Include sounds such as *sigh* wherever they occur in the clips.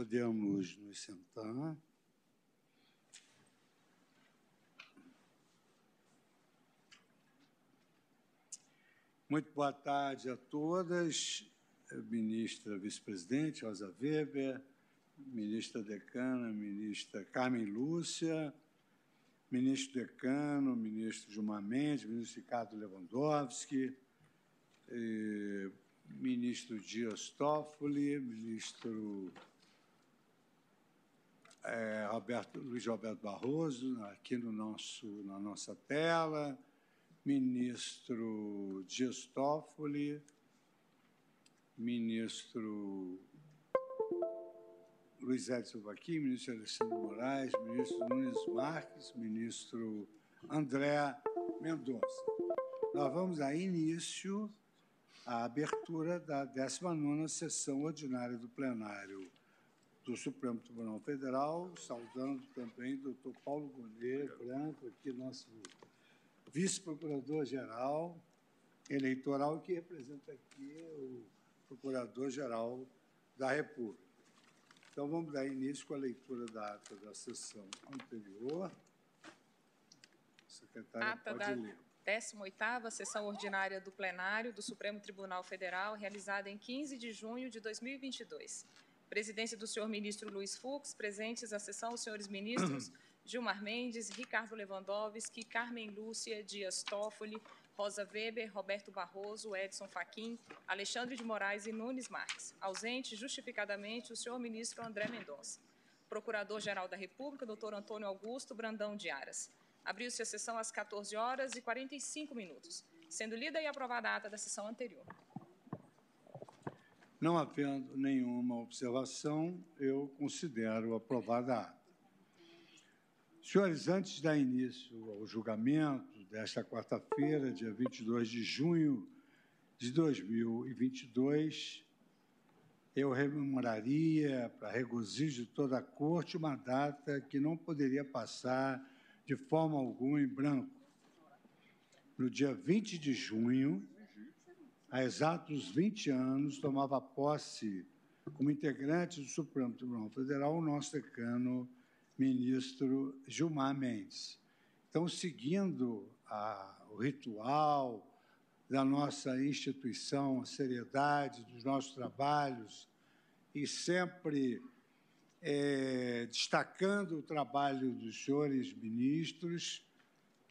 Podemos nos sentar. Muito boa tarde a todas. Ministra vice-presidente Rosa Weber, ministra decana, ministra Carmen Lúcia, ministro decano, ministro Gilmar Mendes, ministro Ricardo Lewandowski, eh, ministro Dias Toffoli, ministro é, Roberto, Luiz Roberto Barroso, aqui no nosso, na nossa tela, ministro Dias Toffoli, ministro Luiz Edson Fachin, ministro Alexandre Moraes, ministro Nunes Marques, ministro André Mendonça. Nós vamos dar início à abertura da 19ª sessão ordinária do plenário do Supremo Tribunal Federal, saudando também o doutor Paulo Gonet Branco, aqui nosso vice-procurador-geral eleitoral, que representa aqui o procurador-geral da República. Então, vamos dar início com a leitura da ata da sessão anterior. A secretária ata pode da... ler. 18ª Sessão Ordinária do Plenário do Supremo Tribunal Federal, realizada em 15 de junho de 2022. Presidência do senhor ministro Luiz Fux, presentes à sessão os senhores ministros *clears throat* Gilmar Mendes, Ricardo Lewandowski, Carmen Lúcia Dias Toffoli, Rosa Weber, Roberto Barroso, Edson Fachin, Alexandre de Moraes e Nunes Marques. Ausente, justificadamente, o senhor ministro André Mendonça. Procurador-Geral da República, doutor Antônio Augusto Brandão de Aras. Abriu-se a sessão às 14 horas e 45 minutos, sendo lida e aprovada a ata da sessão anterior. Não havendo nenhuma observação, eu considero aprovada a ata. Senhores, antes de dar início ao julgamento desta quarta-feira, dia 22 de junho de 2022, eu rememoraria, para regozijo de toda a Corte, uma data que não poderia passar de forma alguma em branco. No dia 20 de junho há exatos 20 anos, tomava posse como integrante do Supremo Tribunal Federal o nosso decano, ministro Gilmar Mendes. Então, seguindo a, o ritual da nossa instituição, a seriedade dos nossos trabalhos e sempre é, destacando o trabalho dos senhores ministros,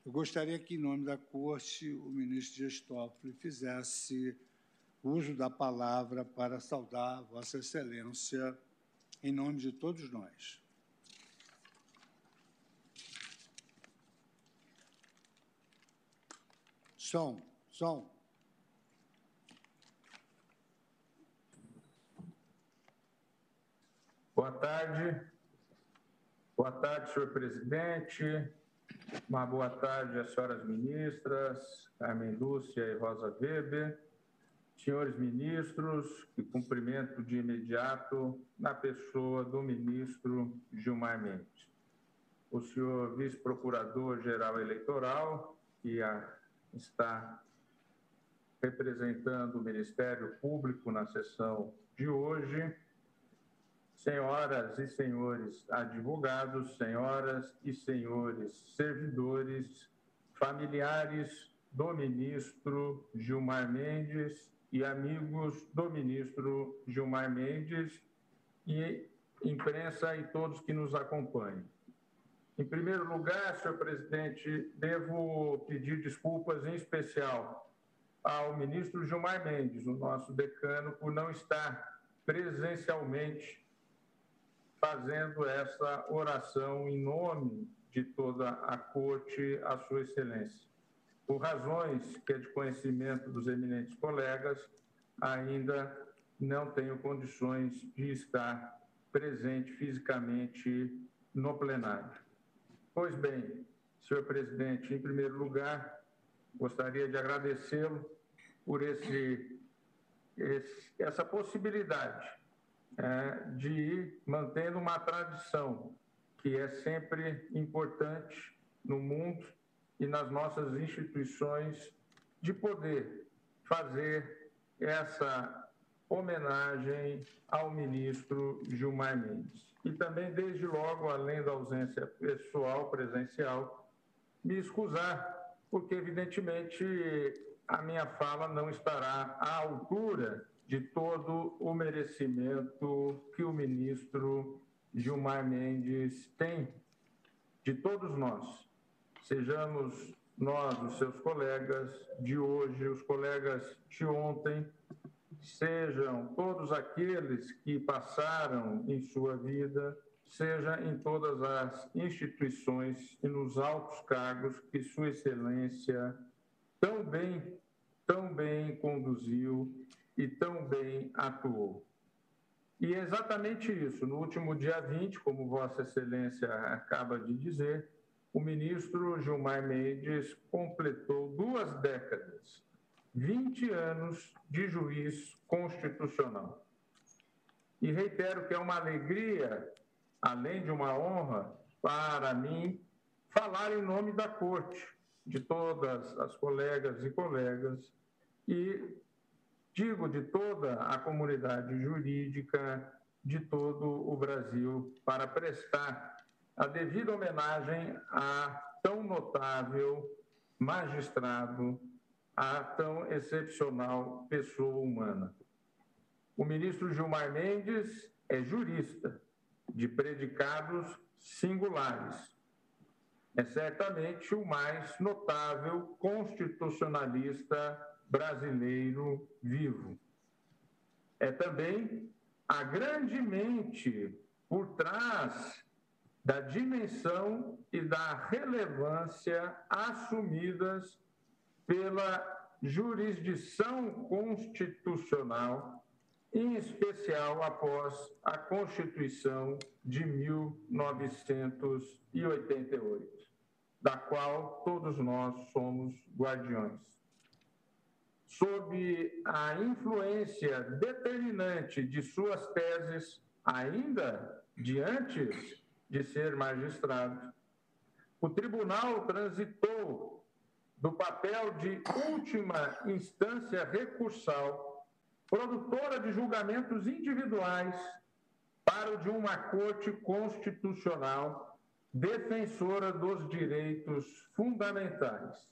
eu gostaria que, em nome da Corte, o ministro Dias fizesse uso da palavra para saudar Vossa Excelência em nome de todos nós. Som, som. Boa tarde. Boa tarde, senhor presidente, uma boa tarde às senhoras ministras, Carmen Lúcia e Rosa Weber, senhores ministros, que cumprimento de imediato na pessoa do ministro Gilmar Mendes. O senhor vice-procurador-geral eleitoral, que está representando o Ministério Público na sessão de hoje, senhoras e senhores advogados, senhoras e senhores servidores, familiares do ministro Gilmar Mendes e amigos do ministro Gilmar Mendes e imprensa e todos que nos acompanham. Em primeiro lugar, senhor presidente, devo pedir desculpas em especial ao ministro Gilmar Mendes, o nosso decano, por não estar presencialmente fazendo essa oração em nome de toda a corte, a sua excelência. Por razões que é de conhecimento dos eminentes colegas, ainda não tenho condições de estar presente fisicamente no plenário. Pois bem, senhor presidente, em primeiro lugar, gostaria de agradecê-lo por esse, esse, essa possibilidade é, de ir mantendo uma tradição que é sempre importante no mundo e nas nossas instituições de poder fazer essa homenagem ao ministro Gilmar Mendes. E também, desde logo, além da ausência pessoal, presencial, me escusar, porque, evidentemente, a minha fala não estará à altura de todo o merecimento que o ministro Gilmar Mendes tem de todos nós. Sejamos nós, os seus colegas de hoje, os colegas de ontem, sejam todos aqueles que passaram em sua vida, seja em todas as instituições e nos altos cargos que Sua Excelência tão bem, tão bem conduziu e tão bem atuou. E é exatamente isso. No último dia 20, como Vossa Excelência acaba de dizer, o ministro Gilmar Mendes completou duas décadas 20 anos de juiz constitucional. E reitero que é uma alegria, além de uma honra, para mim, falar em nome da Corte, de todas as colegas e colegas, e digo de toda a comunidade jurídica de todo o Brasil, para prestar a devida homenagem a tão notável magistrado a tão excepcional pessoa humana. O ministro Gilmar Mendes é jurista, de predicados singulares. É certamente o mais notável constitucionalista brasileiro vivo. É também a grande mente por trás da dimensão e da relevância assumidas pela jurisdição constitucional, em especial após a Constituição de 1988, da qual todos nós somos guardiões. Sob a influência determinante de suas teses, ainda de antes de ser magistrado, o tribunal transitou do papel de última instância recursal, produtora de julgamentos individuais, para o de uma Corte Constitucional defensora dos direitos fundamentais.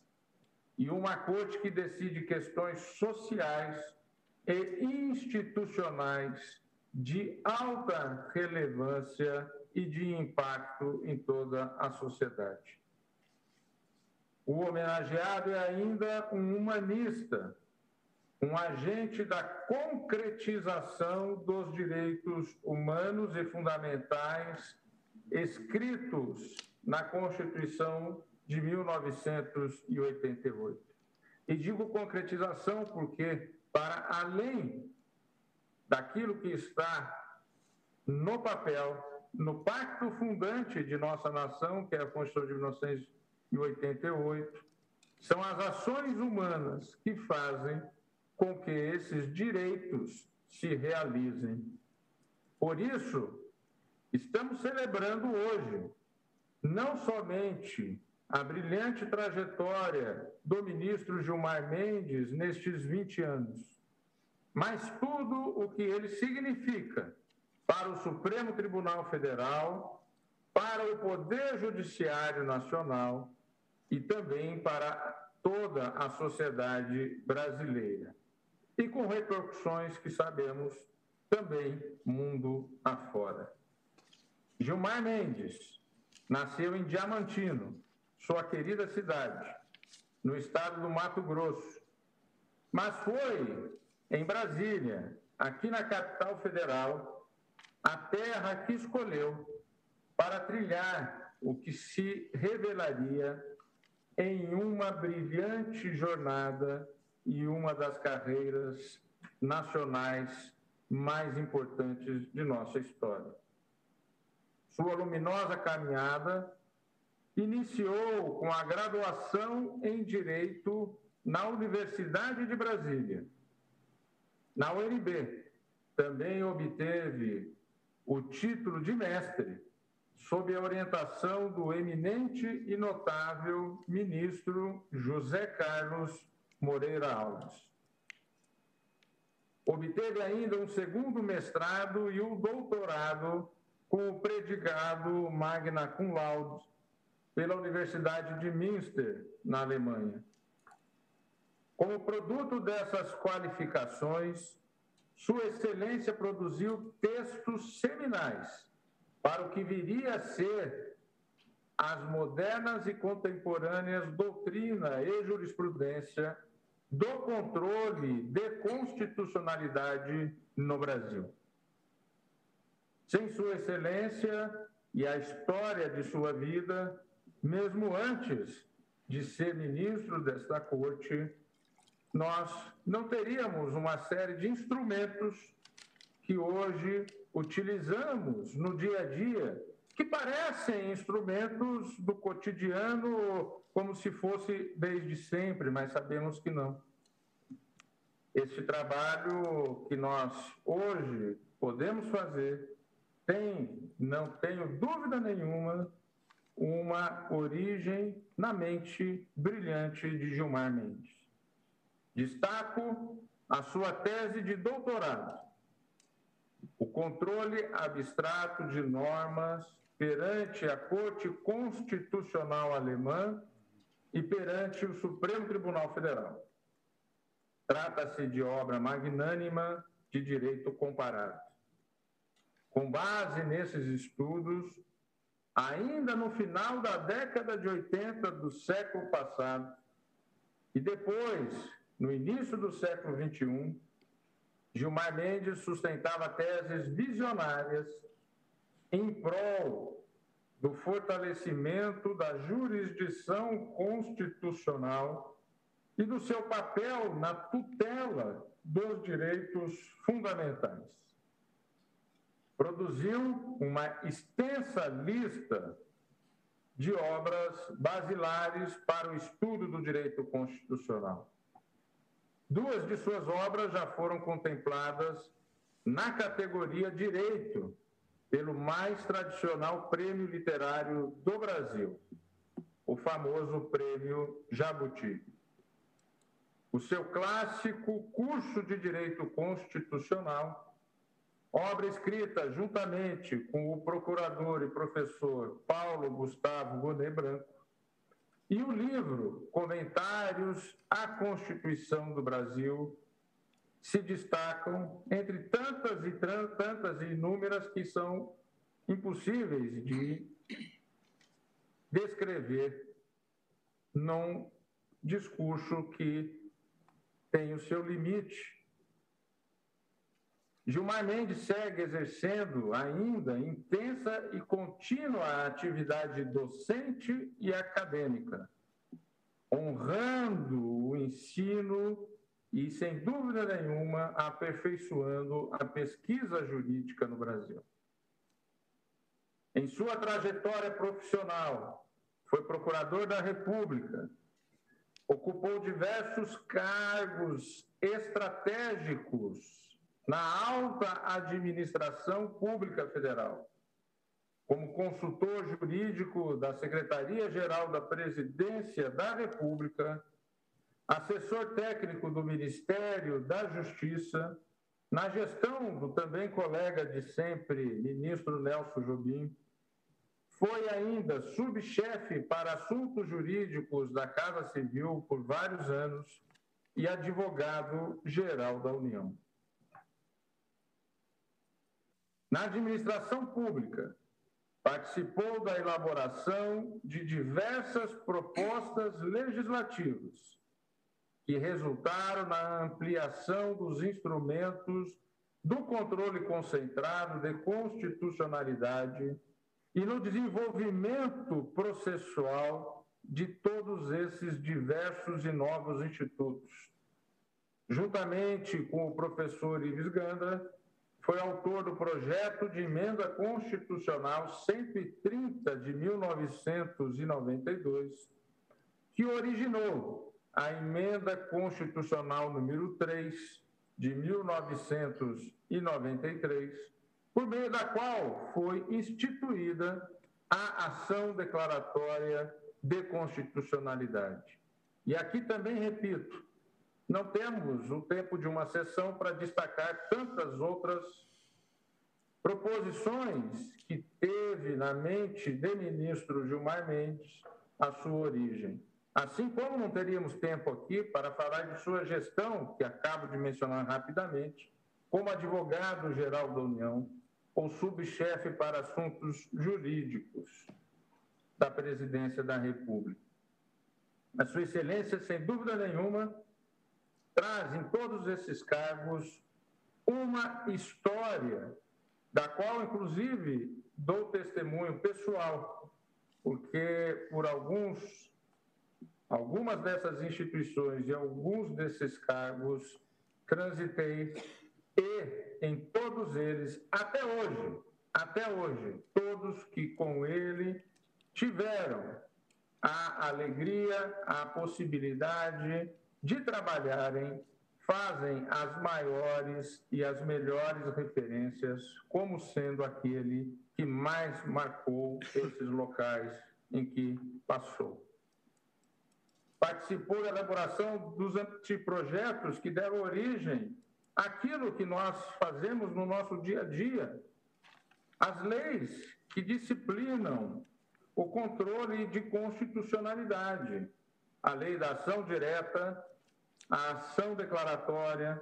E uma Corte que decide questões sociais e institucionais de alta relevância e de impacto em toda a sociedade. O homenageado é ainda um humanista, um agente da concretização dos direitos humanos e fundamentais escritos na Constituição de 1988. E digo concretização porque, para além daquilo que está no papel, no pacto fundante de nossa nação, que é a Constituição de 1988, e 88, são as ações humanas que fazem com que esses direitos se realizem. Por isso, estamos celebrando hoje não somente a brilhante trajetória do ministro Gilmar Mendes nestes 20 anos, mas tudo o que ele significa para o Supremo Tribunal Federal, para o Poder Judiciário Nacional e também para toda a sociedade brasileira. E com repercussões que sabemos também mundo afora. Gilmar Mendes nasceu em Diamantino, sua querida cidade, no estado do Mato Grosso, mas foi em Brasília, aqui na capital federal, a terra que escolheu para trilhar o que se revelaria em uma brilhante jornada e uma das carreiras nacionais mais importantes de nossa história. Sua luminosa caminhada iniciou com a graduação em Direito na Universidade de Brasília. Na UNB, também obteve o título de mestre sob a orientação do eminente e notável ministro José Carlos Moreira Alves. Obteve ainda um segundo mestrado e um doutorado com o predicado magna cum laude pela Universidade de Münster, na Alemanha. Como produto dessas qualificações, Sua Excelência produziu textos seminais para o que viria a ser as modernas e contemporâneas doutrina e jurisprudência do controle de constitucionalidade no Brasil. Sem Sua Excelência e a história de sua vida, mesmo antes de ser ministro desta corte, nós não teríamos uma série de instrumentos que hoje utilizamos no dia a dia, que parecem instrumentos do cotidiano, como se fosse desde sempre, mas sabemos que não. Este trabalho que nós hoje podemos fazer tem, não tenho dúvida nenhuma, uma origem na mente brilhante de Gilmar Mendes. Destaco a sua tese de doutorado, o controle abstrato de normas perante a Corte Constitucional Alemã e perante o Supremo Tribunal Federal. Trata-se de obra magnânima de direito comparado. Com base nesses estudos, ainda no final da década de 80 do século passado, e depois, no início do século XXI, Gilmar Mendes sustentava teses visionárias em prol do fortalecimento da jurisdição constitucional e do seu papel na tutela dos direitos fundamentais produziu uma extensa lista de obras basilares para o estudo do direito constitucional. Duas de suas obras já foram contempladas na categoria Direito pelo mais tradicional prêmio literário do Brasil, o famoso Prêmio Jabuti. O seu clássico Curso de Direito Constitucional Obra escrita juntamente com o procurador e professor Paulo Gustavo Gonet Branco, e o livro Comentários à Constituição do Brasil se destacam entre tantas e tantas e inúmeras que são impossíveis de descrever num discurso que tem o seu limite Gilmar Mendes segue exercendo ainda intensa e contínua atividade docente e acadêmica, honrando o ensino e, sem dúvida nenhuma, aperfeiçoando a pesquisa jurídica no Brasil. Em sua trajetória profissional, foi procurador da República, ocupou diversos cargos estratégicos na alta administração pública federal, como consultor jurídico da Secretaria-Geral da Presidência da República, assessor técnico do Ministério da Justiça, na gestão do também colega de sempre, ministro Nelson Jobim, foi ainda subchefe para assuntos jurídicos da Casa Civil por vários anos e advogado geral da União. Na administração pública, participou da elaboração de diversas propostas legislativas que resultaram na ampliação dos instrumentos do controle concentrado de constitucionalidade e no desenvolvimento processual de todos esses diversos e novos institutos. Juntamente com o professor Ives Ganda, foi autor do projeto de emenda constitucional 130 de 1992, que originou a emenda constitucional número 3 de 1993, por meio da qual foi instituída a ação declaratória de constitucionalidade. E aqui também repito, não temos o tempo de uma sessão para destacar tantas outras proposições que teve na mente do ministro Gilmar Mendes a sua origem. Assim como não teríamos tempo aqui para falar de sua gestão, que acabo de mencionar rapidamente, como advogado-geral da União ou subchefe para assuntos jurídicos da Presidência da República. A Sua Excelência, sem dúvida nenhuma, traz em todos esses cargos uma história, da qual, inclusive, dou testemunho pessoal, porque por alguns, algumas dessas instituições e alguns desses cargos transitei e em todos eles, até hoje, até hoje, todos que com ele tiveram a alegria, a possibilidade de trabalharem, fazem as maiores e as melhores referências como sendo aquele que mais marcou esses locais em que passou. Participou da elaboração dos anteprojetos que deram origem àquilo que nós fazemos no nosso dia a dia, as leis que disciplinam o controle de constitucionalidade, a lei da ação direta, a ação declaratória,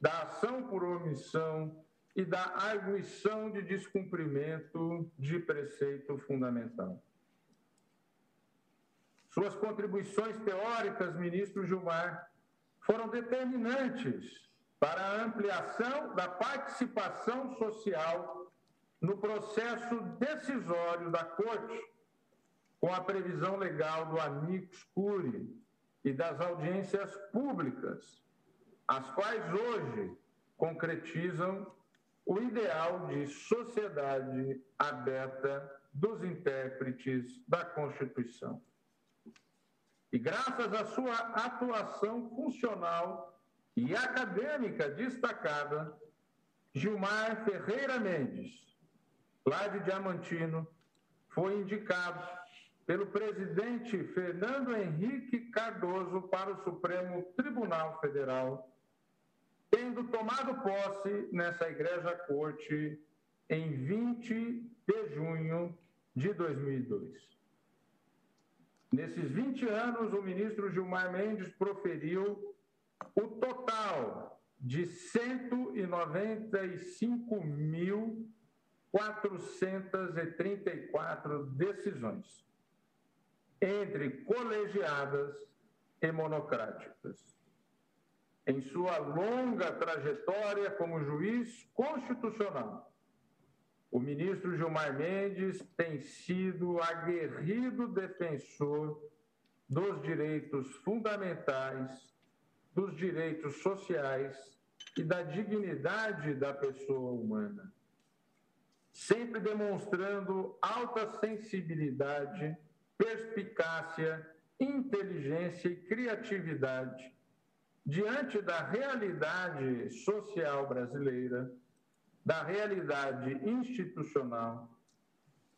da ação por omissão e da arguição de descumprimento de preceito fundamental. Suas contribuições teóricas, ministro Gilmar, foram determinantes para a ampliação da participação social no processo decisório da Corte com a previsão legal do amicus curiae e das audiências públicas, as quais hoje concretizam o ideal de sociedade aberta dos intérpretes da Constituição. E graças à sua atuação funcional e acadêmica destacada, Gilmar Ferreira Mendes, lá de Diamantino, foi indicado pelo presidente Fernando Henrique Cardoso para o Supremo Tribunal Federal, tendo tomado posse nessa Igreja Corte em 20 de junho de 2002. Nesses 20 anos, o ministro Gilmar Mendes proferiu o total de 195.434 decisões entre colegiadas e monocráticas. Em sua longa trajetória como juiz constitucional, o ministro Gilmar Mendes tem sido aguerrido defensor dos direitos fundamentais, dos direitos sociais e da dignidade da pessoa humana, sempre demonstrando alta sensibilidade perspicácia, inteligência e criatividade diante da realidade social brasileira, da realidade institucional,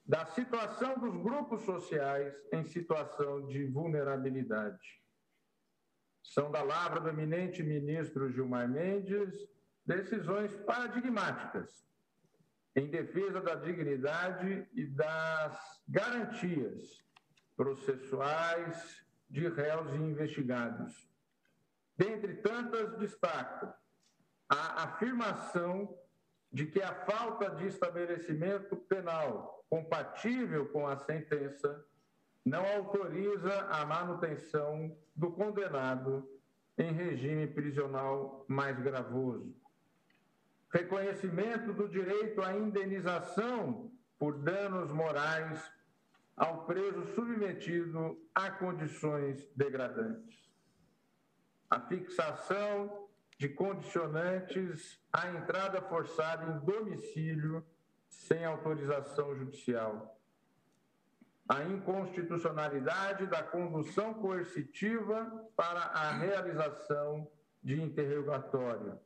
da situação dos grupos sociais em situação de vulnerabilidade. São da lavra do eminente ministro Gilmar Mendes decisões paradigmáticas em defesa da dignidade e das garantias processuais de réus e investigados. Dentre tantas, destaco a afirmação de que a falta de estabelecimento penal compatível com a sentença não autoriza a manutenção do condenado em regime prisional mais gravoso. Reconhecimento do direito à indenização por danos morais ao preso submetido a condições degradantes. A fixação de condicionantes à entrada forçada em domicílio sem autorização judicial. A inconstitucionalidade da condução coercitiva para a realização de interrogatório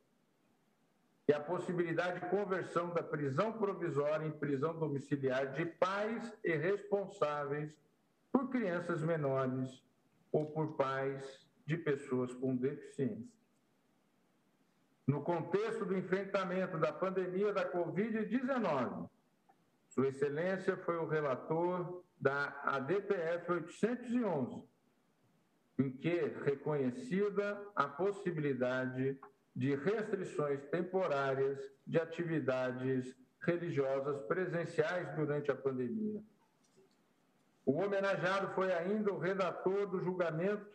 e a possibilidade de conversão da prisão provisória em prisão domiciliar de pais e responsáveis por crianças menores ou por pais de pessoas com deficiência. no contexto do enfrentamento da pandemia da Covid-19. Sua Excelência foi o relator da ADPF 811, em que reconhecida a possibilidade de restrições temporárias de atividades religiosas presenciais durante a pandemia. O homenageado foi ainda o redator do julgamento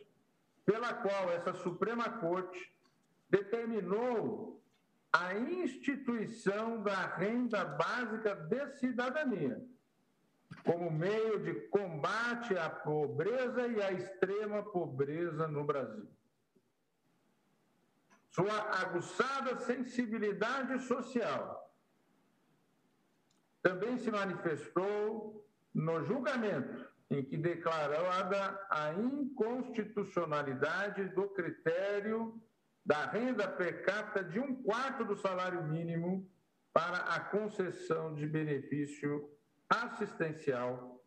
pela qual essa Suprema Corte determinou a instituição da renda básica de cidadania como meio de combate à pobreza e à extrema pobreza no Brasil. Sua aguçada sensibilidade social também se manifestou no julgamento em que declarada a inconstitucionalidade do critério da renda per capita de um quarto do salário mínimo para a concessão de benefício assistencial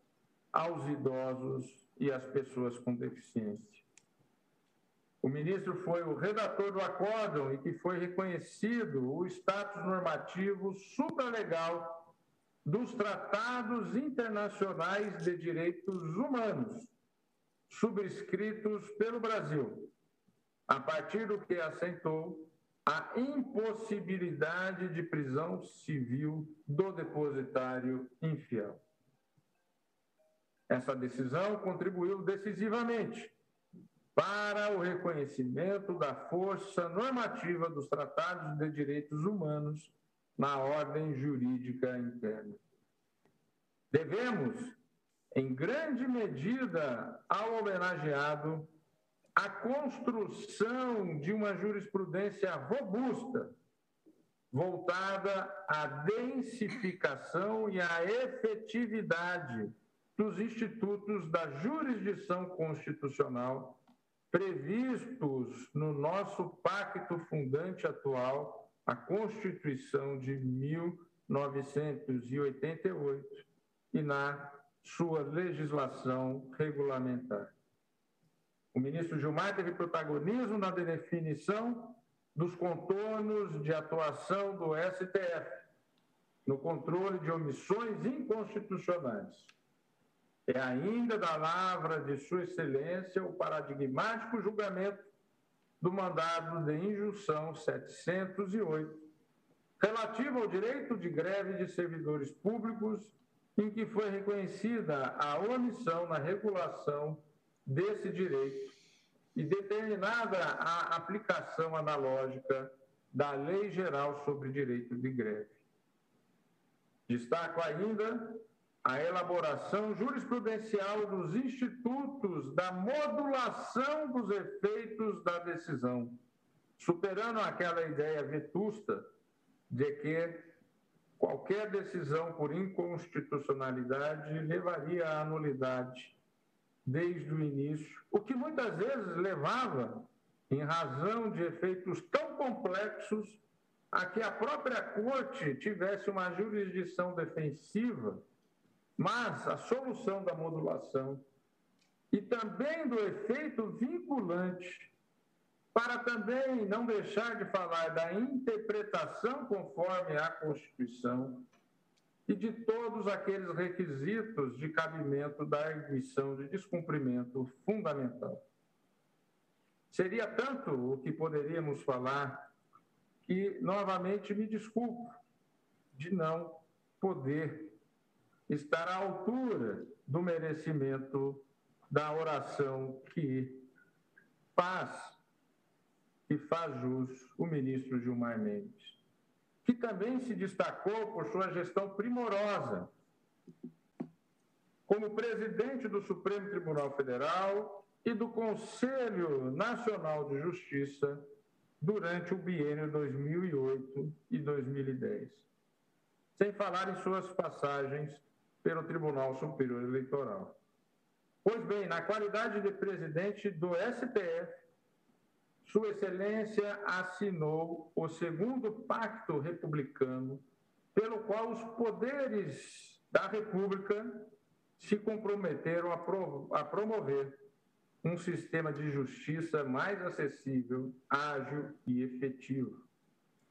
aos idosos e às pessoas com deficiência. O ministro foi o redator do acórdão e que foi reconhecido o status normativo supralegal dos tratados internacionais de direitos humanos subscritos pelo Brasil, a partir do que assentou a impossibilidade de prisão civil do depositário infiel. Essa decisão contribuiu decisivamente para o reconhecimento da força normativa dos tratados de direitos humanos na ordem jurídica interna. Devemos, em grande medida, ao homenageado a construção de uma jurisprudência robusta, voltada à densificação e à efetividade dos institutos da jurisdição constitucional previstos no nosso pacto fundante atual, a Constituição de 1988, e na sua legislação regulamentar. O ministro Gilmar teve protagonismo na definição dos contornos de atuação do STF no controle de omissões inconstitucionais. É ainda da lavra de Sua Excelência o paradigmático julgamento do mandado de injunção 708, relativo ao direito de greve de servidores públicos, em que foi reconhecida a omissão na regulação desse direito e determinada a aplicação analógica da Lei Geral sobre Direito de Greve. Destaco ainda a elaboração jurisprudencial dos institutos da modulação dos efeitos da decisão, superando aquela ideia vetusta de que qualquer decisão por inconstitucionalidade levaria à anulidade desde o início, o que muitas vezes levava, em razão de efeitos tão complexos, a que a própria corte tivesse uma jurisdição defensiva, mas a solução da modulação e também do efeito vinculante, para também não deixar de falar da interpretação conforme a Constituição, e de todos aqueles requisitos de cabimento da admissão de descumprimento fundamental. Seria tanto o que poderíamos falar que, novamente, me desculpo de não poder estar à altura do merecimento da oração que faz e faz jus o ministro Gilmar Mendes que também se destacou por sua gestão primorosa como presidente do Supremo Tribunal Federal e do Conselho Nacional de Justiça durante o biênio 2008 e 2010, sem falar em suas passagens pelo Tribunal Superior Eleitoral. Pois bem, na qualidade de presidente do STF, sua Excelência assinou o segundo pacto republicano, pelo qual os poderes da República se comprometeram a, pro, a promover um sistema de justiça mais acessível, ágil e efetivo.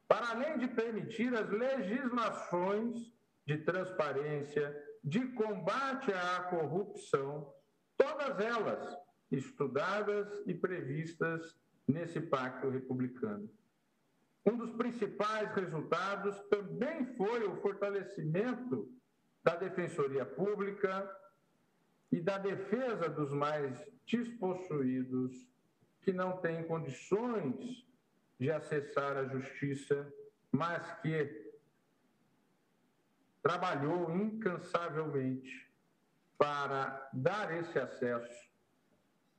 para além de permitir as legislações de transparência, de combate à corrupção, todas elas estudadas e previstas nesse pacto republicano. Um dos principais resultados também foi o fortalecimento da Defensoria Pública e da defesa dos mais despossuídos que não têm condições de acessar a justiça, mas que trabalhou incansavelmente para dar esse acesso.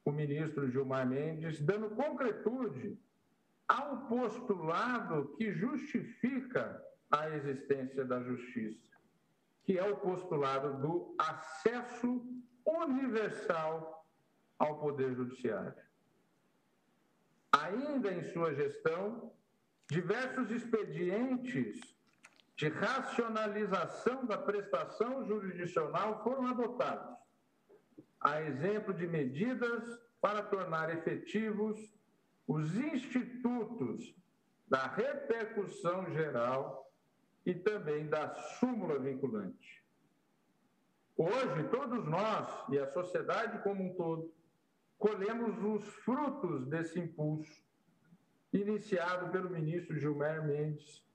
O ministro Gilmar Mendes, dando concretude ao postulado que justifica a existência da justiça, que é o postulado do acesso universal ao Poder Judiciário. Ainda em sua gestão, diversos expedientes de racionalização da prestação jurisdicional foram adotados, a exemplo de medidas para tornar efetivos os institutos da repercussão geral e também da súmula vinculante. Hoje, todos nós e a sociedade como um todo colhemos os frutos desse impulso iniciado pelo ministro Gilmar Mendes,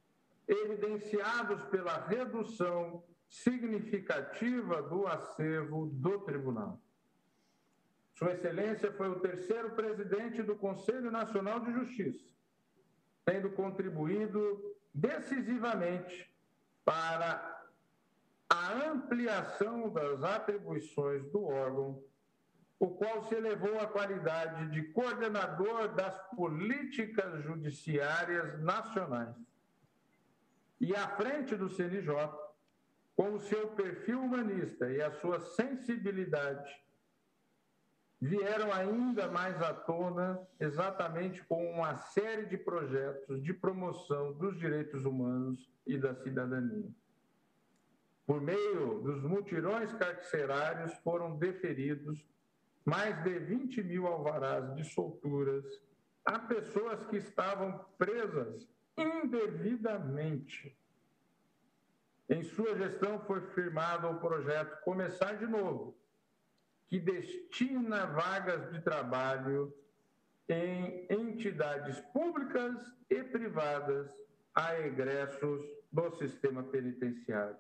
evidenciados pela redução significativa do acervo do tribunal. Sua Excelência foi o terceiro presidente do Conselho Nacional de Justiça, tendo contribuído decisivamente para a ampliação das atribuições do órgão, o qual se elevou à qualidade de coordenador das políticas judiciárias nacionais. E à frente do CNJ, com o seu perfil humanista e a sua sensibilidade vieram ainda mais à tona exatamente com uma série de projetos de promoção dos direitos humanos e da cidadania. Por meio dos mutirões carcerários foram deferidos mais de 20 mil alvarás de solturas a pessoas que estavam presas indevidamente. Em sua gestão foi firmado o projeto Começar de Novo, que destina vagas de trabalho em entidades públicas e privadas a egressos do sistema penitenciário.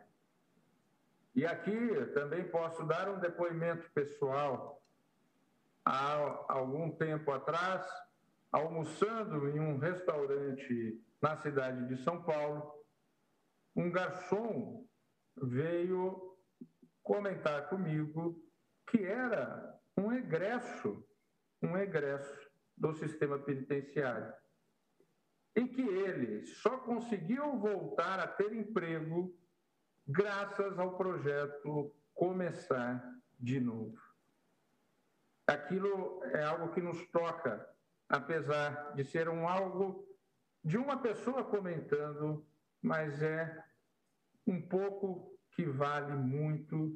E aqui também posso dar um depoimento pessoal. Há algum tempo atrás, almoçando em um restaurante na cidade de São Paulo, um garçom veio comentar comigo que era um egresso, um egresso do sistema penitenciário, em que ele só conseguiu voltar a ter emprego graças ao projeto Começar de Novo. Aquilo é algo que nos toca, apesar de ser um algo de uma pessoa comentando, mas é um pouco que vale muito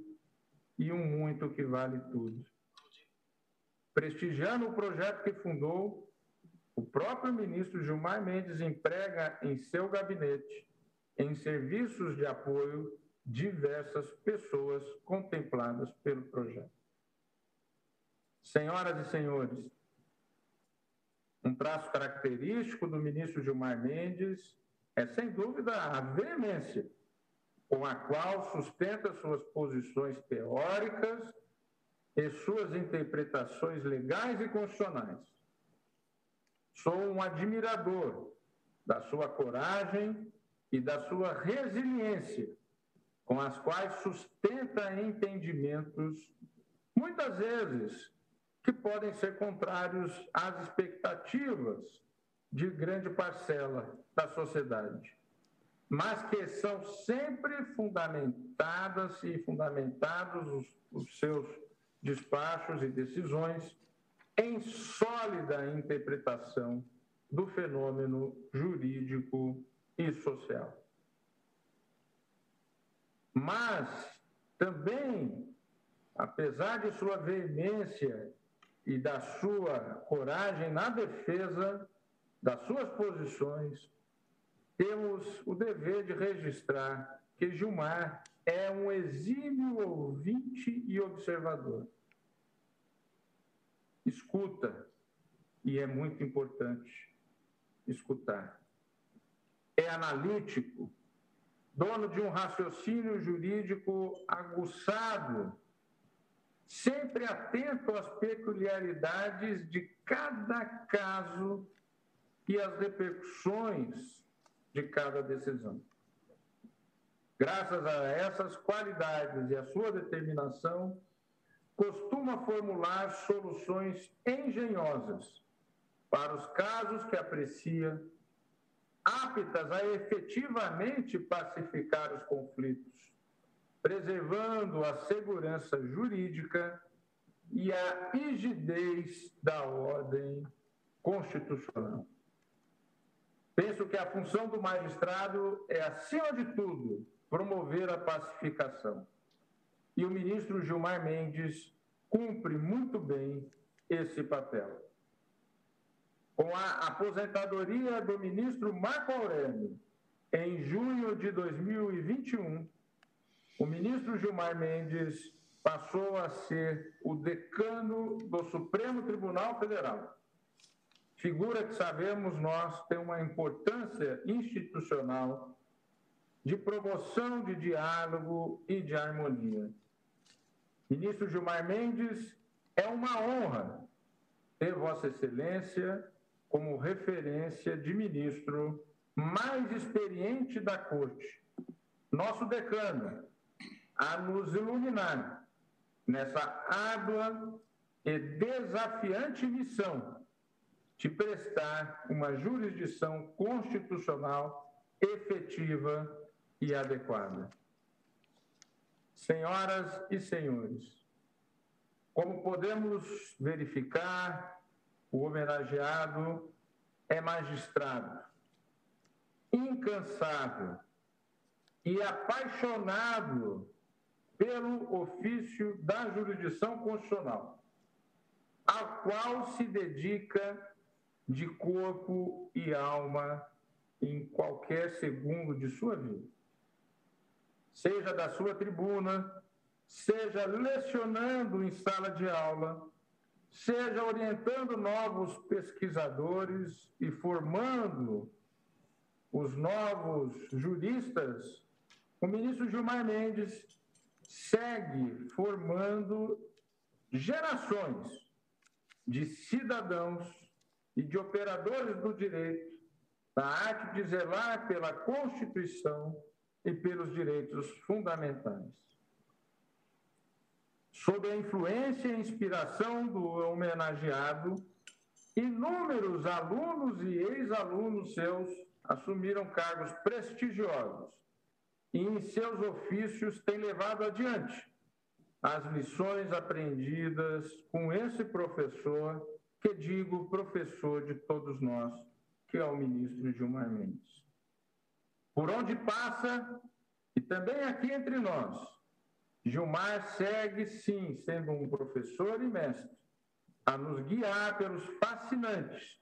e um muito que vale tudo. Prestigiando o projeto que fundou, o próprio ministro Gilmar Mendes emprega em seu gabinete, em serviços de apoio, diversas pessoas contempladas pelo projeto. Senhoras e senhores, um traço característico do ministro Gilmar Mendes é, sem dúvida, a veemência com a qual sustenta suas posições teóricas e suas interpretações legais e constitucionais. Sou um admirador da sua coragem e da sua resiliência, com as quais sustenta entendimentos, muitas vezes, que podem ser contrários às expectativas de grande parcela da sociedade mas que são sempre fundamentadas e fundamentados os, os seus despachos e decisões em sólida interpretação do fenômeno jurídico e social. Mas também, apesar de sua veemência e da sua coragem na defesa das suas posições, temos o dever de registrar que Gilmar é um exímio ouvinte e observador. Escuta, e é muito importante escutar. É analítico, dono de um raciocínio jurídico aguçado, sempre atento às peculiaridades de cada caso e às repercussões de cada decisão. Graças a essas qualidades e a sua determinação, costuma formular soluções engenhosas para os casos que aprecia, aptas a efetivamente pacificar os conflitos, preservando a segurança jurídica e a rigidez da ordem constitucional. Penso que a função do magistrado é, acima de tudo, promover a pacificação. E o ministro Gilmar Mendes cumpre muito bem esse papel. Com a aposentadoria do ministro Marco Aurélio, em junho de 2021, o ministro Gilmar Mendes passou a ser o decano do Supremo Tribunal Federal figura que sabemos nós tem uma importância institucional de promoção de diálogo e de harmonia. Ministro Gilmar Mendes, é uma honra ter Vossa Excelência como referência de ministro mais experiente da Corte, nosso decano, a nos iluminar nessa árdua e desafiante missão de prestar uma jurisdição constitucional efetiva e adequada. Senhoras e senhores, como podemos verificar, o homenageado é magistrado, incansável e apaixonado pelo ofício da jurisdição constitucional, ao qual se dedica de corpo e alma em qualquer segundo de sua vida. Seja da sua tribuna, seja lecionando em sala de aula, seja orientando novos pesquisadores e formando os novos juristas, o ministro Gilmar Mendes segue formando gerações de cidadãos e de operadores do direito na arte de zelar pela Constituição e pelos direitos fundamentais. Sob a influência e inspiração do homenageado, inúmeros alunos e ex-alunos seus assumiram cargos prestigiosos e em seus ofícios têm levado adiante as lições aprendidas com esse professor que digo professor de todos nós, que é o ministro Gilmar Mendes. Por onde passa, e também aqui entre nós, Gilmar segue, sim, sendo um professor e mestre, a nos guiar pelos fascinantes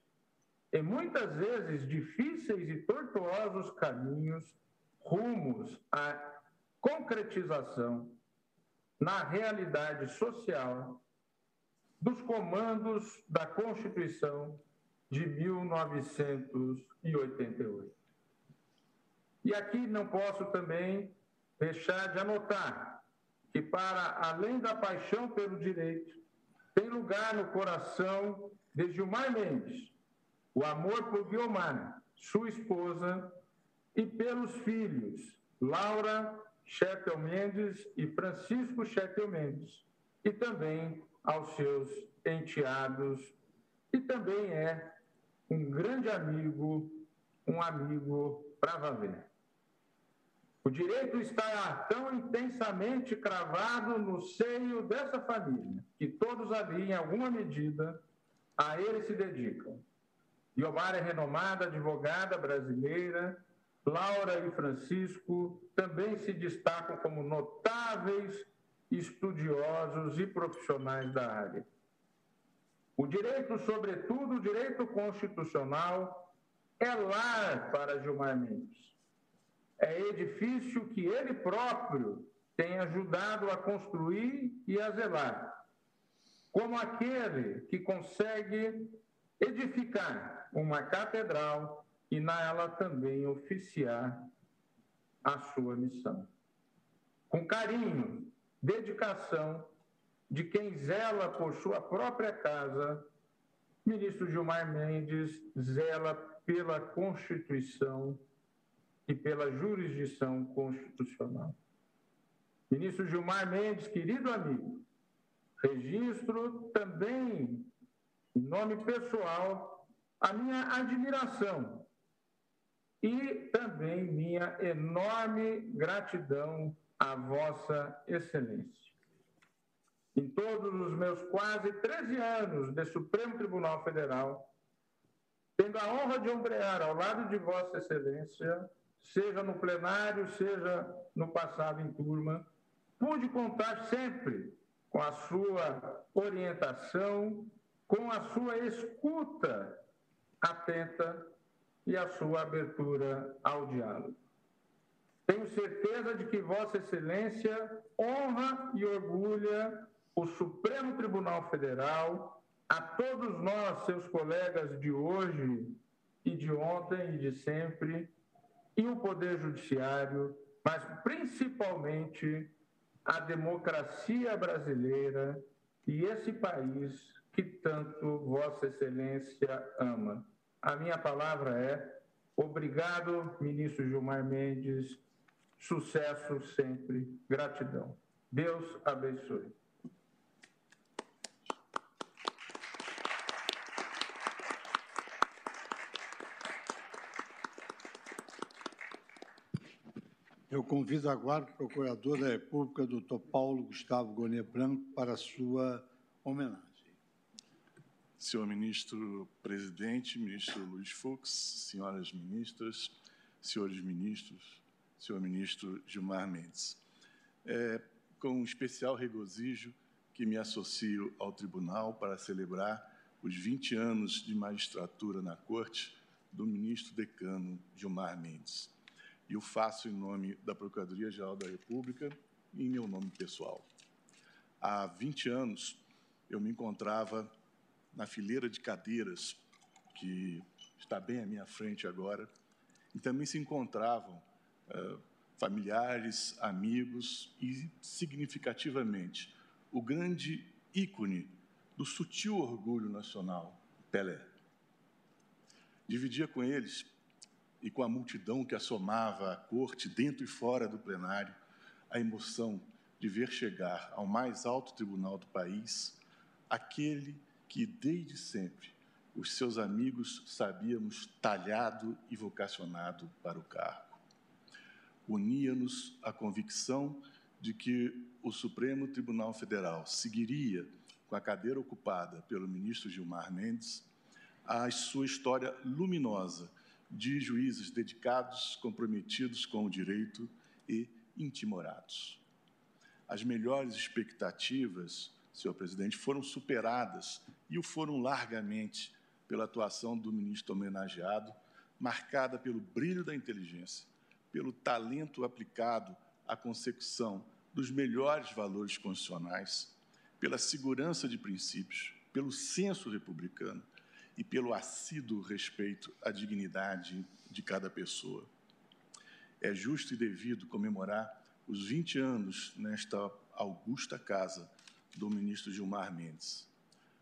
e muitas vezes difíceis e tortuosos caminhos rumos à concretização na realidade social dos comandos da Constituição de 1988. E aqui não posso também deixar de anotar que, para além da paixão pelo direito, tem lugar no coração de Gilmar Mendes o amor por Guiomar, sua esposa, e pelos filhos Laura Chetel Mendes e Francisco Chetel Mendes, e também aos seus enteados e também é um grande amigo, um amigo para valer. O direito está tão intensamente cravado no seio dessa família que todos ali, em alguma medida, a ele se dedicam. Guiomar é renomada advogada brasileira, Laura e Francisco também se destacam como notáveis estudiosos e profissionais da área. O direito, sobretudo o direito constitucional, é lar para Gilmar Mendes. É edifício que ele próprio tem ajudado a construir e a zelar. Como aquele que consegue edificar uma catedral e nela também oficiar a sua missão. Com carinho, dedicação de quem zela por sua própria casa, ministro Gilmar Mendes zela pela Constituição e pela jurisdição constitucional. Ministro Gilmar Mendes, querido amigo, registro também, em nome pessoal, a minha admiração e também minha enorme gratidão à Vossa Excelência. Em todos os meus quase 13 anos de Supremo Tribunal Federal, tendo a honra de ombrear ao lado de Vossa Excelência, seja no plenário, seja no passado em turma, pude contar sempre com a sua orientação, com a sua escuta atenta e a sua abertura ao diálogo. Tenho certeza de que Vossa Excelência honra e orgulha o Supremo Tribunal Federal, a todos nós, seus colegas de hoje e de ontem e de sempre, e o Poder Judiciário, mas principalmente a democracia brasileira e esse país que tanto Vossa Excelência ama. A minha palavra é obrigado, ministro Gilmar Mendes, sucesso sempre, gratidão. Deus abençoe. Eu convido agora o Procurador da República, doutor Paulo Gustavo Gonê Branco, para sua homenagem. Senhor Ministro Presidente, Ministro Luiz Fux, senhoras ministras, senhores ministros, senhor Ministro Gilmar Mendes. É com um especial regozijo que me associo ao Tribunal para celebrar os 20 anos de magistratura na Corte do Ministro Decano Gilmar Mendes e o faço em nome da Procuradoria-Geral da República e em meu nome pessoal. Há 20 anos, eu me encontrava na fileira de cadeiras, que está bem à minha frente agora, e também se encontravam uh, familiares, amigos e, significativamente, o grande ícone do sutil orgulho nacional, Pelé. Dividia com eles e com a multidão que assomava a corte, dentro e fora do plenário, a emoção de ver chegar ao mais alto tribunal do país aquele que, desde sempre, os seus amigos sabíamos talhado e vocacionado para o cargo. Unia-nos a convicção de que o Supremo Tribunal Federal seguiria com a cadeira ocupada pelo ministro Gilmar Mendes a sua história luminosa de juízes dedicados, comprometidos com o direito e intimorados. As melhores expectativas, senhor presidente, foram superadas e o foram largamente pela atuação do ministro homenageado, marcada pelo brilho da inteligência, pelo talento aplicado à consecução dos melhores valores constitucionais, pela segurança de princípios, pelo senso republicano e pelo assíduo respeito à dignidade de cada pessoa. É justo e devido comemorar os 20 anos nesta augusta casa do ministro Gilmar Mendes.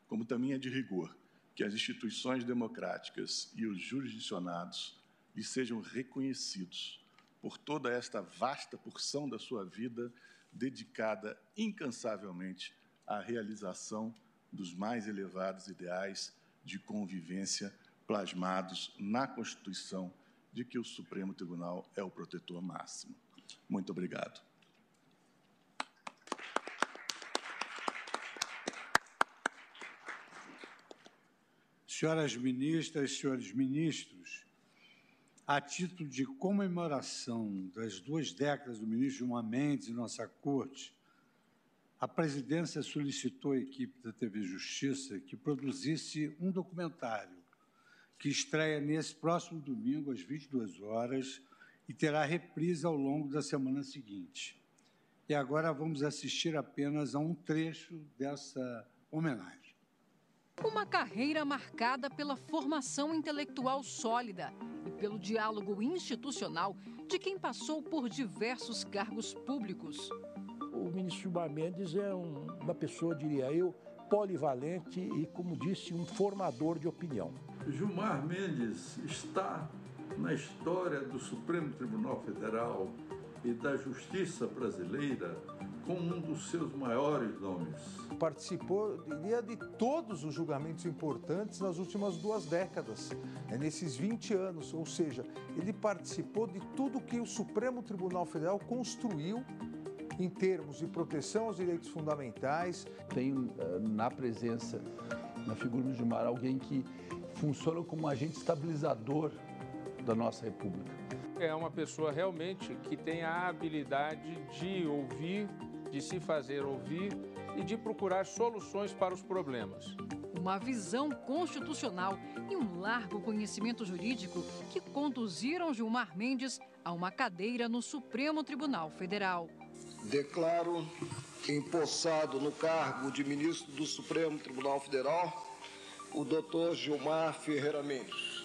Como também é de rigor que as instituições democráticas e os jurisdicionados lhe sejam reconhecidos por toda esta vasta porção da sua vida dedicada incansavelmente à realização dos mais elevados ideais de convivência plasmados na Constituição de que o Supremo Tribunal é o protetor máximo. Muito obrigado. Senhoras ministras, senhores ministros, a título de comemoração das duas décadas do ministro Gilmar Mendes em nossa Corte, a presidência solicitou à equipe da TV Justiça que produzisse um documentário que estreia nesse próximo domingo, às 22 horas, e terá reprise ao longo da semana seguinte. E agora vamos assistir apenas a um trecho dessa homenagem. Uma carreira marcada pela formação intelectual sólida e pelo diálogo institucional de quem passou por diversos cargos públicos. O ministro Gilmar Mendes é um, uma pessoa, diria eu, polivalente e, como disse, um formador de opinião. Gilmar Mendes está na história do Supremo Tribunal Federal e da justiça brasileira como um dos seus maiores nomes. Participou, diria, de todos os julgamentos importantes nas últimas duas décadas, é, nesses 20 anos, ou seja, ele participou de tudo que o Supremo Tribunal Federal construiu em termos de proteção aos direitos fundamentais. Tem eh, na presença, na figura do Gilmar, alguém que funciona como um agente estabilizador da nossa República. É uma pessoa realmente que tem a habilidade de ouvir, de se fazer ouvir e de procurar soluções para os problemas. Uma visão constitucional e um largo conhecimento jurídico que conduziram Gilmar Mendes a uma cadeira no Supremo Tribunal Federal. Declaro empossado no cargo de ministro do Supremo Tribunal Federal o doutor Gilmar Ferreira Mendes.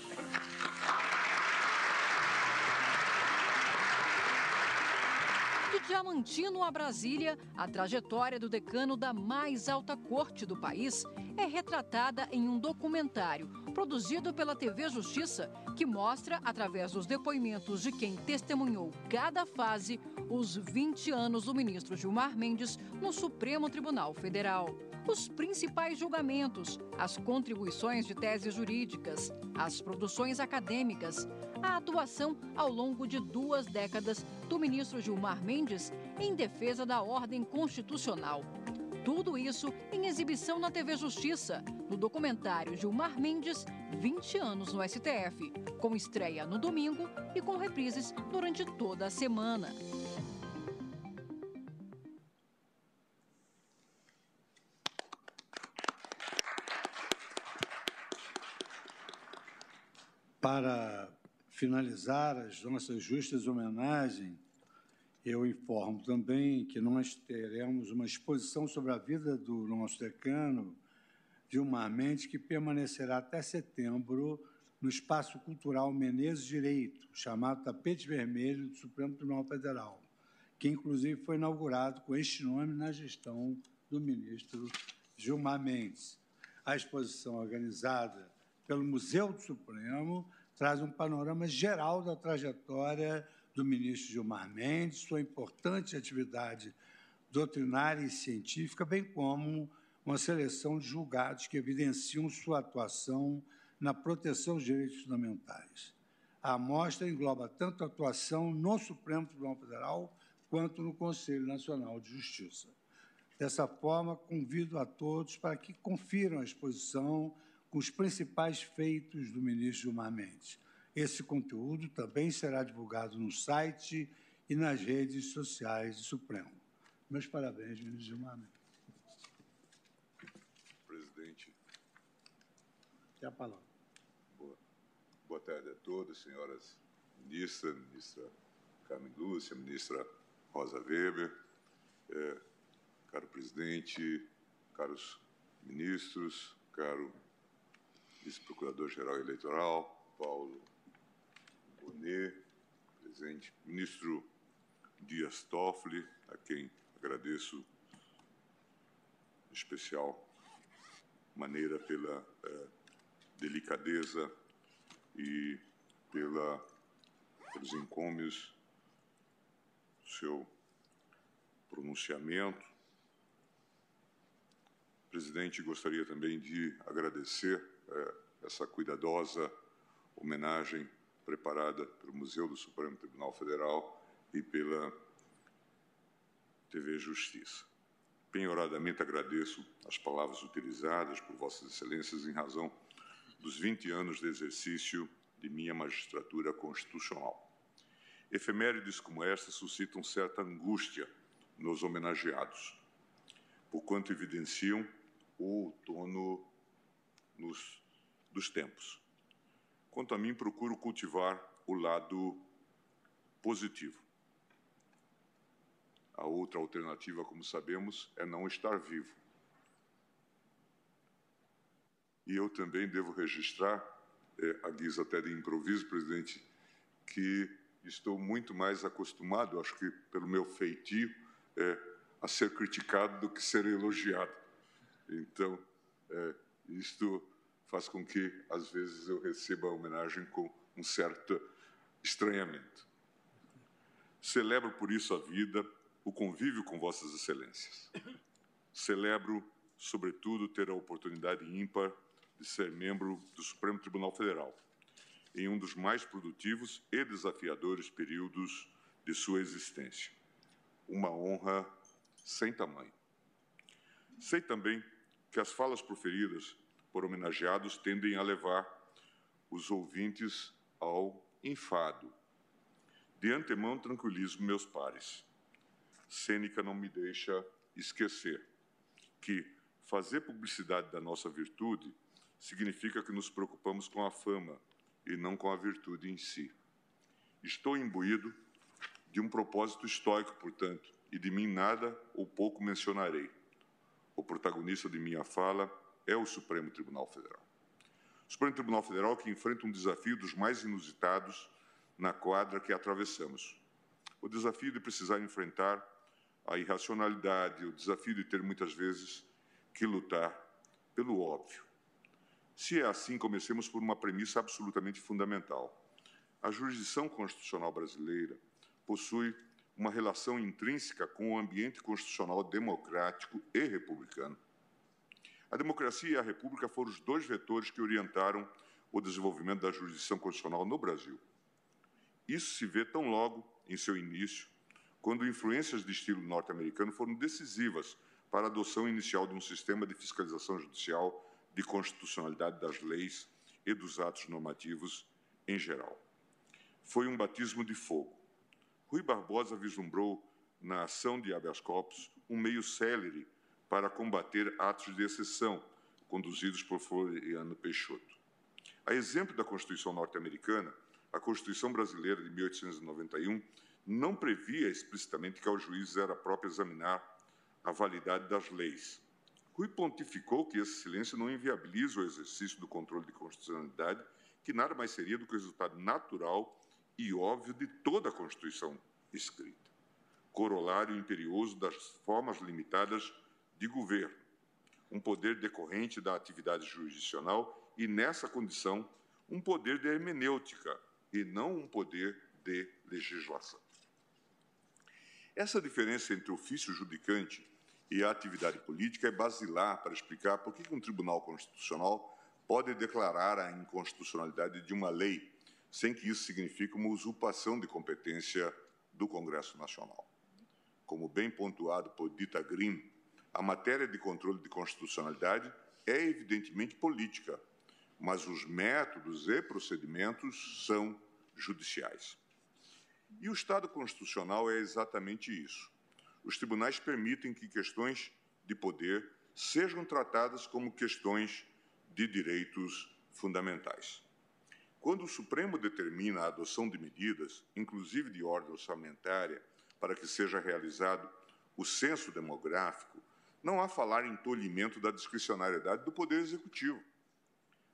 Diamantino a Brasília, a trajetória do decano da mais alta corte do país é retratada em um documentário produzido pela TV Justiça, que mostra, através dos depoimentos de quem testemunhou cada fase, os 20 anos do ministro Gilmar Mendes no Supremo Tribunal Federal. Os principais julgamentos, as contribuições de teses jurídicas, as produções acadêmicas, a atuação ao longo de duas décadas do ministro Gilmar Mendes em defesa da ordem constitucional. Tudo isso em exibição na TV Justiça, no documentário Gilmar Mendes, 20 anos no STF, com estreia no domingo e com reprises durante toda a semana. Para finalizar as nossas justas homenagens, eu informo também que nós teremos uma exposição sobre a vida do nosso decano, Gilmar Mendes, que permanecerá até setembro no Espaço Cultural Menezes Direito, chamado Tapete Vermelho do Supremo Tribunal Federal, que inclusive foi inaugurado com este nome na gestão do ministro Gilmar Mendes. A exposição organizada pelo Museu do Supremo traz um panorama geral da trajetória do ministro Gilmar Mendes, sua importante atividade doutrinária e científica, bem como uma seleção de julgados que evidenciam sua atuação na proteção dos direitos fundamentais. A amostra engloba tanto a atuação no Supremo Tribunal Federal quanto no Conselho Nacional de Justiça. Dessa forma, convido a todos para que confiram a exposição com os principais feitos do ministro Gilmar Mendes. Esse conteúdo também será divulgado no site e nas redes sociais do Supremo. Meus parabéns, ministro Gilmar Mendes. Presidente. Tem a palavra. Boa, boa tarde a todos, senhoras ministras, ministra Carmen Lúcia, ministra Rosa Weber, é, caro presidente, caros ministros, caro vice-procurador-geral eleitoral, Paulo Bonet, presente, ministro Dias Toffoli, a quem agradeço em especial maneira pela eh, delicadeza e pela, pelos encômios do seu pronunciamento. Presidente, gostaria também de agradecer eh, essa cuidadosa homenagem preparada pelo Museu do Supremo Tribunal Federal e pela TV Justiça. Penhoradamente agradeço as palavras utilizadas por Vossas Excelências em razão dos 20 anos de exercício de minha magistratura constitucional. Efemérides como esta suscitam certa angústia nos homenageados, porquanto evidenciam o outono nos, dos tempos Quanto a mim, procuro cultivar o lado positivo. A outra alternativa, como sabemos, é não estar vivo. E eu também devo registrar, é, a guisa até de improviso, presidente, que estou muito mais acostumado, acho que pelo meu feitio, é, a ser criticado do que ser elogiado. Então, é, isto faz com que, às vezes, eu receba a homenagem com um certo estranhamento. Celebro por isso a vida, o convívio com Vossas Excelências. Celebro, sobretudo, ter a oportunidade ímpar de ser membro do Supremo Tribunal Federal, em um dos mais produtivos e desafiadores períodos de sua existência. Uma honra sem tamanho. Sei também que as falas proferidas por homenageados tendem a levar os ouvintes ao enfado. De antemão, tranquilizo meus pares. Sêneca não me deixa esquecer que fazer publicidade da nossa virtude significa que nos preocupamos com a fama e não com a virtude em si. Estou imbuído de um propósito estoico, portanto, e de mim nada ou pouco mencionarei. O protagonista de minha fala é o Supremo Tribunal Federal. O Supremo Tribunal Federal que enfrenta um desafio dos mais inusitados na quadra que atravessamos. O desafio de precisar enfrentar a irracionalidade, o desafio de ter muitas vezes que lutar pelo óbvio. Se é assim, comecemos por uma premissa absolutamente fundamental. A jurisdição constitucional brasileira possui uma relação intrínseca com o ambiente constitucional democrático e republicano. A democracia e a república foram os dois vetores que orientaram o desenvolvimento da jurisdição constitucional no Brasil. Isso se vê tão logo em seu início, quando influências de estilo norte-americano foram decisivas para a adoção inicial de um sistema de fiscalização judicial de constitucionalidade das leis e dos atos normativos em geral. Foi um batismo de fogo. Rui Barbosa vislumbrou na ação de habeas corpus um meio célere para combater atos de exceção conduzidos por Floriano Peixoto. A exemplo da Constituição norte-americana, a Constituição brasileira de 1891 não previa explicitamente que ao juiz era próprio examinar a validade das leis. Rui pontificou que esse silêncio não inviabiliza o exercício do controle de constitucionalidade, que nada mais seria do que o resultado natural e óbvio de toda a Constituição escrita. Corolário imperioso das formas limitadas de governo, um poder decorrente da atividade jurisdicional e, nessa condição, um poder de hermenêutica e não um poder de legislação. Essa diferença entre ofício judicante e atividade política é basilar para explicar por que um tribunal constitucional pode declarar a inconstitucionalidade de uma lei, sem que isso signifique uma usurpação de competência do Congresso Nacional. Como bem pontuado por Dita Green, a matéria de controle de constitucionalidade é evidentemente política, mas os métodos e procedimentos são judiciais. E o Estado constitucional é exatamente isso. Os tribunais permitem que questões de poder sejam tratadas como questões de direitos fundamentais. Quando o Supremo determina a adoção de medidas, inclusive de ordem orçamentária, para que seja realizado o censo demográfico, não há falar em tolhimento da discricionariedade do Poder Executivo.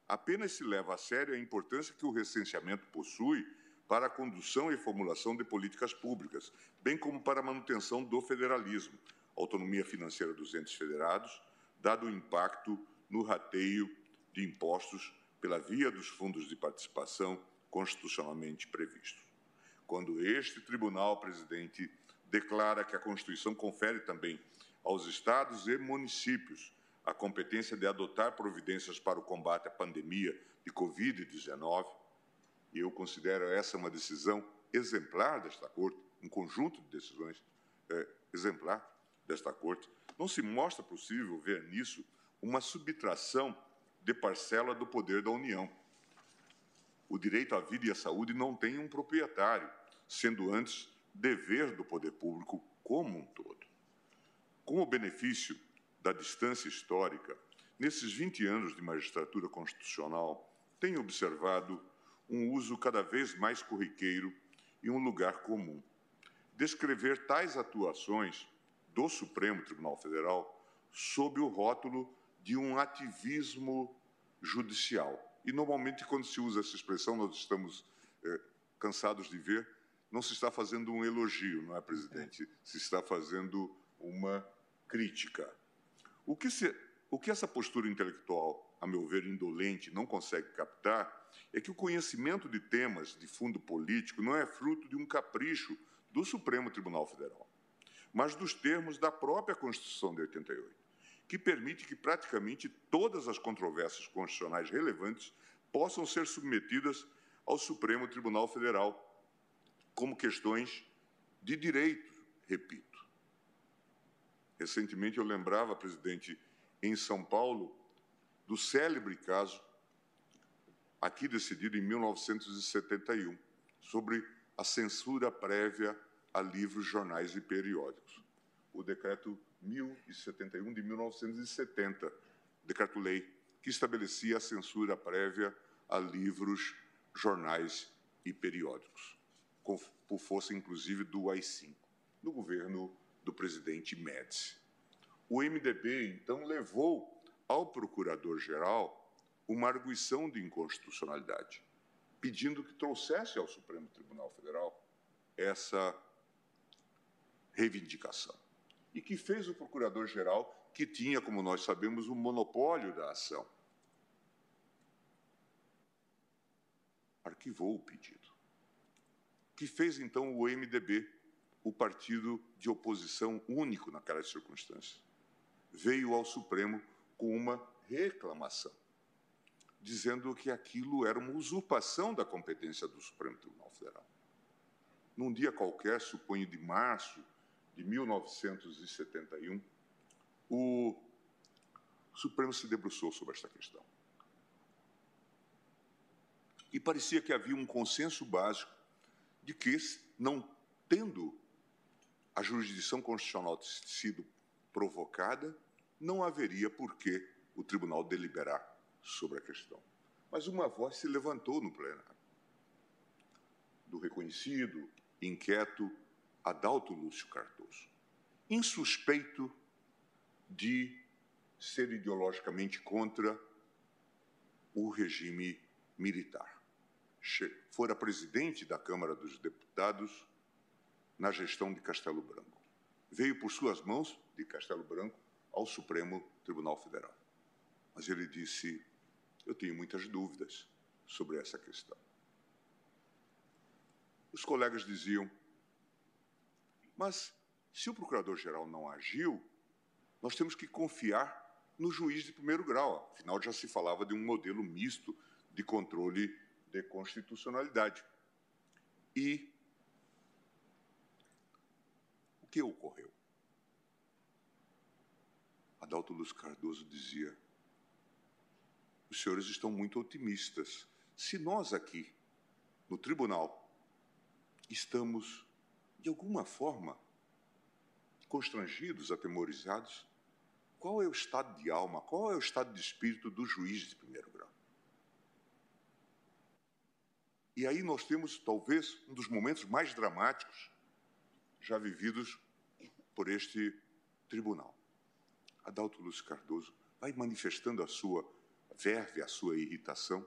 Apenas se leva a sério a importância que o recenseamento possui para a condução e formulação de políticas públicas, bem como para a manutenção do federalismo, autonomia financeira dos entes federados, dado o impacto no rateio de impostos pela via dos fundos de participação constitucionalmente previstos. Quando este tribunal, presidente, declara que a Constituição confere também aos estados e municípios a competência de adotar providências para o combate à pandemia de Covid-19. E eu considero essa uma decisão exemplar desta Corte, um conjunto de decisões é, exemplar desta Corte. Não se mostra possível ver nisso uma subtração de parcela do poder da União. O direito à vida e à saúde não tem um proprietário, sendo antes dever do poder público como um todo. Com o benefício da distância histórica, nesses 20 anos de magistratura constitucional, tenho observado um uso cada vez mais corriqueiro e um lugar comum. Descrever tais atuações do Supremo Tribunal Federal sob o rótulo de um ativismo judicial. E, normalmente, quando se usa essa expressão, nós estamos é, cansados de ver, não se está fazendo um elogio, não é, presidente? Se está fazendo uma crítica. O que, se, o que essa postura intelectual, a meu ver, indolente, não consegue captar é que o conhecimento de temas de fundo político não é fruto de um capricho do Supremo Tribunal Federal, mas dos termos da própria Constituição de 88, que permite que praticamente todas as controvérsias constitucionais relevantes possam ser submetidas ao Supremo Tribunal Federal como questões de direito, repito. Recentemente eu lembrava, presidente, em São Paulo, do célebre caso, aqui decidido em 1971, sobre a censura prévia a livros, jornais e periódicos. O decreto 1071 de 1970, decreto-lei, que estabelecia a censura prévia a livros, jornais e periódicos, por força inclusive do AI-5, no governo do presidente Médici. O MDB, então, levou ao procurador-geral uma arguição de inconstitucionalidade, pedindo que trouxesse ao Supremo Tribunal Federal essa reivindicação. E que fez o procurador-geral, que tinha, como nós sabemos, o um monopólio da ação. Arquivou o pedido. Que fez, então, o MDB, o partido de oposição único naquelas circunstâncias. Veio ao Supremo com uma reclamação, dizendo que aquilo era uma usurpação da competência do Supremo Tribunal Federal. Num dia qualquer, suponho de março de 1971, o Supremo se debruçou sobre esta questão. E parecia que havia um consenso básico de que, não tendo a jurisdição constitucional sido provocada, não haveria por que o tribunal deliberar sobre a questão. Mas uma voz se levantou no plenário, do reconhecido, inquieto Adalto Lúcio Cardoso, insuspeito de ser ideologicamente contra o regime militar. Fora presidente da Câmara dos Deputados na gestão de Castelo Branco. Veio por suas mãos, de Castelo Branco, ao Supremo Tribunal Federal. Mas ele disse: Eu tenho muitas dúvidas sobre essa questão. Os colegas diziam: Mas se o procurador-geral não agiu, nós temos que confiar no juiz de primeiro grau. Afinal, já se falava de um modelo misto de controle de constitucionalidade. E o que ocorreu? Adalto Luz Cardoso dizia: os senhores estão muito otimistas. Se nós aqui, no tribunal, estamos, de alguma forma, constrangidos, atemorizados, qual é o estado de alma, qual é o estado de espírito do juiz de primeiro grau? E aí nós temos, talvez, um dos momentos mais dramáticos já vividos por este tribunal. Adalto Lúcio Cardoso vai manifestando a sua verve, a sua irritação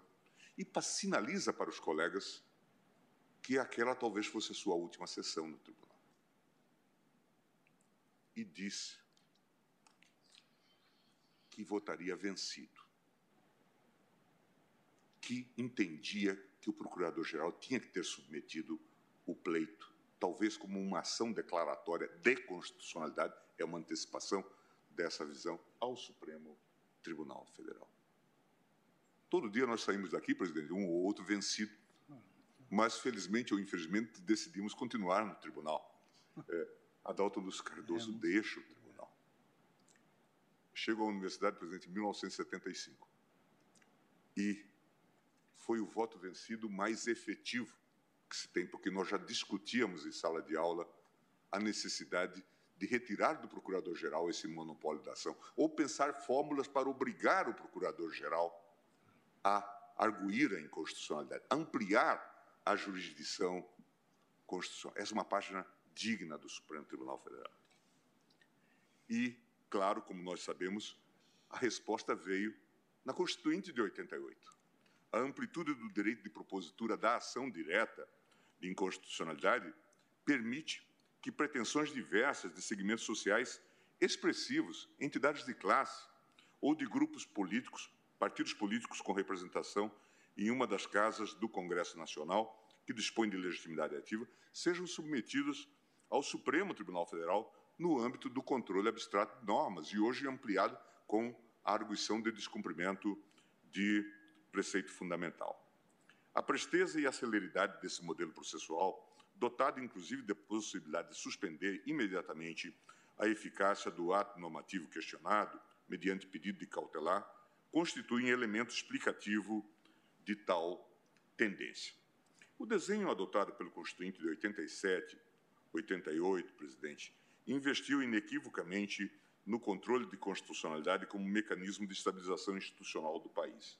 e sinaliza para os colegas que aquela talvez fosse a sua última sessão no tribunal. E disse que votaria vencido, que entendia que o procurador-geral tinha que ter submetido o pleito, talvez como uma ação declaratória de constitucionalidade, é uma antecipação dessa visão ao Supremo Tribunal Federal. Todo dia nós saímos daqui, presidente, um ou outro vencido, mas felizmente ou infelizmente decidimos continuar no tribunal. É, Adalto Luz Cardoso deixa o tribunal. Chegou à universidade, presidente, em 1975. E foi o voto vencido mais efetivo que se tem, porque nós já discutíamos em sala de aula a necessidade de retirar do procurador-geral esse monopólio da ação, ou pensar fórmulas para obrigar o procurador-geral a arguir a inconstitucionalidade, ampliar a jurisdição constitucional. Essa é uma página digna do Supremo Tribunal Federal. E, claro, como nós sabemos, a resposta veio na Constituinte de 88. A amplitude do direito de propositura da ação direta de inconstitucionalidade permite que pretensões diversas de segmentos sociais expressivos, entidades de classe ou de grupos políticos, partidos políticos com representação em uma das casas do Congresso Nacional, que dispõe de legitimidade ativa, sejam submetidos ao Supremo Tribunal Federal no âmbito do controle abstrato de normas e hoje ampliado com a arguição de descumprimento de preceito fundamental. A presteza e a celeridade desse modelo processual, dotado inclusive da possibilidade de suspender imediatamente a eficácia do ato normativo questionado, mediante pedido de cautelar, constituem elemento explicativo de tal tendência. O desenho adotado pelo Constituinte de 87, 88, presidente, investiu inequivocamente no controle de constitucionalidade como mecanismo de estabilização institucional do país.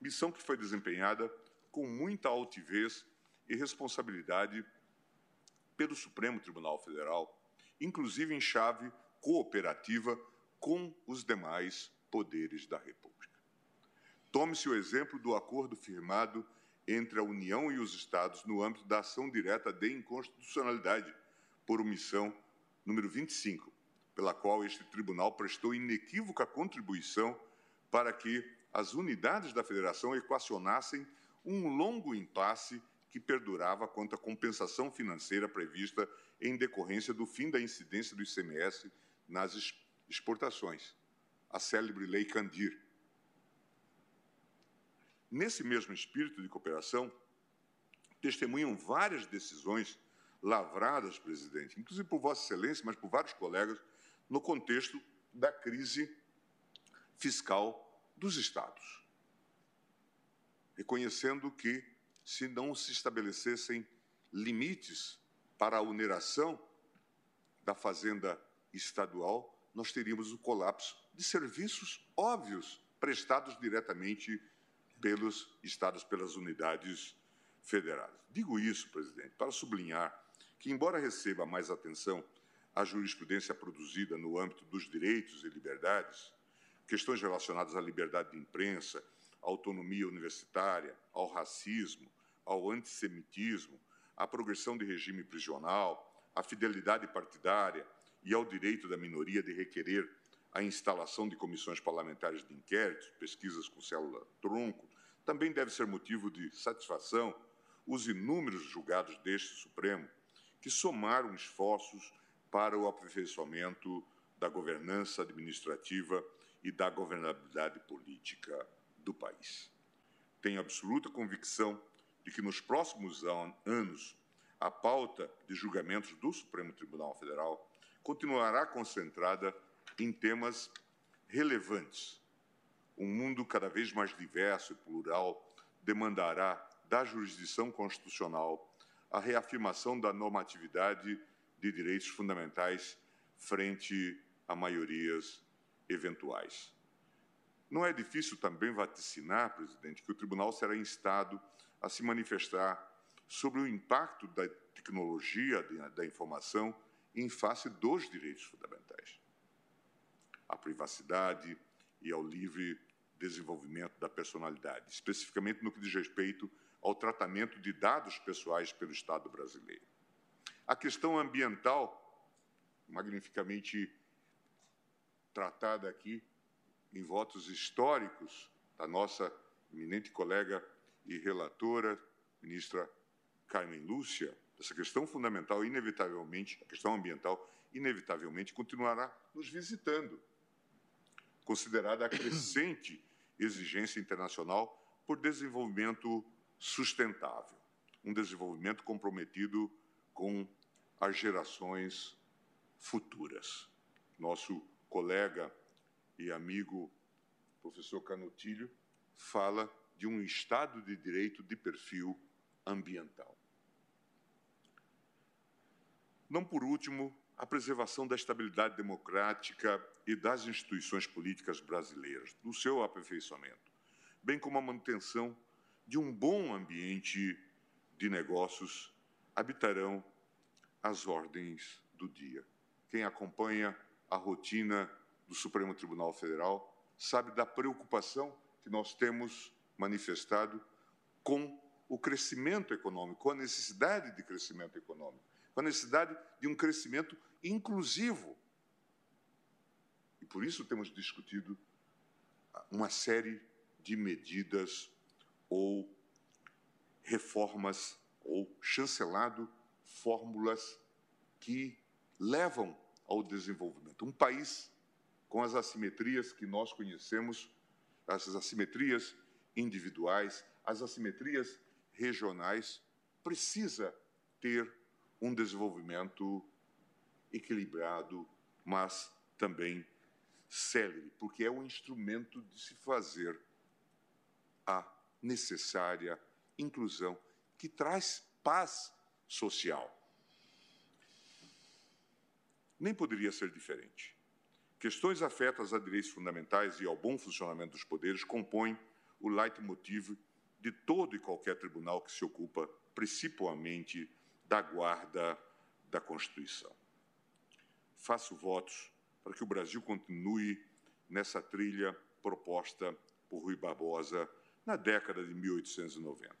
Missão que foi desempenhada com muita altivez e responsabilidade pelo Supremo Tribunal Federal, inclusive em chave cooperativa com os demais poderes da República. Tome-se o exemplo do acordo firmado entre a União e os Estados no âmbito da ação direta de inconstitucionalidade por omissão número 25, pela qual este tribunal prestou inequívoca contribuição para que as unidades da federação equacionassem um longo impasse que perdurava quanto à compensação financeira prevista em decorrência do fim da incidência do ICMS nas exportações, a célebre Lei Candir. Nesse mesmo espírito de cooperação, testemunham várias decisões lavradas, presidente, inclusive por Vossa Excelência, mas por vários colegas, no contexto da crise fiscal dos Estados. Reconhecendo que, se não se estabelecessem limites para a oneração da fazenda estadual, nós teríamos o colapso de serviços óbvios prestados diretamente pelos estados, pelas unidades federadas. Digo isso, presidente, para sublinhar que, embora receba mais atenção a jurisprudência produzida no âmbito dos direitos e liberdades, questões relacionadas à liberdade de imprensa, à autonomia universitária, ao racismo, ao antissemitismo, à progressão de regime prisional, à fidelidade partidária e ao direito da minoria de requerer a instalação de comissões parlamentares de inquéritos, pesquisas com célula-tronco, também deve ser motivo de satisfação os inúmeros julgados deste Supremo que somaram esforços para o aperfeiçoamento da governança administrativa e da governabilidade política do país. Tenho absoluta convicção de que nos próximos anos a pauta de julgamentos do Supremo Tribunal Federal continuará concentrada em temas relevantes. Um mundo cada vez mais diverso e plural demandará da jurisdição constitucional a reafirmação da normatividade de direitos fundamentais frente a maiorias eventuais. Não é difícil também vaticinar, presidente, que o tribunal será instado a se manifestar sobre o impacto da tecnologia da informação em face dos direitos fundamentais, à privacidade e ao livre desenvolvimento da personalidade, especificamente no que diz respeito ao tratamento de dados pessoais pelo Estado brasileiro. A questão ambiental, magnificamente tratada aqui em votos históricos da nossa eminente colega e relatora, ministra Carmen Lúcia, essa questão fundamental, inevitavelmente, a questão ambiental, inevitavelmente continuará nos visitando, considerada a crescente exigência internacional por desenvolvimento sustentável, um desenvolvimento comprometido com as gerações futuras. Nosso colega e amigo professor Canutilho fala de um Estado de direito de perfil ambiental. Não por último, a preservação da estabilidade democrática e das instituições políticas brasileiras, do seu aperfeiçoamento, bem como a manutenção de um bom ambiente de negócios habitarão as ordens do dia. Quem acompanha a rotina do Supremo Tribunal Federal sabe da preocupação que nós temos manifestado com o crescimento econômico, com a necessidade de crescimento econômico, com a necessidade de um crescimento inclusivo. E por isso temos discutido uma série de medidas ou reformas ou chancelado fórmulas que levam ao desenvolvimento. Um país com as assimetrias que nós conhecemos, essas assimetrias individuais, as assimetrias regionais, precisa ter um desenvolvimento equilibrado, mas também célere, porque é um instrumento de se fazer a necessária inclusão que traz paz social. Nem poderia ser diferente. Questões afetas a direitos fundamentais e ao bom funcionamento dos poderes compõem o leitmotiv de todo e qualquer tribunal que se ocupa principalmente da guarda da Constituição. Faço votos para que o Brasil continue nessa trilha proposta por Rui Barbosa na década de 1890.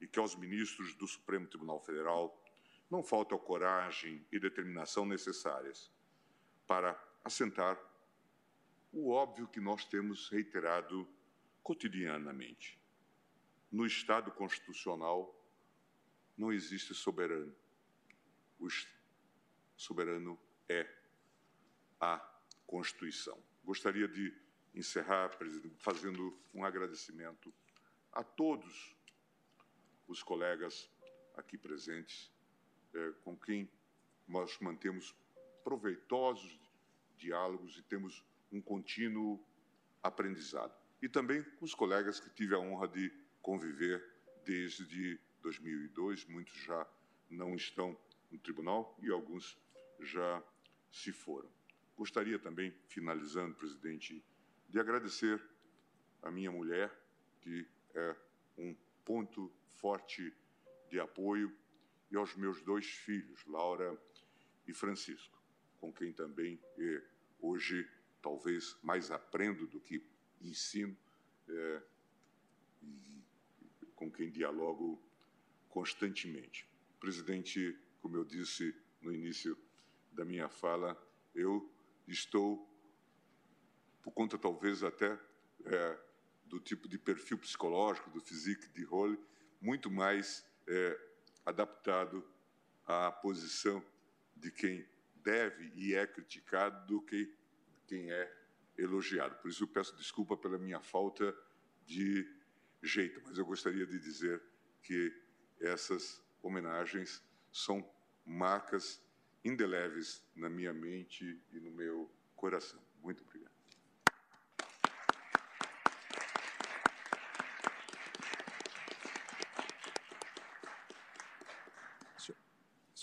E que aos ministros do Supremo Tribunal Federal não falte a coragem e determinação necessárias para assentar o óbvio que nós temos reiterado cotidianamente. No Estado constitucional não existe soberano. O soberano é a Constituição. Gostaria de encerrar, presidente, fazendo um agradecimento a todos os colegas aqui presentes, é, com quem nós mantemos proveitosos diálogos e temos um contínuo aprendizado. E também com os colegas que tive a honra de conviver desde 2002, muitos já não estão no tribunal e alguns já se foram. Gostaria também, finalizando, presidente, de agradecer a minha mulher, que é um ponto forte de apoio, e aos meus dois filhos, Laura e Francisco, com quem também eh, hoje talvez mais aprendo do que ensino, eh, e com quem dialogo constantemente. Presidente, como eu disse no início da minha fala, eu estou, por conta talvez até é, do tipo de perfil psicológico, do physique de role, muito mais é, adaptado à posição de quem deve e é criticado do que quem é elogiado. Por isso eu peço desculpa pela minha falta de jeito, mas eu gostaria de dizer que essas homenagens são marcas indeléveis na minha mente e no meu coração. Muito obrigado.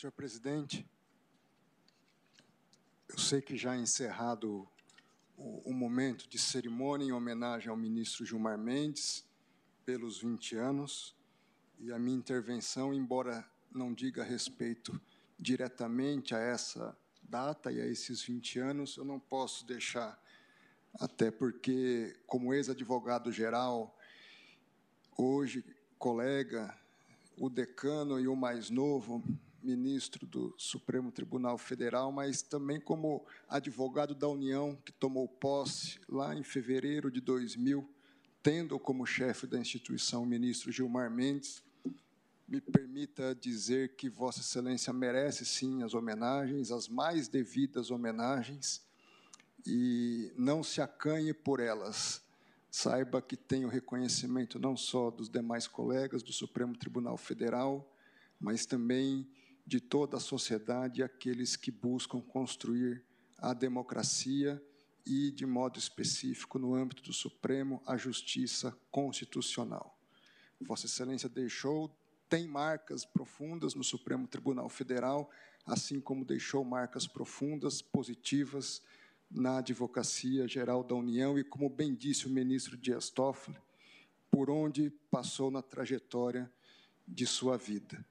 Senhor presidente, eu sei que já encerrado o, o, momento de cerimônia em homenagem ao ministro Gilmar Mendes pelos 20 anos, e a minha intervenção, embora não diga respeito diretamente a essa data e a esses 20 anos, eu não posso deixar, até porque, como ex-advogado-geral, hoje colega, o decano e o mais novo ministro do Supremo Tribunal Federal, mas também como advogado da União, que tomou posse lá em fevereiro de 2000, tendo como chefe da instituição o ministro Gilmar Mendes, me permita dizer que Vossa Excelência merece sim as homenagens, as mais devidas homenagens, e não se acanhe por elas. Saiba que tem o reconhecimento não só dos demais colegas do Supremo Tribunal Federal, mas também de toda a sociedade e aqueles que buscam construir a democracia e, de modo específico, no âmbito do Supremo, a justiça constitucional. Vossa Excelência deixou tem marcas profundas no Supremo Tribunal Federal, assim como deixou marcas profundas, positivas, na Advocacia Geral da União, e como bem disse o ministro Dias Toffoli, por onde passou na trajetória de sua vida.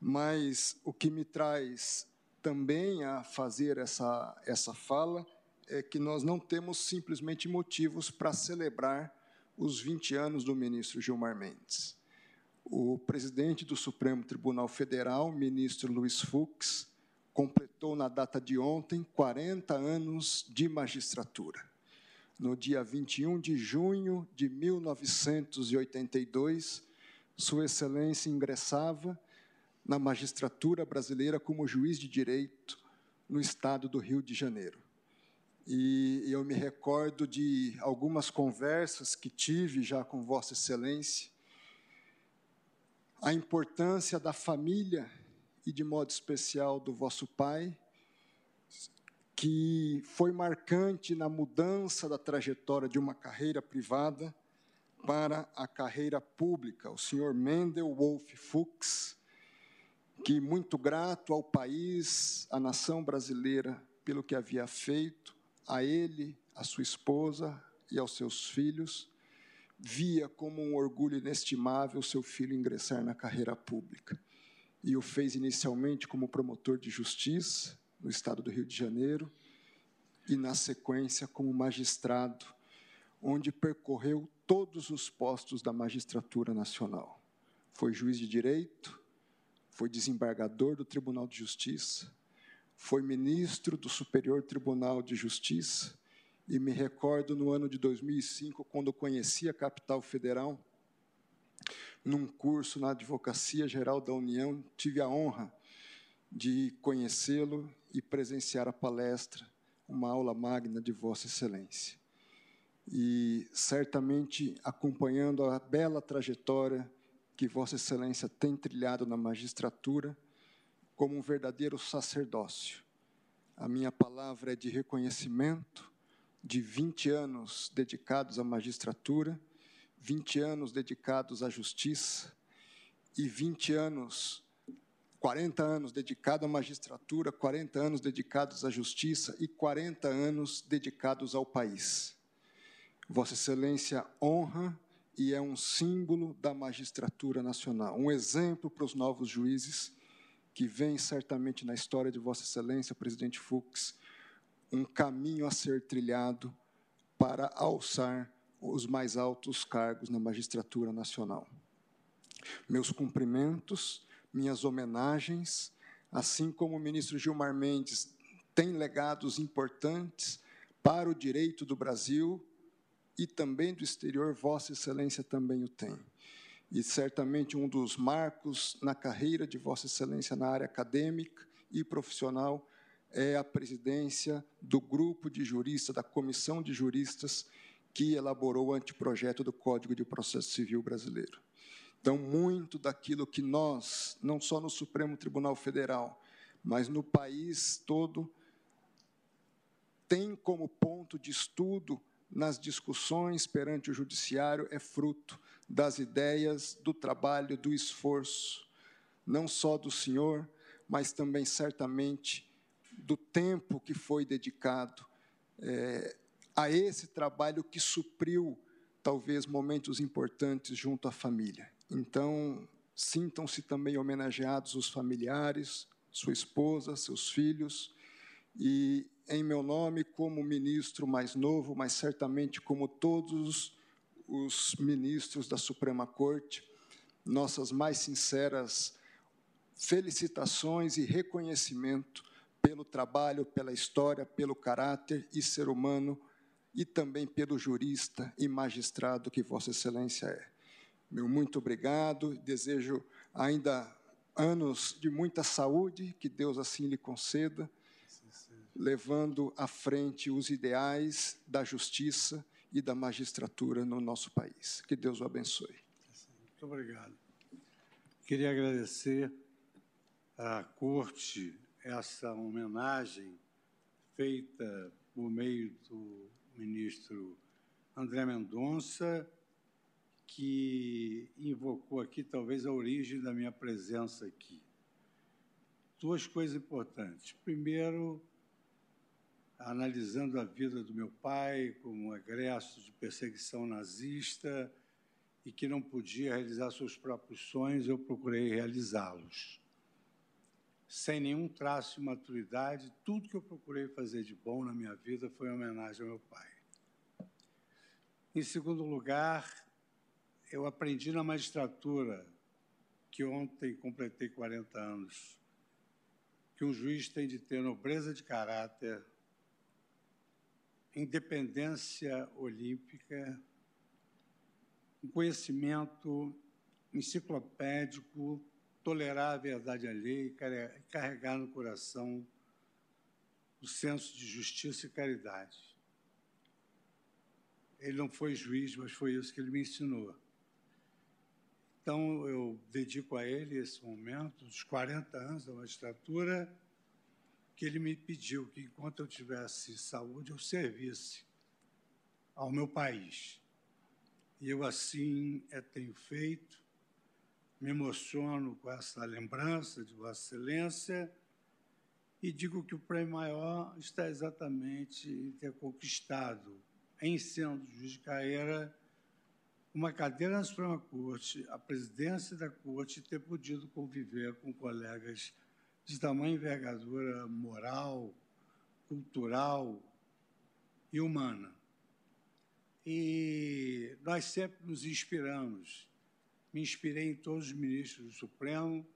Mas o que me traz também a fazer essa, essa fala é que nós não temos simplesmente motivos para celebrar os 20 anos do ministro Gilmar Mendes. O presidente do Supremo Tribunal Federal, ministro Luiz Fux, completou na data de ontem 40 anos de magistratura. No dia 21 de junho de 1982, Sua Excelência ingressava na magistratura brasileira como juiz de direito no estado do Rio de Janeiro. E eu me recordo de algumas conversas que tive já com Vossa Excelência, a importância da família e, de modo especial, do vosso pai, que foi marcante na mudança da trajetória de uma carreira privada para a carreira pública. O senhor Mendel Wolf Fuchs, que, muito grato ao país, à nação brasileira, pelo que havia feito, a ele, a sua esposa e aos seus filhos, via como um orgulho inestimável seu filho ingressar na carreira pública. E o fez inicialmente como promotor de justiça, no estado do Rio de Janeiro, e, na sequência, como magistrado, onde percorreu todos os postos da magistratura nacional. Foi juiz de direito, foi desembargador do Tribunal de Justiça, foi ministro do Superior Tribunal de Justiça, e me recordo no ano de 2005, quando conheci a capital federal, num curso na Advocacia Geral da União, tive a honra de conhecê-lo e presenciar a palestra, uma aula magna de Vossa Excelência. E certamente acompanhando a bela trajetória que Vossa Excelência tem trilhado na magistratura, como um verdadeiro sacerdócio. A minha palavra é de reconhecimento de 20 anos dedicados à magistratura, 20 anos dedicados à justiça e 20 anos 40 anos dedicados à magistratura, 40 anos dedicados à justiça e 40 anos dedicados ao país. Vossa Excelência honra e é um símbolo da magistratura nacional, um exemplo para os novos juízes que vem certamente na história de Vossa Excelência, presidente Fux, um caminho a ser trilhado para alçar os mais altos cargos na magistratura nacional. Meus cumprimentos minhas homenagens, assim como o ministro Gilmar Mendes tem legados importantes para o direito do Brasil e também do exterior, Vossa Excelência também o tem. E certamente um dos marcos na carreira de Vossa Excelência na área acadêmica e profissional é a presidência do grupo de juristas, da comissão de juristas que elaborou o anteprojeto do Código de Processo Civil Brasileiro. Então, muito daquilo que nós, não só no Supremo Tribunal Federal, mas no país todo, tem como ponto de estudo nas discussões perante o judiciário é fruto das ideias, do trabalho, do esforço, não só do senhor, mas também certamente do tempo que foi dedicado é, a esse trabalho que supriu talvez momentos importantes junto à família. Então, sintam-se também homenageados os familiares, sua esposa, seus filhos, e em meu nome, como ministro mais novo, mas certamente como todos os ministros da Suprema Corte, nossas mais sinceras felicitações e reconhecimento pelo trabalho, pela história, pelo caráter e ser humano e também pelo jurista e magistrado que Vossa Excelência é. Meu muito obrigado. Desejo ainda anos de muita saúde, que Deus assim lhe conceda, levando à frente os ideais da justiça e da magistratura no nosso país. Que Deus o abençoe. Muito obrigado. Queria agradecer à Corte essa homenagem feita por meio do ministro André Mendonça que invocou aqui talvez a origem da minha presença aqui. Duas coisas importantes. Primeiro, analisando a vida do meu pai como egresso de perseguição nazista e que não podia realizar seus próprios sonhos, eu procurei realizá-los. Sem nenhum traço de maturidade, tudo que eu procurei fazer de bom na minha vida foi em homenagem ao meu pai. Em segundo lugar, eu aprendi na magistratura, que ontem completei 40 anos, que um juiz tem de ter nobreza de caráter, independência olímpica, um conhecimento enciclopédico, tolerar a verdade alheia e carregar no coração o senso de justiça e caridade. Ele não foi juiz, mas foi isso que ele me ensinou. Então, eu dedico a ele esse momento, dos 40 anos da magistratura, que ele me pediu que, enquanto eu tivesse saúde, eu servisse ao meu país. E eu assim é, tenho feito, me emociono com essa lembrança de Vossa Excelência e digo que o prêmio maior está exatamente em ter conquistado, em sendo juiz de carreira, uma cadeira na Suprema Corte, a presidência da Corte, e ter podido conviver com colegas de tamanha envergadura moral, cultural e humana. E nós sempre nos inspiramos. Me inspirei em todos os ministros do Supremo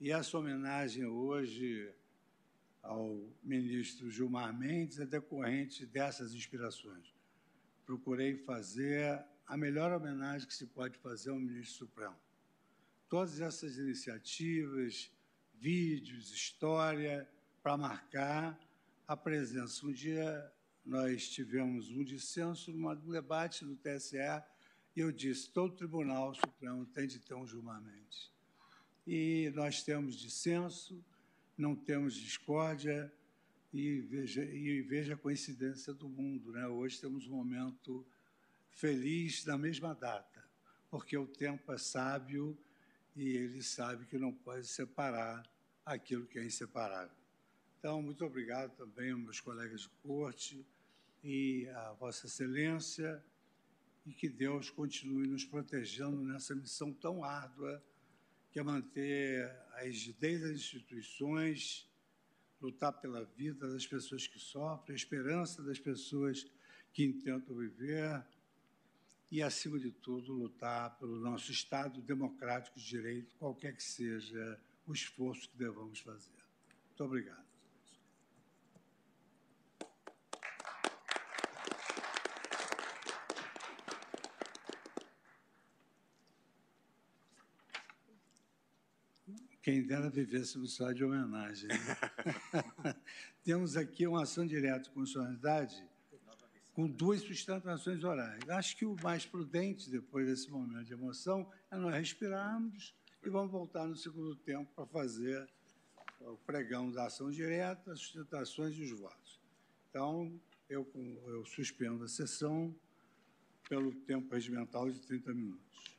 e essa homenagem hoje ao ministro Gilmar Mendes é decorrente dessas inspirações. Procurei fazer a melhor homenagem que se pode fazer ao ministro Supremo. Todas essas iniciativas, vídeos, história, para marcar a presença. Um dia nós tivemos um dissenso num debate no TSE e eu disse: todo Tribunal Supremo tem de ter um Mendes. E nós temos dissenso, não temos discórdia, e veja, e veja a coincidência do mundo. Né? Hoje temos um momento feliz na mesma data, porque o tempo é sábio e ele sabe que não pode separar aquilo que é inseparável. Então, muito obrigado também aos meus colegas de corte e a Vossa Excelência, e que Deus continue nos protegendo nessa missão tão árdua, que é manter a rigidez das instituições, lutar pela vida das pessoas que sofrem, a esperança das pessoas que intentam viver, e, acima de tudo, lutar pelo nosso Estado democrático de direito, qualquer que seja o esforço que devamos fazer. Muito obrigado. Quem dera vivêssemos só de homenagem. Né? *laughs* Temos aqui uma ação direta de constitucionalidade com duas sustentações orais. Acho que o mais prudente, depois desse momento de emoção, é nós respirarmos e vamos voltar no segundo tempo para fazer o pregão da ação direta, as sustentações e os votos. Então, eu, eu suspendo a sessão pelo tempo regimental de 30 minutos.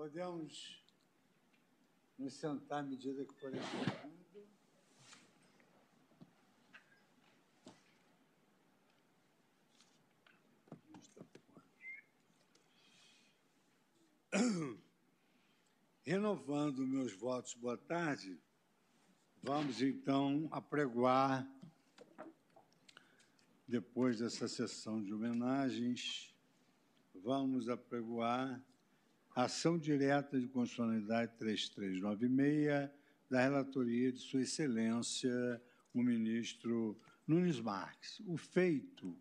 Podemos nos sentar à medida que forem chegando. Renovando meus votos, boa tarde. Vamos então apregoar, depois dessa sessão de homenagens, vamos apregoar ação direta de constitucionalidade 3396 da relatoria de Sua Excelência, o ministro Nunes Marques. O feito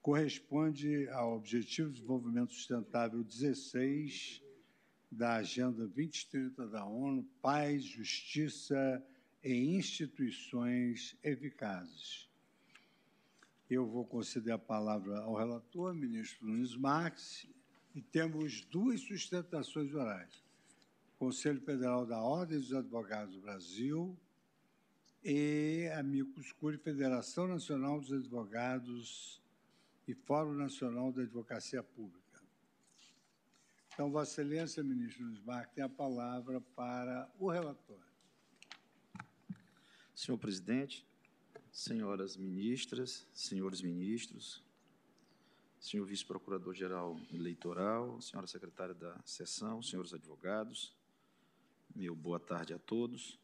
corresponde ao Objetivo de Desenvolvimento Sustentável 16 da Agenda 2030 da ONU, Paz, Justiça e Instituições Eficazes. Eu vou conceder a palavra ao relator, ministro Nunes Marques, e temos duas sustentações orais. Conselho Federal da Ordem dos Advogados do Brasil e a Micuscure Federação Nacional dos Advogados e Fórum Nacional da Advocacia Pública. Então, Vossa Excelência, ministro Nunes Marques, tem a palavra para o relatório. Senhor presidente, senhoras ministras, senhores ministros, senhor vice-procurador-geral eleitoral, senhora secretária da sessão, senhores advogados, meu boa tarde a todos.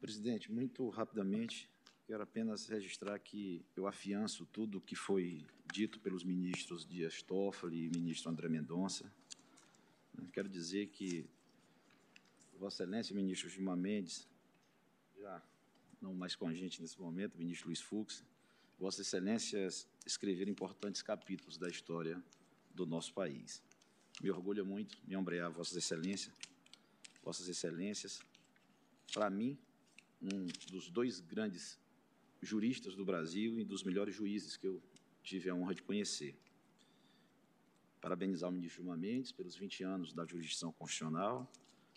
Presidente, muito rapidamente, quero apenas registrar que eu afianço tudo o que foi dito pelos ministros Dias Toffoli e ministro André Mendonça. Quero dizer que Vossa Excelência, ministro Gilmar Mendes, já não mais com a gente nesse momento, ministro Luiz Fux, Vossa Excelências escrever importantes capítulos da história do nosso país. Me orgulha muito me ombrear Vossas Excelências, Vossas Excelências, para mim, um dos dois grandes juristas do Brasil e dos melhores juízes que eu tive a honra de conhecer. Parabenizar o ministro Gilmar Mendes pelos 20 anos da jurisdição constitucional,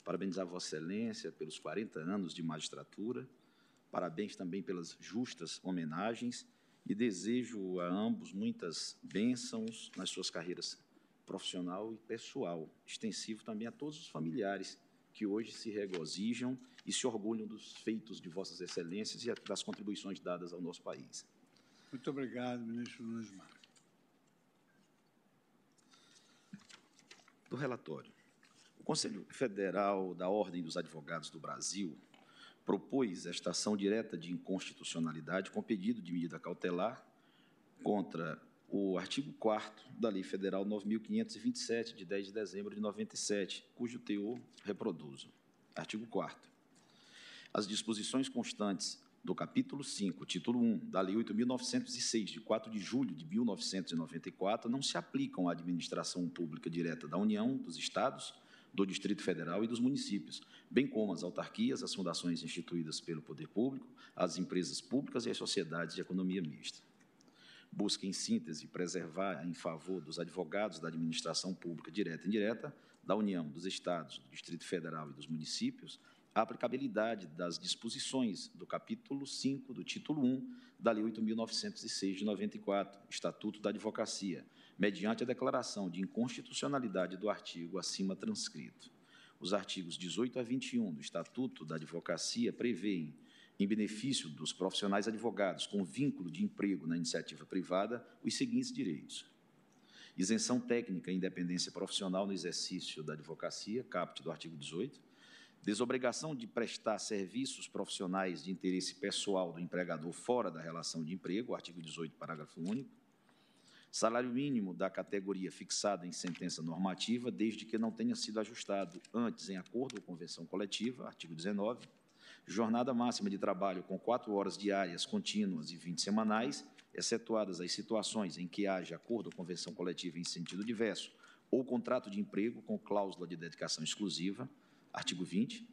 parabenizar Vossa Excelência pelos 40 anos de magistratura, parabéns também pelas justas homenagens e desejo a ambos muitas bênçãos nas suas carreiras profissional e pessoal, extensivo também a todos os familiares que hoje se regozijam e se orgulham dos feitos de Vossas Excelências e das contribuições dadas ao nosso país. Muito obrigado, ministro Nunes Marques. Do relatório. O Conselho Federal da Ordem dos Advogados do Brasil propôs esta ação direta de inconstitucionalidade com pedido de medida cautelar contra o artigo 4 da Lei Federal 9.527, de 10 de dezembro de 97, cujo teor reproduzo. Artigo 4 As disposições constantes do capítulo 5, título 1, da Lei 8.906, de 4 de julho de 1994, não se aplicam à administração pública direta da União, dos Estados, do Distrito Federal e dos municípios, bem como as autarquias, as fundações instituídas pelo poder público, as empresas públicas e as sociedades de economia mista. Busca, em síntese, preservar em favor dos advogados da administração pública direta e indireta, da União, dos Estados, do Distrito Federal e dos municípios, a aplicabilidade das disposições do capítulo 5 do título 1 da Lei 8.906 de 94, Estatuto da Advocacia, mediante a declaração de inconstitucionalidade do artigo acima transcrito. Os artigos 18 a 21 do Estatuto da Advocacia prevêem, em benefício dos profissionais advogados com vínculo de emprego na iniciativa privada, os seguintes direitos: isenção técnica e independência profissional no exercício da advocacia, caput do artigo 18, desobrigação de prestar serviços profissionais de interesse pessoal do empregador fora da relação de emprego, artigo 18, parágrafo único, Salário mínimo da categoria fixada em sentença normativa, desde que não tenha sido ajustado antes em acordo com convenção coletiva, artigo 19. Jornada máxima de trabalho com quatro horas diárias contínuas e 20 semanais, excetuadas as situações em que haja acordo ou convenção coletiva em sentido diverso, ou contrato de emprego com cláusula de dedicação exclusiva, artigo 20.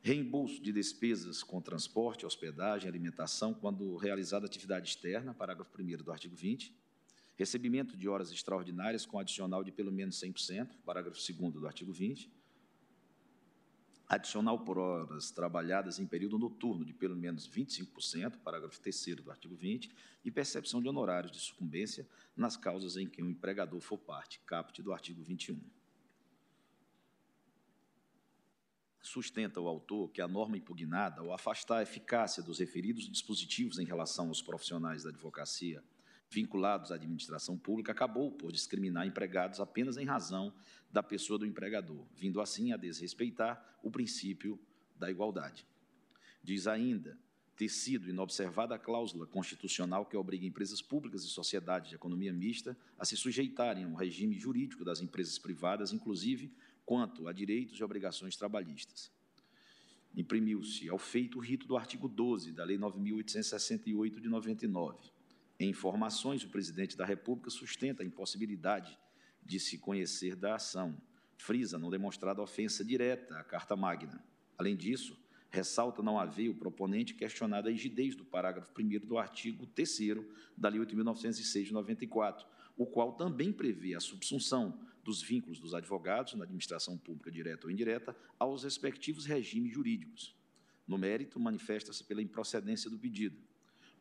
Reembolso de despesas com transporte, hospedagem, alimentação, quando realizada atividade externa, parágrafo 1 do artigo 20 recebimento de horas extraordinárias com adicional de pelo menos 100%, parágrafo 2 do artigo 20, adicional por horas trabalhadas em período noturno de pelo menos 25%, parágrafo 3 do artigo 20, e percepção de honorários de sucumbência nas causas em que o empregador for parte, caput do artigo 21. sustenta o autor que a norma impugnada, ao afastar a eficácia dos referidos dispositivos em relação aos profissionais da advocacia vinculados à administração pública, acabou por discriminar empregados apenas em razão da pessoa do empregador, vindo assim a desrespeitar o princípio da igualdade. Diz ainda ter sido inobservada a cláusula constitucional que obriga empresas públicas e sociedades de economia mista a se sujeitarem ao regime jurídico das empresas privadas, inclusive quanto a direitos e obrigações trabalhistas. Imprimiu-se ao feito o rito do artigo 12 da Lei 9.868 de 99. Em informações, o presidente da República sustenta a impossibilidade de se conhecer da ação, frisa não demonstrada ofensa direta à Carta Magna. Além disso, ressalta não haver o proponente questionado a rigidez do parágrafo 1 do artigo 3 da Lei 8.906 de 94, o qual também prevê a subsunção dos vínculos dos advogados na administração pública direta ou indireta aos respectivos regimes jurídicos. No mérito, manifesta-se pela improcedência do pedido.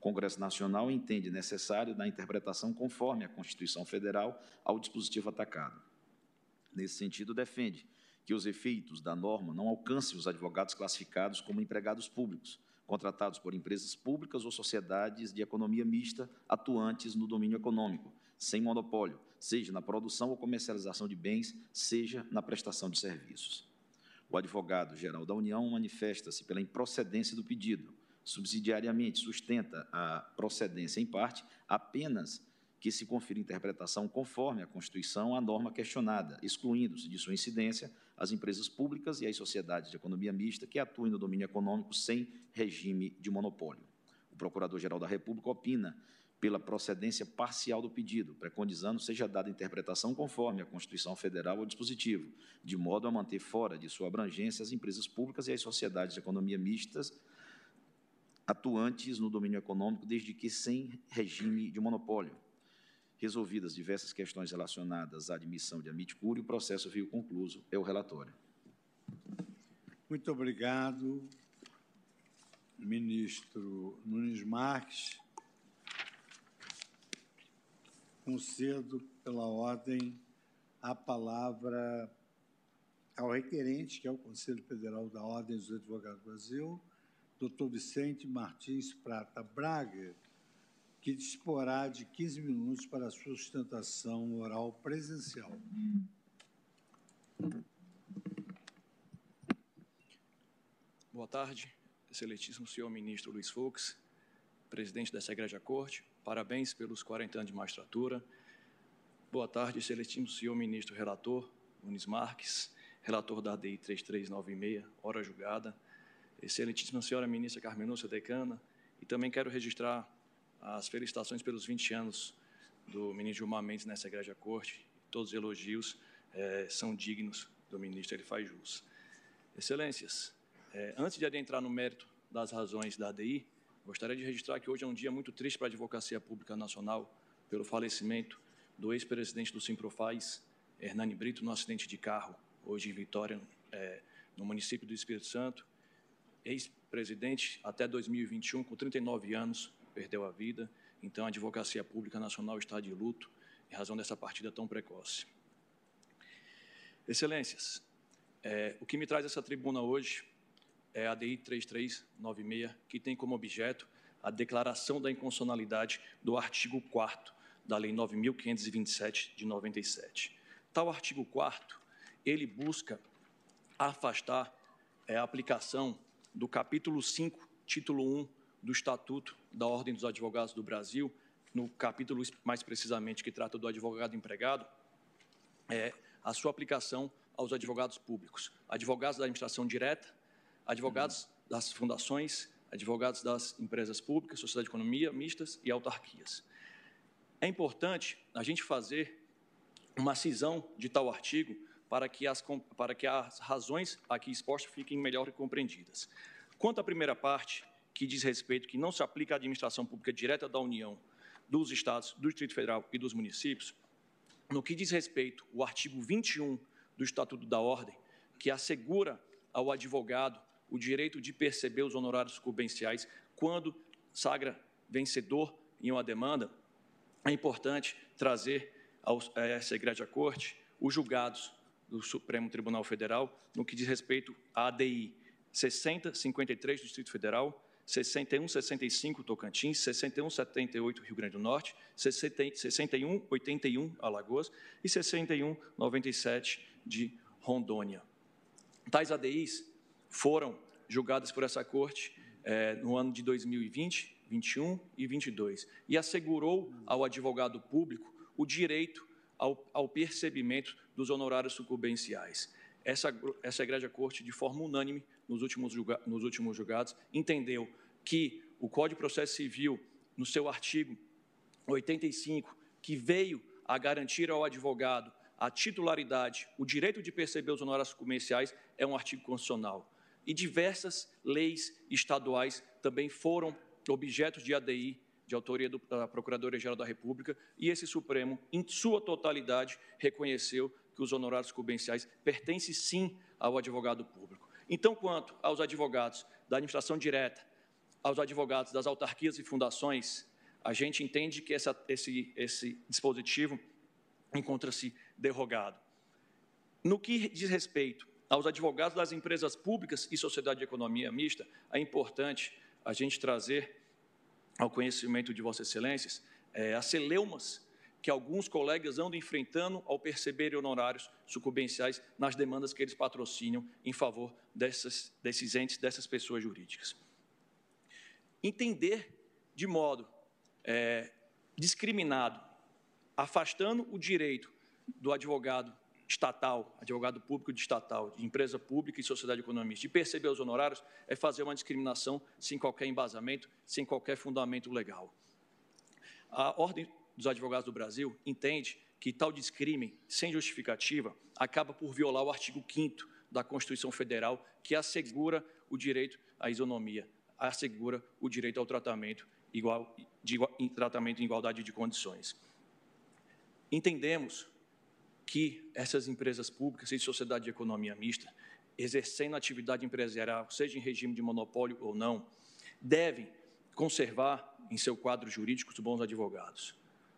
Congresso Nacional entende necessário da interpretação conforme a Constituição Federal ao dispositivo atacado. Nesse sentido, defende que os efeitos da norma não alcancem os advogados classificados como empregados públicos, contratados por empresas públicas ou sociedades de economia mista atuantes no domínio econômico, sem monopólio, seja na produção ou comercialização de bens, seja na prestação de serviços. O advogado-geral da União manifesta-se pela improcedência do pedido. Subsidiariamente, sustenta a procedência em parte apenas que se confira interpretação conforme a Constituição à norma questionada, excluindo-se de sua incidência as empresas públicas e as sociedades de economia mista que atuem no domínio econômico sem regime de monopólio. O Procurador-Geral da República opina pela procedência parcial do pedido, preconizando seja dada interpretação conforme a Constituição Federal ao dispositivo, de modo a manter fora de sua abrangência as empresas públicas e as sociedades de economia mistas atuantes no domínio econômico, desde que sem regime de monopólio, Resolvidas diversas questões relacionadas à admissão de Amite o processo veio concluso. É o relatório. Muito obrigado, ministro Nunes Marques. Concedo, pela ordem, a palavra ao requerente, que é o Conselho Federal da Ordem dos Advogados do Brasil, doutor Vicente Martins Prata Braga, que disporá de 15 minutos para a sustentação oral presencial. Boa tarde, excelentíssimo senhor ministro Luiz Fux, presidente dessa Igreja Corte, parabéns pelos 40 anos de magistratura. Boa tarde, excelentíssimo senhor ministro relator, Nunes Marques, relator da ADI 3396, hora julgada, excelentíssima senhora ministra Carmenúcia Decana, e também quero registrar as felicitações pelos 20 anos do ministro Gilmar Mendes nessa igreja corte. Todos os elogios é, são dignos do ministro, ele faz jus. Excelências, é, antes de adentrar no mérito das razões da ADI, gostaria de registrar que hoje é um dia muito triste para a Advocacia Pública Nacional pelo falecimento do ex-presidente do Simprofaz, Hernani Brito, no acidente de carro, hoje em Vitória, é, no município do Espírito Santo. Ex-presidente até 2021, com 39 anos, perdeu a vida. Então, a Advocacia Pública Nacional está de luto em razão dessa partida tão precoce. Excelências, é, o que me traz essa tribuna hoje é a DI 3396, que tem como objeto a declaração da inconstitucionalidade do artigo 4 da Lei 9.527 de 97. Tal artigo 4 ele busca afastar é, a aplicação do capítulo 5, título 1 do Estatuto da Ordem dos Advogados do Brasil, no capítulo mais precisamente que trata do advogado empregado, é a sua aplicação aos advogados públicos, advogados da administração direta, advogados das fundações, advogados das empresas públicas, sociedade de economia mistas e autarquias. É importante a gente fazer uma cisão de tal artigo para que as, para que as razões aqui expostas fiquem melhor compreendidas. Quanto à primeira parte, que diz respeito que não se aplica à administração pública direta da União, dos estados, do Distrito Federal e dos municípios, no que diz respeito ao artigo 21 do Estatuto da Ordem, que assegura ao advogado o direito de perceber os honorários sucumbenciais quando sagra vencedor em uma demanda, é importante trazer a essa Igreja Corte os julgados do Supremo Tribunal Federal no que diz respeito à ADI 6053 do Distrito Federal, 6165 Tocantins, 6178 Rio Grande do Norte, 6181 Alagoas e 6197 de Rondônia. Tais ADIs foram julgadas por essa corte eh, no ano de 2020, 21 e 22 e assegurou ao advogado público o direito ao, ao percebimento dos honorários sucumbenciais. Essa, essa Igreja Corte, de forma unânime, nos últimos, julga, nos últimos julgados, entendeu que o Código de Processo Civil, no seu artigo 85, que veio a garantir ao advogado a titularidade, o direito de perceber os honorários comerciais, é um artigo constitucional. E diversas leis estaduais também foram objetos de ADI, de autoria do, da Procuradoria-Geral da República, e esse Supremo, em sua totalidade, reconheceu que os honorários cubenciais pertencem sim ao advogado público. Então, quanto aos advogados da administração direta, aos advogados das autarquias e fundações, a gente entende que essa, esse, esse dispositivo encontra-se derrogado. No que diz respeito aos advogados das empresas públicas e sociedade de economia mista, é importante a gente trazer ao conhecimento de Vossas Excelências é, as celeumas que alguns colegas andam enfrentando ao perceberem honorários sucumbenciais nas demandas que eles patrocinam em favor dessas, desses entes, dessas pessoas jurídicas. Entender de modo é, discriminado, afastando o direito do advogado estatal, advogado público de estatal, de empresa pública e sociedade economista, de perceber os honorários, é fazer uma discriminação sem qualquer embasamento, sem qualquer fundamento legal. A ordem dos Advogados do Brasil entende que tal descrime, sem justificativa, acaba por violar o artigo 5 da Constituição Federal, que assegura o direito à isonomia, assegura o direito ao tratamento igual, de em tratamento em igualdade de condições. Entendemos que essas empresas públicas e sociedade de economia mista, exercendo atividade empresarial, seja em regime de monopólio ou não, devem conservar em seu quadro jurídico os bons advogados.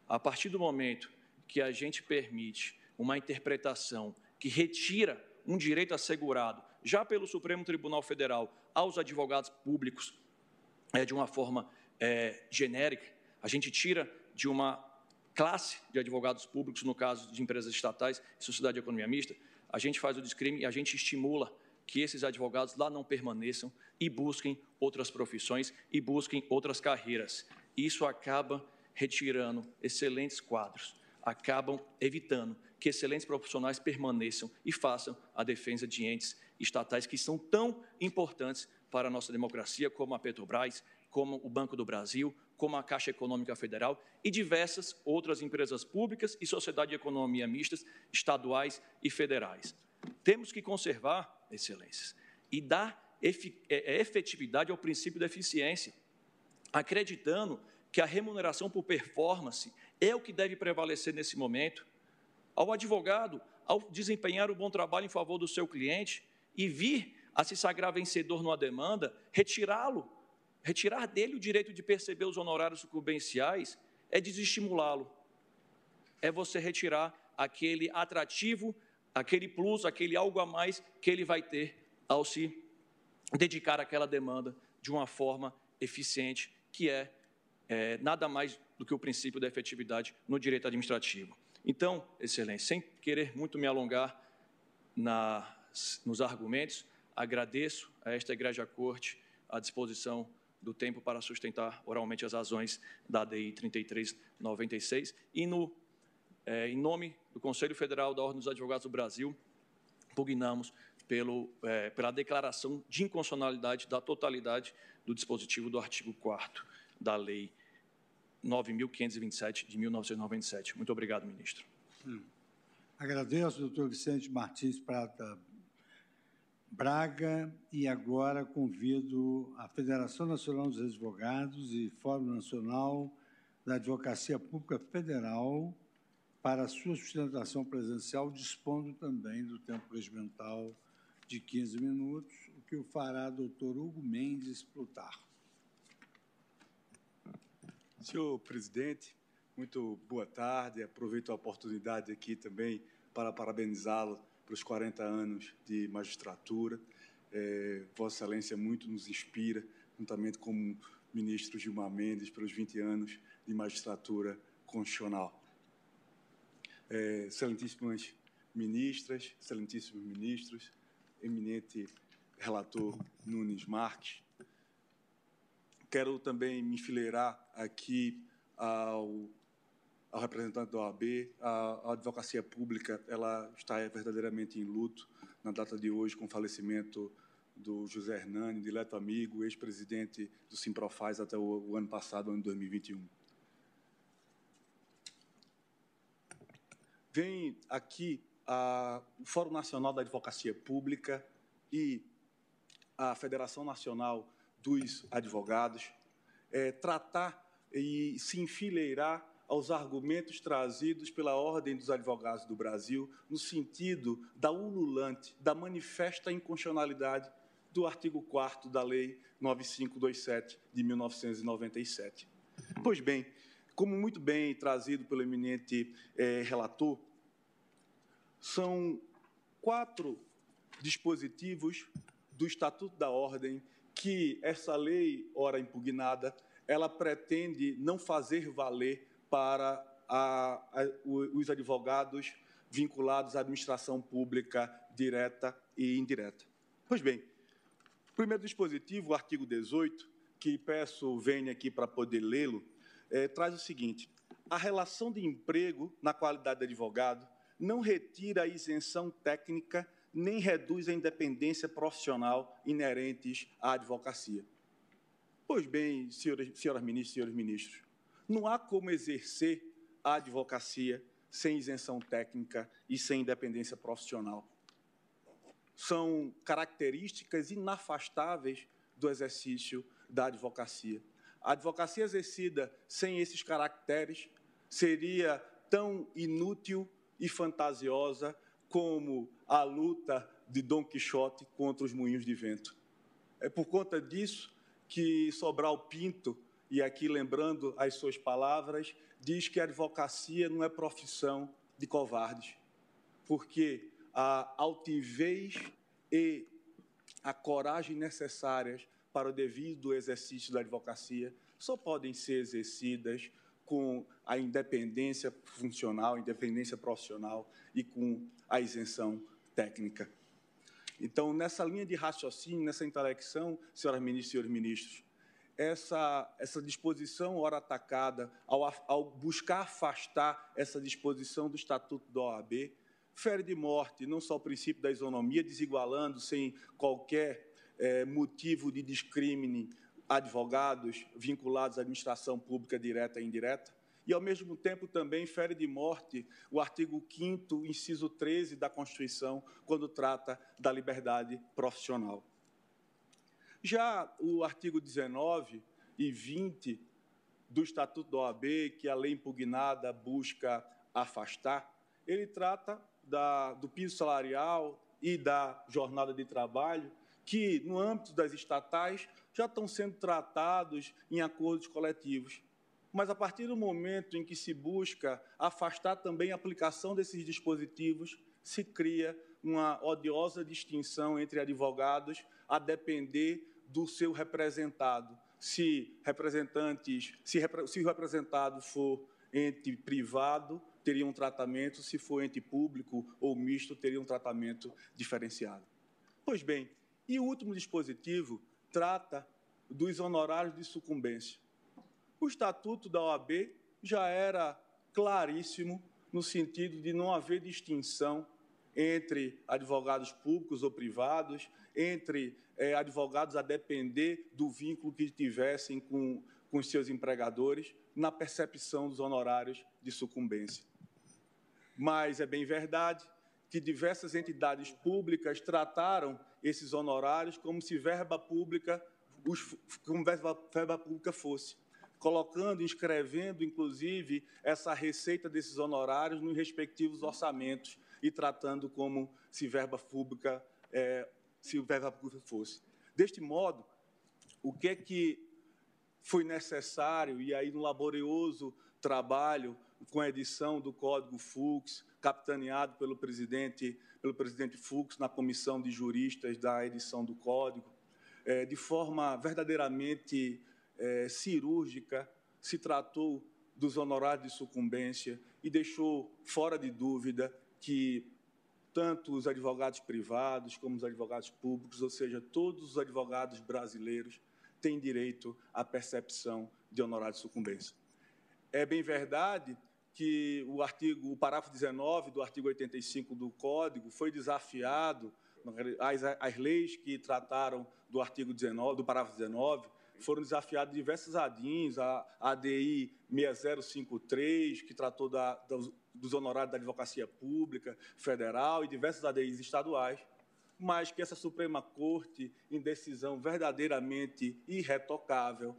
A partir do momento que a gente permite uma interpretação que retira um direito assegurado, já pelo Supremo Tribunal Federal, aos advogados públicos, é, de uma forma é, genérica, a gente tira de uma classe de advogados públicos, no caso de empresas estatais e sociedade de economia mista, a gente faz o descrime e a gente estimula que esses advogados lá não permaneçam e busquem outras profissões e busquem outras carreiras. Isso acaba retirando excelentes quadros, acabam evitando que excelentes profissionais permaneçam e façam a defesa de entes estatais que são tão importantes para a nossa democracia, como a Petrobras, como o Banco do Brasil, como a Caixa Econômica Federal e diversas outras empresas públicas e sociedade de economia mistas, estaduais e federais. Temos que conservar, excelências, e dar é, é, efetividade ao princípio da eficiência, acreditando que a remuneração por performance é o que deve prevalecer nesse momento. Ao advogado, ao desempenhar o bom trabalho em favor do seu cliente e vir a se sagrar vencedor numa demanda, retirá-lo, retirar dele o direito de perceber os honorários sucumbenciais é desestimulá-lo. É você retirar aquele atrativo, aquele plus, aquele algo a mais que ele vai ter ao se dedicar àquela demanda de uma forma eficiente, que é é, nada mais do que o princípio da efetividade no direito administrativo. Então, Excelência, sem querer muito me alongar nas, nos argumentos, agradeço a esta Igreja Corte a disposição do tempo para sustentar oralmente as razões da ADI 3396 e, no, é, em nome do Conselho Federal da Ordem dos Advogados do Brasil, pugnamos pelo, é, pela declaração de inconstitucionalidade da totalidade do dispositivo do artigo 4 da Lei 9.527 de 1997. Muito obrigado, ministro. Hum. Agradeço, doutor Vicente Martins Prata Braga, e agora convido a Federação Nacional dos Advogados e Fórum Nacional da Advocacia Pública Federal para a sua sustentação presencial, dispondo também do tempo regimental de 15 minutos, o que o fará doutor Hugo Mendes Plutarco. Senhor presidente, muito boa tarde. Aproveito a oportunidade aqui também para parabenizá-lo para os 40 anos de magistratura. É, Vossa Excelência muito nos inspira, juntamente com o ministro Gilmar Mendes, pelos 20 anos de magistratura constitucional. É, excelentíssimas ministras, excelentíssimos ministros, eminente relator Nunes Marques. Quero também me enfileirar aqui ao, ao representante da OAB. A, a advocacia pública ela está verdadeiramente em luto na data de hoje com o falecimento do José Hernani, dileto amigo, ex-presidente do Simprofaz até o, o ano passado, ano 2021. Vem aqui a, o Fórum Nacional da Advocacia Pública e a Federação Nacional dos Advogados é, tratar e se enfileirar aos argumentos trazidos pela Ordem dos Advogados do Brasil no sentido da ululante, da manifesta inconstitucionalidade do artigo 4 da Lei 9527 de 1997. Pois bem, como muito bem trazido pelo eminente eh, relator, são quatro dispositivos do Estatuto da Ordem que essa lei, ora impugnada, ela pretende não fazer valer para a, a, os advogados vinculados à administração pública direta e indireta. Pois bem, primeiro dispositivo, o artigo 18, que peço venha aqui para poder lê-lo, é, traz o seguinte: a relação de emprego na qualidade de advogado não retira a isenção técnica nem reduz a independência profissional inerentes à advocacia. Pois bem, senhoras, senhoras ministras e senhores ministros, não há como exercer a advocacia sem isenção técnica e sem independência profissional são características inafastáveis do exercício da advocacia. A advocacia exercida sem esses caracteres seria tão inútil e fantasiosa como a luta de Dom Quixote contra os moinhos de vento. É por conta disso que Sobral Pinto, e aqui lembrando as suas palavras, diz que a advocacia não é profissão de covardes, porque a altivez e a coragem necessárias para o devido exercício da advocacia só podem ser exercidas com a independência funcional, independência profissional e com a isenção técnica. Então, nessa linha de raciocínio, nessa intelecção, senhoras ministras e senhores ministros, essa, essa disposição, ora atacada, ao, ao buscar afastar essa disposição do Estatuto da OAB, fere de morte não só o princípio da isonomia, desigualando sem qualquer é, motivo de discrimine advogados vinculados à administração pública direta e indireta, e, ao mesmo tempo, também fere de morte o artigo 5 inciso 13 da Constituição, quando trata da liberdade profissional. Já o artigo 19 e 20 do Estatuto da OAB, que a lei impugnada busca afastar, ele trata da, do piso salarial e da jornada de trabalho, que, no âmbito das estatais, já estão sendo tratados em acordos coletivos. Mas, a partir do momento em que se busca afastar também a aplicação desses dispositivos, se cria uma odiosa distinção entre advogados a depender do seu representado. Se representantes, se, se o representado for ente privado, teria um tratamento, se for ente público ou misto, teria um tratamento diferenciado. Pois bem, e o último dispositivo trata dos honorários de sucumbência. O estatuto da OAB já era claríssimo no sentido de não haver distinção entre advogados públicos ou privados, entre é, advogados a depender do vínculo que tivessem com, com os seus empregadores, na percepção dos honorários de sucumbência. Mas é bem verdade que diversas entidades públicas trataram esses honorários como se verba pública, como verba, verba pública fosse, colocando, inscrevendo, inclusive, essa receita desses honorários nos respectivos orçamentos e tratando como se verba pública, é, se verba pública fosse. Deste modo, o que é que foi necessário, e aí no laborioso trabalho com a edição do Código Fux, capitaneado pelo presidente, pelo presidente Fux na comissão de juristas da edição do Código, é, de forma verdadeiramente é, cirúrgica, se tratou dos honorários de sucumbência e deixou fora de dúvida que tanto os advogados privados como os advogados públicos, ou seja, todos os advogados brasileiros, têm direito à percepção de honorário de sucumbência. É bem verdade que o artigo, o parágrafo 19 do artigo 85 do Código foi desafiado, as, leis que trataram do artigo 19, do parágrafo 19, foram desafiados diversos ADINs, a ADI 6053, que tratou da, dos honorários da advocacia pública federal e diversos ADIs estaduais, mas que essa Suprema Corte, em decisão verdadeiramente irretocável,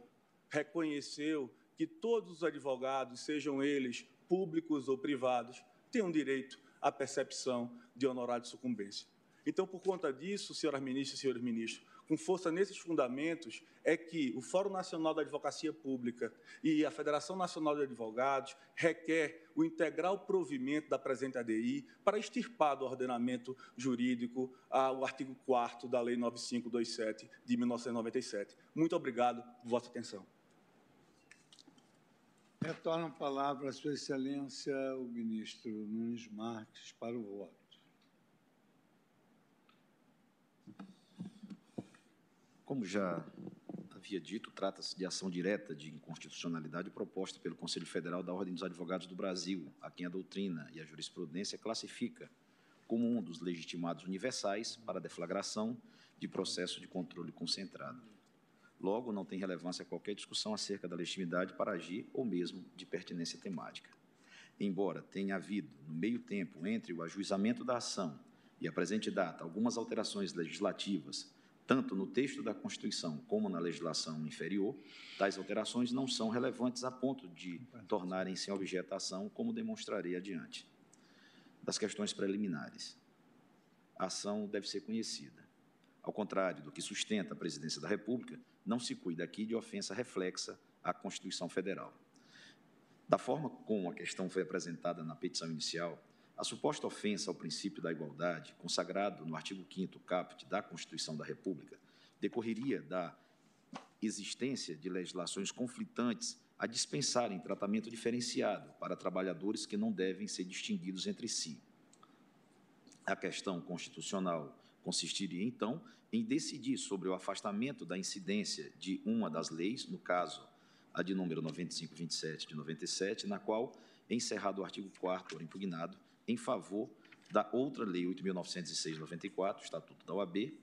reconheceu que todos os advogados, sejam eles públicos ou privados, têm direito à percepção de honorário de sucumbência. Então, por conta disso, senhoras ministras e senhores ministros, com força nesses fundamentos, é que o Fórum Nacional da Advocacia Pública e a Federação Nacional de Advogados requer o integral provimento da presente ADI para extirpar do ordenamento jurídico o artigo 4 da Lei 9527 de 1997. Muito obrigado por vossa atenção. Retorno a palavra a Sua Excelência, o ministro Nunes Marques, para o voto. Como já havia dito, trata-se de ação direta de inconstitucionalidade proposta pelo Conselho Federal da Ordem dos Advogados do Brasil, a quem a doutrina e a jurisprudência classifica como um dos legitimados universais para deflagração de processo de controle concentrado. Logo, não tem relevância qualquer discussão acerca da legitimidade para agir ou mesmo de pertinência temática. Embora tenha havido, no meio tempo, entre o ajuizamento da ação e a presente data, algumas alterações legislativas tanto no texto da Constituição como na legislação inferior, tais alterações não são relevantes a ponto de tornarem-se objeto ação, como demonstrarei adiante. Das questões preliminares. A ação deve ser conhecida. Ao contrário do que sustenta a Presidência da República, não se cuida aqui de ofensa reflexa à Constituição Federal. Da forma como a questão foi apresentada na petição inicial, a suposta ofensa ao princípio da igualdade, consagrado no artigo 5º caput da Constituição da República, decorreria da existência de legislações conflitantes a dispensarem tratamento diferenciado para trabalhadores que não devem ser distinguidos entre si. A questão constitucional consistiria, então, em decidir sobre o afastamento da incidência de uma das leis, no caso, a de número 9527 de 97, na qual, encerrado o artigo 4 impugnado, em favor da outra Lei 8.906-94, Estatuto da OAB,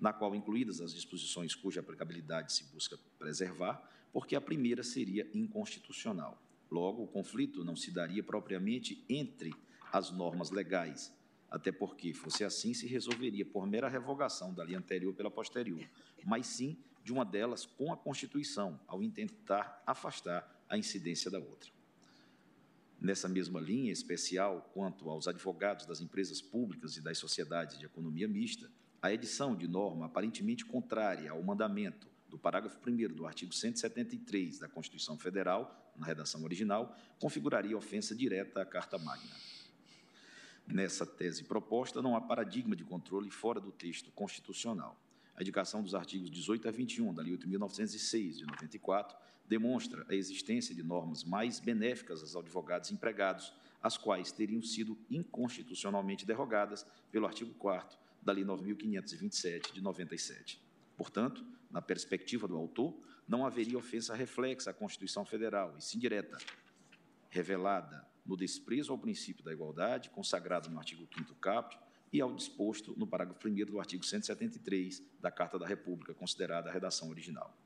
na qual incluídas as disposições cuja aplicabilidade se busca preservar, porque a primeira seria inconstitucional. Logo, o conflito não se daria propriamente entre as normas legais, até porque, fosse assim, se resolveria por mera revogação da lei anterior pela posterior, mas sim de uma delas com a Constituição, ao intentar afastar a incidência da outra. Nessa mesma linha especial, quanto aos advogados das empresas públicas e das sociedades de economia mista, a edição de norma aparentemente contrária ao mandamento do parágrafo 1 do artigo 173 da Constituição Federal, na redação original, configuraria ofensa direta à Carta Magna. Nessa tese proposta, não há paradigma de controle fora do texto constitucional. A indicação dos artigos 18 a 21 da Lei 8.906, de 94, demonstra a existência de normas mais benéficas aos advogados empregados, as quais teriam sido inconstitucionalmente derrogadas pelo artigo 4 da Lei 9.527 de 97. Portanto, na perspectiva do autor, não haveria ofensa reflexa à Constituição Federal, e sim direta, revelada no desprezo ao princípio da igualdade, consagrado no artigo 5º caput, e ao disposto no parágrafo 1 do artigo 173 da Carta da República, considerada a redação original.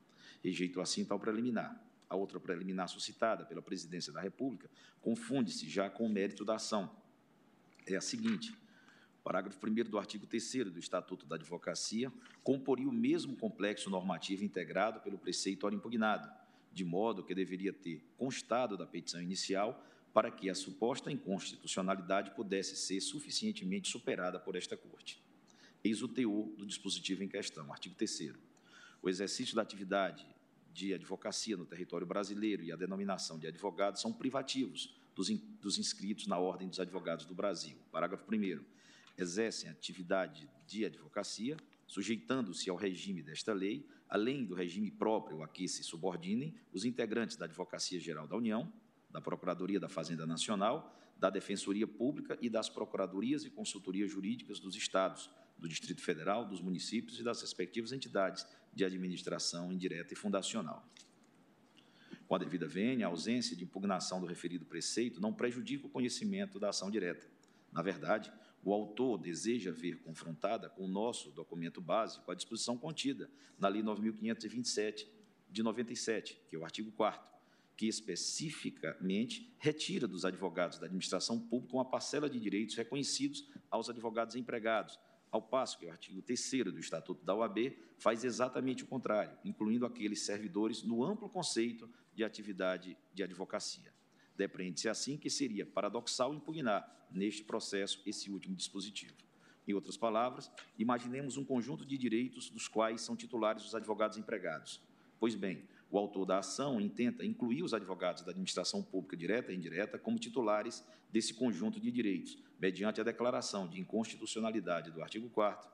Rejeito assim tal preliminar. A outra preliminar suscitada pela Presidência da República confunde-se já com o mérito da ação. É a seguinte: parágrafo 1 do artigo 3 do Estatuto da Advocacia comporia o mesmo complexo normativo integrado pelo preceito ora impugnado, de modo que deveria ter constado da petição inicial para que a suposta inconstitucionalidade pudesse ser suficientemente superada por esta Corte. Eis o teor do dispositivo em questão, artigo 3 o exercício da atividade de advocacia no território brasileiro e a denominação de advogado são privativos dos, in, dos inscritos na Ordem dos Advogados do Brasil. Parágrafo 1 exercem atividade de advocacia, sujeitando-se ao regime desta lei, além do regime próprio a que se subordinem os integrantes da Advocacia Geral da União, da Procuradoria da Fazenda Nacional, da Defensoria Pública e das Procuradorias e Consultorias Jurídicas dos Estados, do Distrito Federal, dos municípios e das respectivas entidades de administração indireta e fundacional. Com a devida vênia, a ausência de impugnação do referido preceito não prejudica o conhecimento da ação direta. Na verdade, o autor deseja ver confrontada com o nosso documento básico a disposição contida na Lei 9.527 de 97, que é o artigo 4 que especificamente retira dos advogados da administração pública uma parcela de direitos reconhecidos aos advogados empregados, ao passo que o artigo 3 do Estatuto da OAB faz exatamente o contrário, incluindo aqueles servidores no amplo conceito de atividade de advocacia. Depreende-se assim que seria paradoxal impugnar, neste processo, esse último dispositivo. Em outras palavras, imaginemos um conjunto de direitos dos quais são titulares os advogados empregados. Pois bem, o autor da ação intenta incluir os advogados da administração pública direta e indireta como titulares desse conjunto de direitos, mediante a declaração de inconstitucionalidade do artigo 4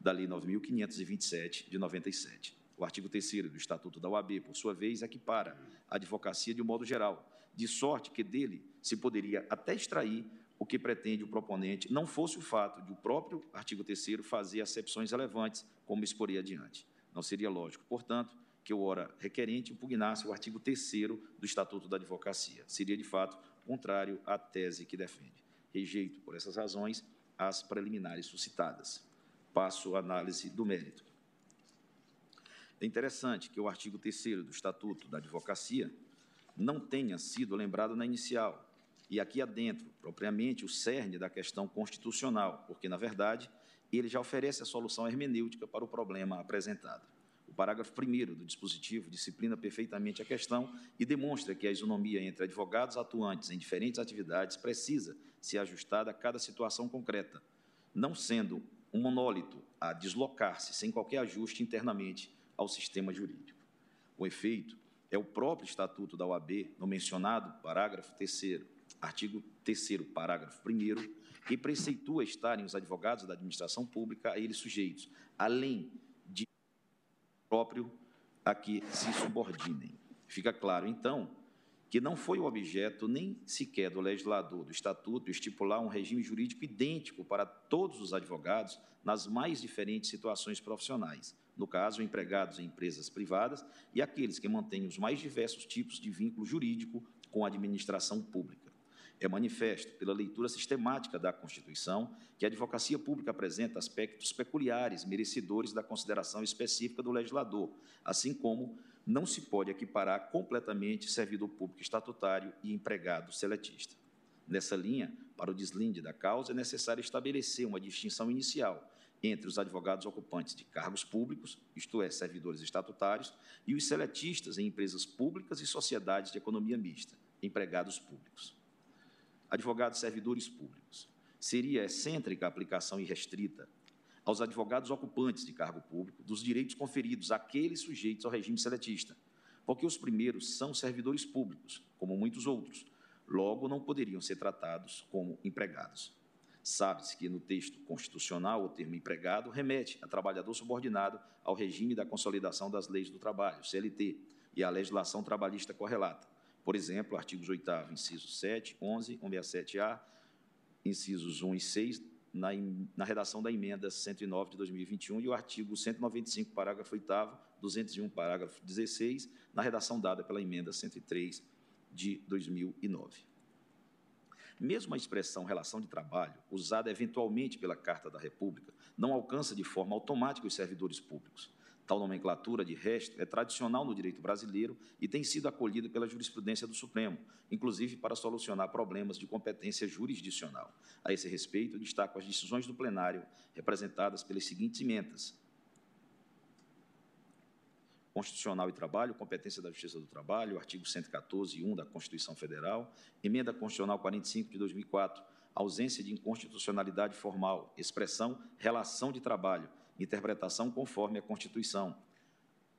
da Lei 9.527 de 97. O artigo 3 do Estatuto da OAB, por sua vez, equipara a advocacia de um modo geral, de sorte que dele se poderia até extrair o que pretende o proponente, não fosse o fato de o próprio artigo 3 fazer acepções relevantes, como exporei adiante. Não seria lógico, portanto, que o ora requerente impugnasse o artigo 3 do Estatuto da Advocacia. Seria, de fato, contrário à tese que defende. Rejeito, por essas razões, as preliminares suscitadas. Passo à análise do mérito. É interessante que o artigo 3 do Estatuto da Advocacia não tenha sido lembrado na inicial, e aqui adentro, propriamente, o cerne da questão constitucional, porque, na verdade, ele já oferece a solução hermenêutica para o problema apresentado. O parágrafo 1 do dispositivo disciplina perfeitamente a questão e demonstra que a isonomia entre advogados atuantes em diferentes atividades precisa ser ajustada a cada situação concreta, não sendo um monólito a deslocar-se sem qualquer ajuste internamente ao sistema jurídico. O efeito é o próprio Estatuto da OAB, no mencionado parágrafo 3 artigo 3 parágrafo 1 que preceitua estarem os advogados da administração pública a eles sujeitos, além próprio a que se subordinem. Fica claro, então, que não foi o objeto nem sequer do legislador do Estatuto estipular um regime jurídico idêntico para todos os advogados nas mais diferentes situações profissionais, no caso, empregados em empresas privadas e aqueles que mantêm os mais diversos tipos de vínculo jurídico com a administração pública. É manifesto, pela leitura sistemática da Constituição, que a advocacia pública apresenta aspectos peculiares, merecedores da consideração específica do legislador, assim como não se pode equiparar completamente servidor público estatutário e empregado seletista. Nessa linha, para o deslinde da causa, é necessário estabelecer uma distinção inicial entre os advogados ocupantes de cargos públicos, isto é, servidores estatutários, e os seletistas em empresas públicas e sociedades de economia mista, empregados públicos advogados servidores públicos. Seria excêntrica a aplicação irrestrita aos advogados ocupantes de cargo público dos direitos conferidos àqueles sujeitos ao regime seletista, porque os primeiros são servidores públicos, como muitos outros, logo não poderiam ser tratados como empregados. Sabe-se que no texto constitucional o termo empregado remete a trabalhador subordinado ao regime da consolidação das leis do trabalho, CLT, e à legislação trabalhista correlata, por exemplo, artigos 8 incisos 7, 11, 167-A, incisos 1 e 6, na, na, redação da emenda 109 de 2021 e o artigo 195, parágrafo 8 201, parágrafo 16, na redação dada pela emenda 103 de 2009. Mesmo a expressão relação de trabalho, usada eventualmente pela Carta da República, não alcança de forma automática os servidores públicos. Tal nomenclatura, de resto, é tradicional no direito brasileiro e tem sido acolhida pela jurisprudência do Supremo, inclusive para solucionar problemas de competência jurisdicional. A esse respeito, destaco as decisões do plenário representadas pelas seguintes emendas. Constitucional e Trabalho, competência da Justiça do Trabalho, artigo 114, 1 da Constituição Federal, emenda constitucional 45 de 2004, ausência de inconstitucionalidade formal, expressão relação de trabalho, interpretação conforme a Constituição.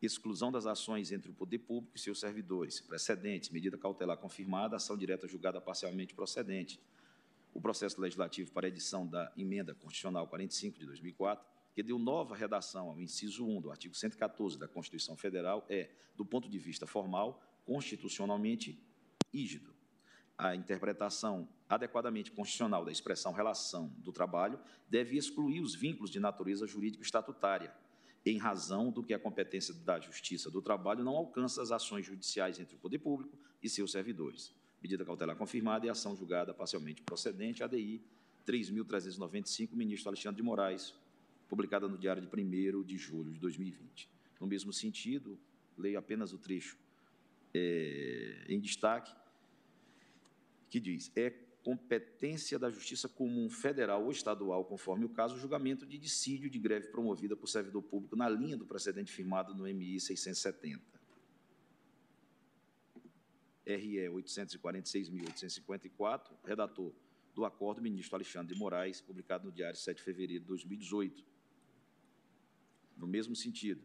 exclusão das ações entre o poder público e seus servidores, precedentes, medida cautelar confirmada, ação direta julgada parcialmente procedente. O processo legislativo para edição da emenda constitucional 45 de 2004, que deu nova redação ao inciso 1 do artigo 114 da Constituição Federal, é, do ponto de vista formal, constitucionalmente rígido. A interpretação adequadamente constitucional da expressão relação do trabalho deve excluir os vínculos de natureza jurídica estatutária, em razão do que a competência da Justiça do Trabalho não alcança as ações judiciais entre o poder público e seus servidores. Medida cautelar confirmada e ação julgada parcialmente procedente, ADI 3.395, ministro Alexandre de Moraes, publicada no Diário de 1 de julho de 2020. No mesmo sentido, leio apenas o trecho é, em destaque, que diz: é competência da Justiça Comum Federal ou Estadual, conforme o caso, o julgamento de dissídio de greve promovida por servidor público na linha do precedente firmado no MI 670. RE 846.854, redator do acordo, ministro Alexandre de Moraes, publicado no Diário 7 de fevereiro de 2018. No mesmo sentido,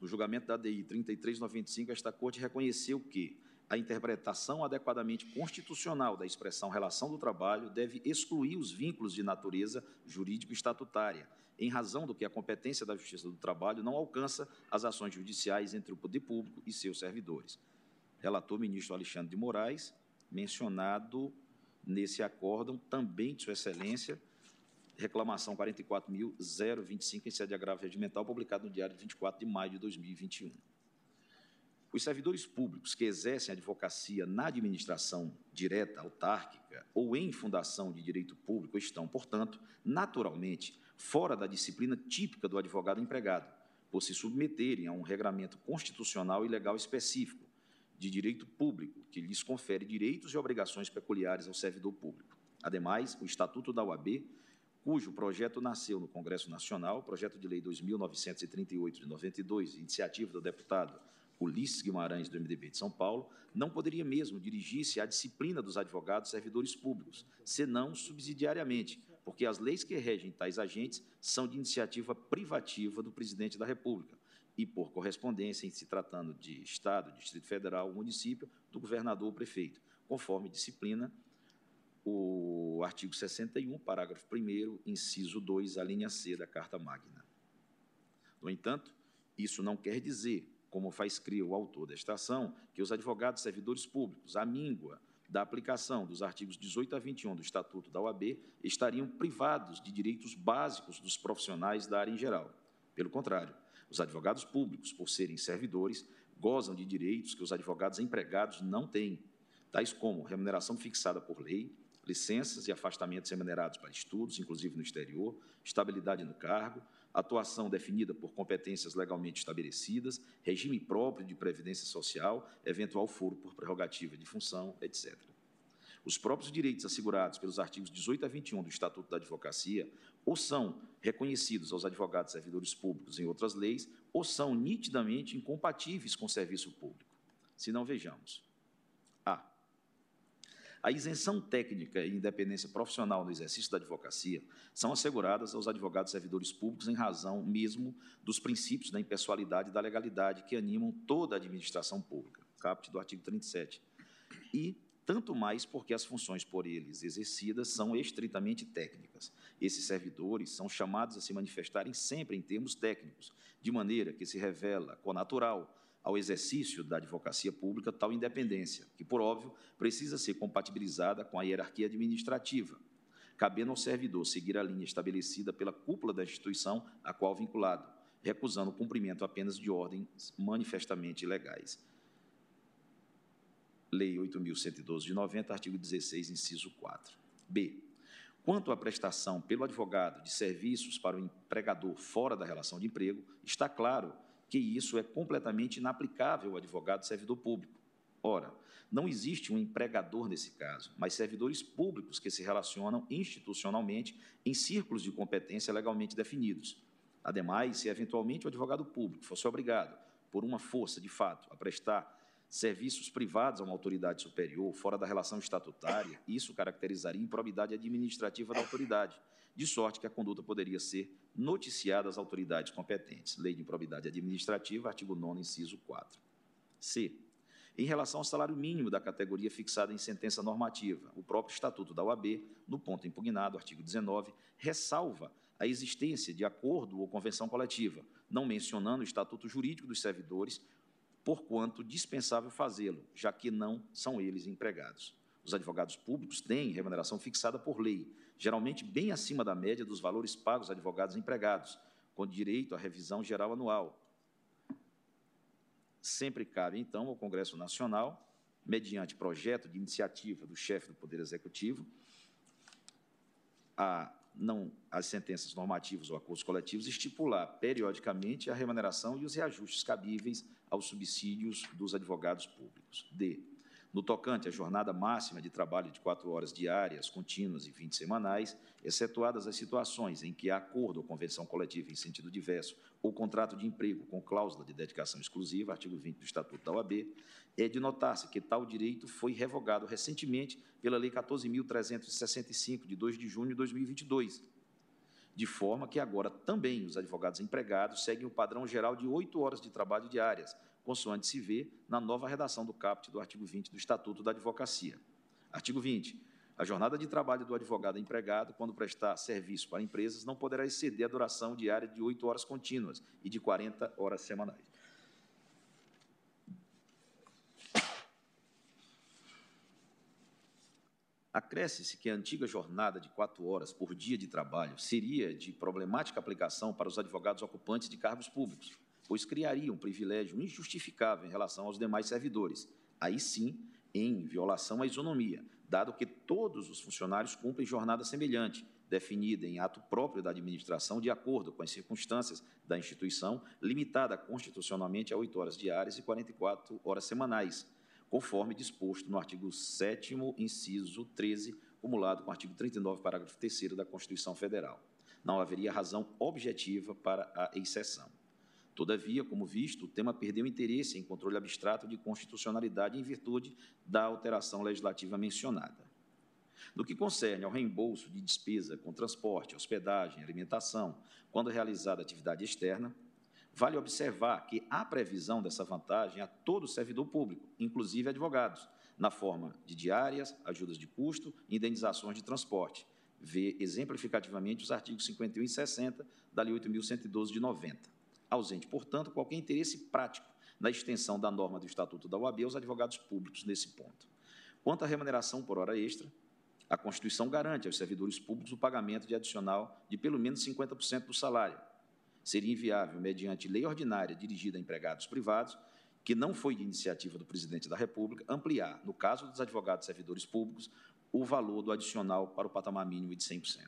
no julgamento da DI 3395, esta Corte reconheceu que a interpretação adequadamente constitucional da expressão relação do trabalho deve excluir os vínculos de natureza jurídico-estatutária, em razão do que a competência da Justiça do Trabalho não alcança as ações judiciais entre o poder público e seus servidores. Relator ministro Alexandre de Moraes, mencionado nesse acórdão também de Sua Excelência, reclamação 44.025 em sede de agravo regimental, publicado no Diário de 24 de maio de 2021. Os servidores públicos que exercem advocacia na administração direta, autárquica ou em fundação de direito público estão, portanto, naturalmente fora da disciplina típica do advogado empregado, por se submeterem a um regramento constitucional e legal específico de direito público, que lhes confere direitos e obrigações peculiares ao servidor público. Ademais, o Estatuto da UAB, cujo projeto nasceu no Congresso Nacional, projeto de lei 2938 de 92, iniciativa do deputado Ulisses Guimarães, do MDB de São Paulo, não poderia mesmo dirigir-se à disciplina dos advogados servidores públicos, senão subsidiariamente, porque as leis que regem tais agentes são de iniciativa privativa do presidente da República e, por correspondência, em se tratando de Estado, Distrito Federal, município, do governador ou prefeito, conforme disciplina o artigo 61, parágrafo 1, inciso 2, a linha C da Carta Magna. No entanto, isso não quer dizer como faz crer o autor desta ação, que os advogados servidores públicos, à míngua da aplicação dos artigos 18 a 21 do Estatuto da OAB, estariam privados de direitos básicos dos profissionais da área em geral. Pelo contrário, os advogados públicos, por serem servidores, gozam de direitos que os advogados empregados não têm, tais como remuneração fixada por lei, licenças e afastamentos remunerados para estudos, inclusive no exterior, estabilidade no cargo, atuação definida por competências legalmente estabelecidas, regime próprio de previdência social, eventual foro por prerrogativa de função, etc. Os próprios direitos assegurados pelos artigos 18 a 21 do Estatuto da Advocacia ou são reconhecidos aos advogados servidores públicos em outras leis ou são nitidamente incompatíveis com o serviço público. Se não vejamos. A. Isenção técnica e independência profissional no exercício da advocacia são asseguradas aos advogados servidores públicos em razão mesmo dos princípios da impessoalidade e da legalidade que animam toda a administração pública, caput do artigo 37. E tanto mais porque as funções por eles exercidas são estritamente técnicas. Esses servidores são chamados a se manifestarem sempre em termos técnicos, de maneira que se revela conatural ao exercício da advocacia pública tal independência, que, por óbvio, precisa ser compatibilizada com a hierarquia administrativa, cabendo ao servidor seguir a linha estabelecida pela cúpula da instituição a qual vinculado, recusando o cumprimento apenas de ordens manifestamente ilegais. Lei 8.112 de 90, artigo 16, inciso 4. B. Quanto à prestação pelo advogado de serviços para o empregador fora da relação de emprego, está claro que isso é completamente inaplicável ao advogado servidor público. Ora, não existe um empregador nesse caso, mas servidores públicos que se relacionam institucionalmente em círculos de competência legalmente definidos. Ademais, se eventualmente o advogado público fosse obrigado, por uma força de fato, a prestar serviços privados a uma autoridade superior, fora da relação estatutária, isso caracterizaria improbidade administrativa da autoridade, de sorte que a conduta poderia ser noticiada às autoridades competentes. Lei de Improbidade Administrativa, artigo 9, inciso 4. C. Em relação ao salário mínimo da categoria fixada em sentença normativa, o próprio Estatuto da OAB, no ponto impugnado, artigo 19, ressalva a existência de acordo ou convenção coletiva, não mencionando o estatuto jurídico dos servidores, porquanto dispensável fazê-lo, já que não são eles empregados. Os advogados públicos têm remuneração fixada por lei, geralmente bem acima da média dos valores pagos a advogados empregados, com direito à revisão geral anual. Sempre cabe, então, ao Congresso Nacional, mediante projeto de iniciativa do chefe do Poder Executivo, a não as sentenças normativas ou acordos coletivos estipular periodicamente a remuneração e os reajustes cabíveis aos subsídios dos advogados públicos. D. No tocante à jornada máxima de trabalho de quatro horas diárias, contínuas e 20 semanais, excetuadas as situações em que há acordo ou convenção coletiva em sentido diverso ou contrato de emprego com cláusula de dedicação exclusiva, artigo 20 do Estatuto da OAB, é de notar-se que tal direito foi revogado recentemente pela Lei 14.365, de 2 de junho de 2022, de forma que agora também os advogados empregados seguem o padrão geral de oito horas de trabalho diárias, consoante se vê na nova redação do caput do artigo 20 do Estatuto da Advocacia. Artigo 20. A jornada de trabalho do advogado empregado, quando prestar serviço para empresas, não poderá exceder a duração diária de oito horas contínuas e de 40 horas semanais. Acresce-se que a antiga jornada de quatro horas por dia de trabalho seria de problemática aplicação para os advogados ocupantes de cargos públicos, pois criaria um privilégio injustificável em relação aos demais servidores, aí sim em violação à isonomia, dado que todos os funcionários cumprem jornada semelhante, definida em ato próprio da administração de acordo com as circunstâncias da instituição, limitada constitucionalmente a 8 horas diárias e 44 horas semanais, conforme disposto no artigo 7 inciso 13, cumulado com o artigo 39, parágrafo 3 da Constituição Federal. Não haveria razão objetiva para a exceção. Todavia, como visto, o tema perdeu interesse em controle abstrato de constitucionalidade em virtude da alteração legislativa mencionada. No que concerne ao reembolso de despesa com transporte, hospedagem, alimentação, quando realizada atividade externa, Vale observar que há previsão dessa vantagem a todo servidor público, inclusive advogados, na forma de diárias, ajudas de custo e indenizações de transporte. Vê exemplificativamente os artigos 51 e 60 da Lei 8.112 de 90. Ausente, portanto, qualquer interesse prático na extensão da norma do Estatuto da OAB aos advogados públicos nesse ponto. Quanto à remuneração por hora extra, a Constituição garante aos servidores públicos o pagamento de adicional de pelo menos 50% do salário, seria inviável, mediante lei ordinária dirigida a empregados privados, que não foi de iniciativa do presidente da República, ampliar, no caso dos advogados servidores públicos, o valor do adicional para o patamar mínimo de 100%.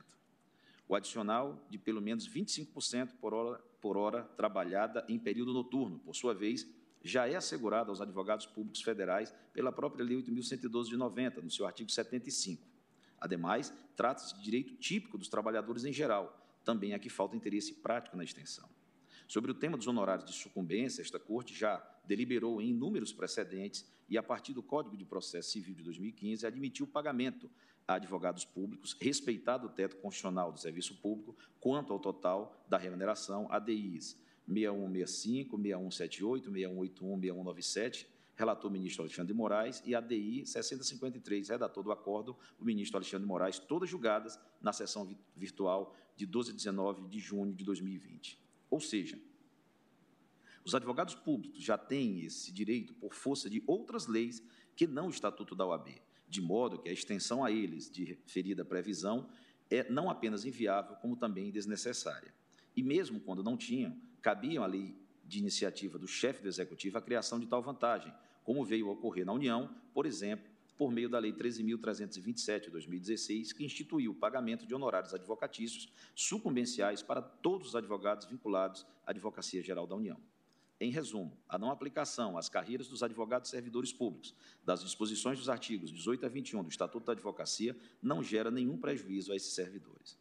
O adicional de pelo menos 25% por hora, por hora trabalhada em período noturno, por sua vez, já é assegurado aos advogados públicos federais pela própria Lei 8.112 de 90, no seu artigo 75. Ademais, trata-se de direito típico dos trabalhadores em geral, também aqui falta interesse prático na extensão. Sobre o tema dos honorários de sucumbência, esta Corte já deliberou em inúmeros precedentes e, a partir do Código de Processo Civil de 2015, admitiu o pagamento advogados públicos, respeitado o teto constitucional do serviço público, quanto ao total da remuneração ADIs 6165, 6178, 6181, 6197, relator ministro Alexandre de Moraes, e a DI 6053, redator do acordo, o ministro Alexandre de Moraes, todas julgadas na sessão virtual de 12 a 19 de junho de 2020. Ou seja, os advogados públicos já têm esse direito por força de outras leis que não o Estatuto da OAB, de modo que a extensão a eles de referida previsão é não apenas inviável, como também desnecessária. E mesmo quando não tinham, cabiam à lei de iniciativa do chefe do Executivo a criação de tal vantagem, como veio a ocorrer na União, por exemplo, por meio da Lei 13.327 de 2016, que instituiu o pagamento de honorários advocatícios sucumbenciais para todos os advogados vinculados à Advocacia Geral da União. Em resumo, a não aplicação às carreiras dos advogados servidores públicos das disposições dos artigos 18 a 21 do Estatuto da Advocacia não gera nenhum prejuízo a esses servidores.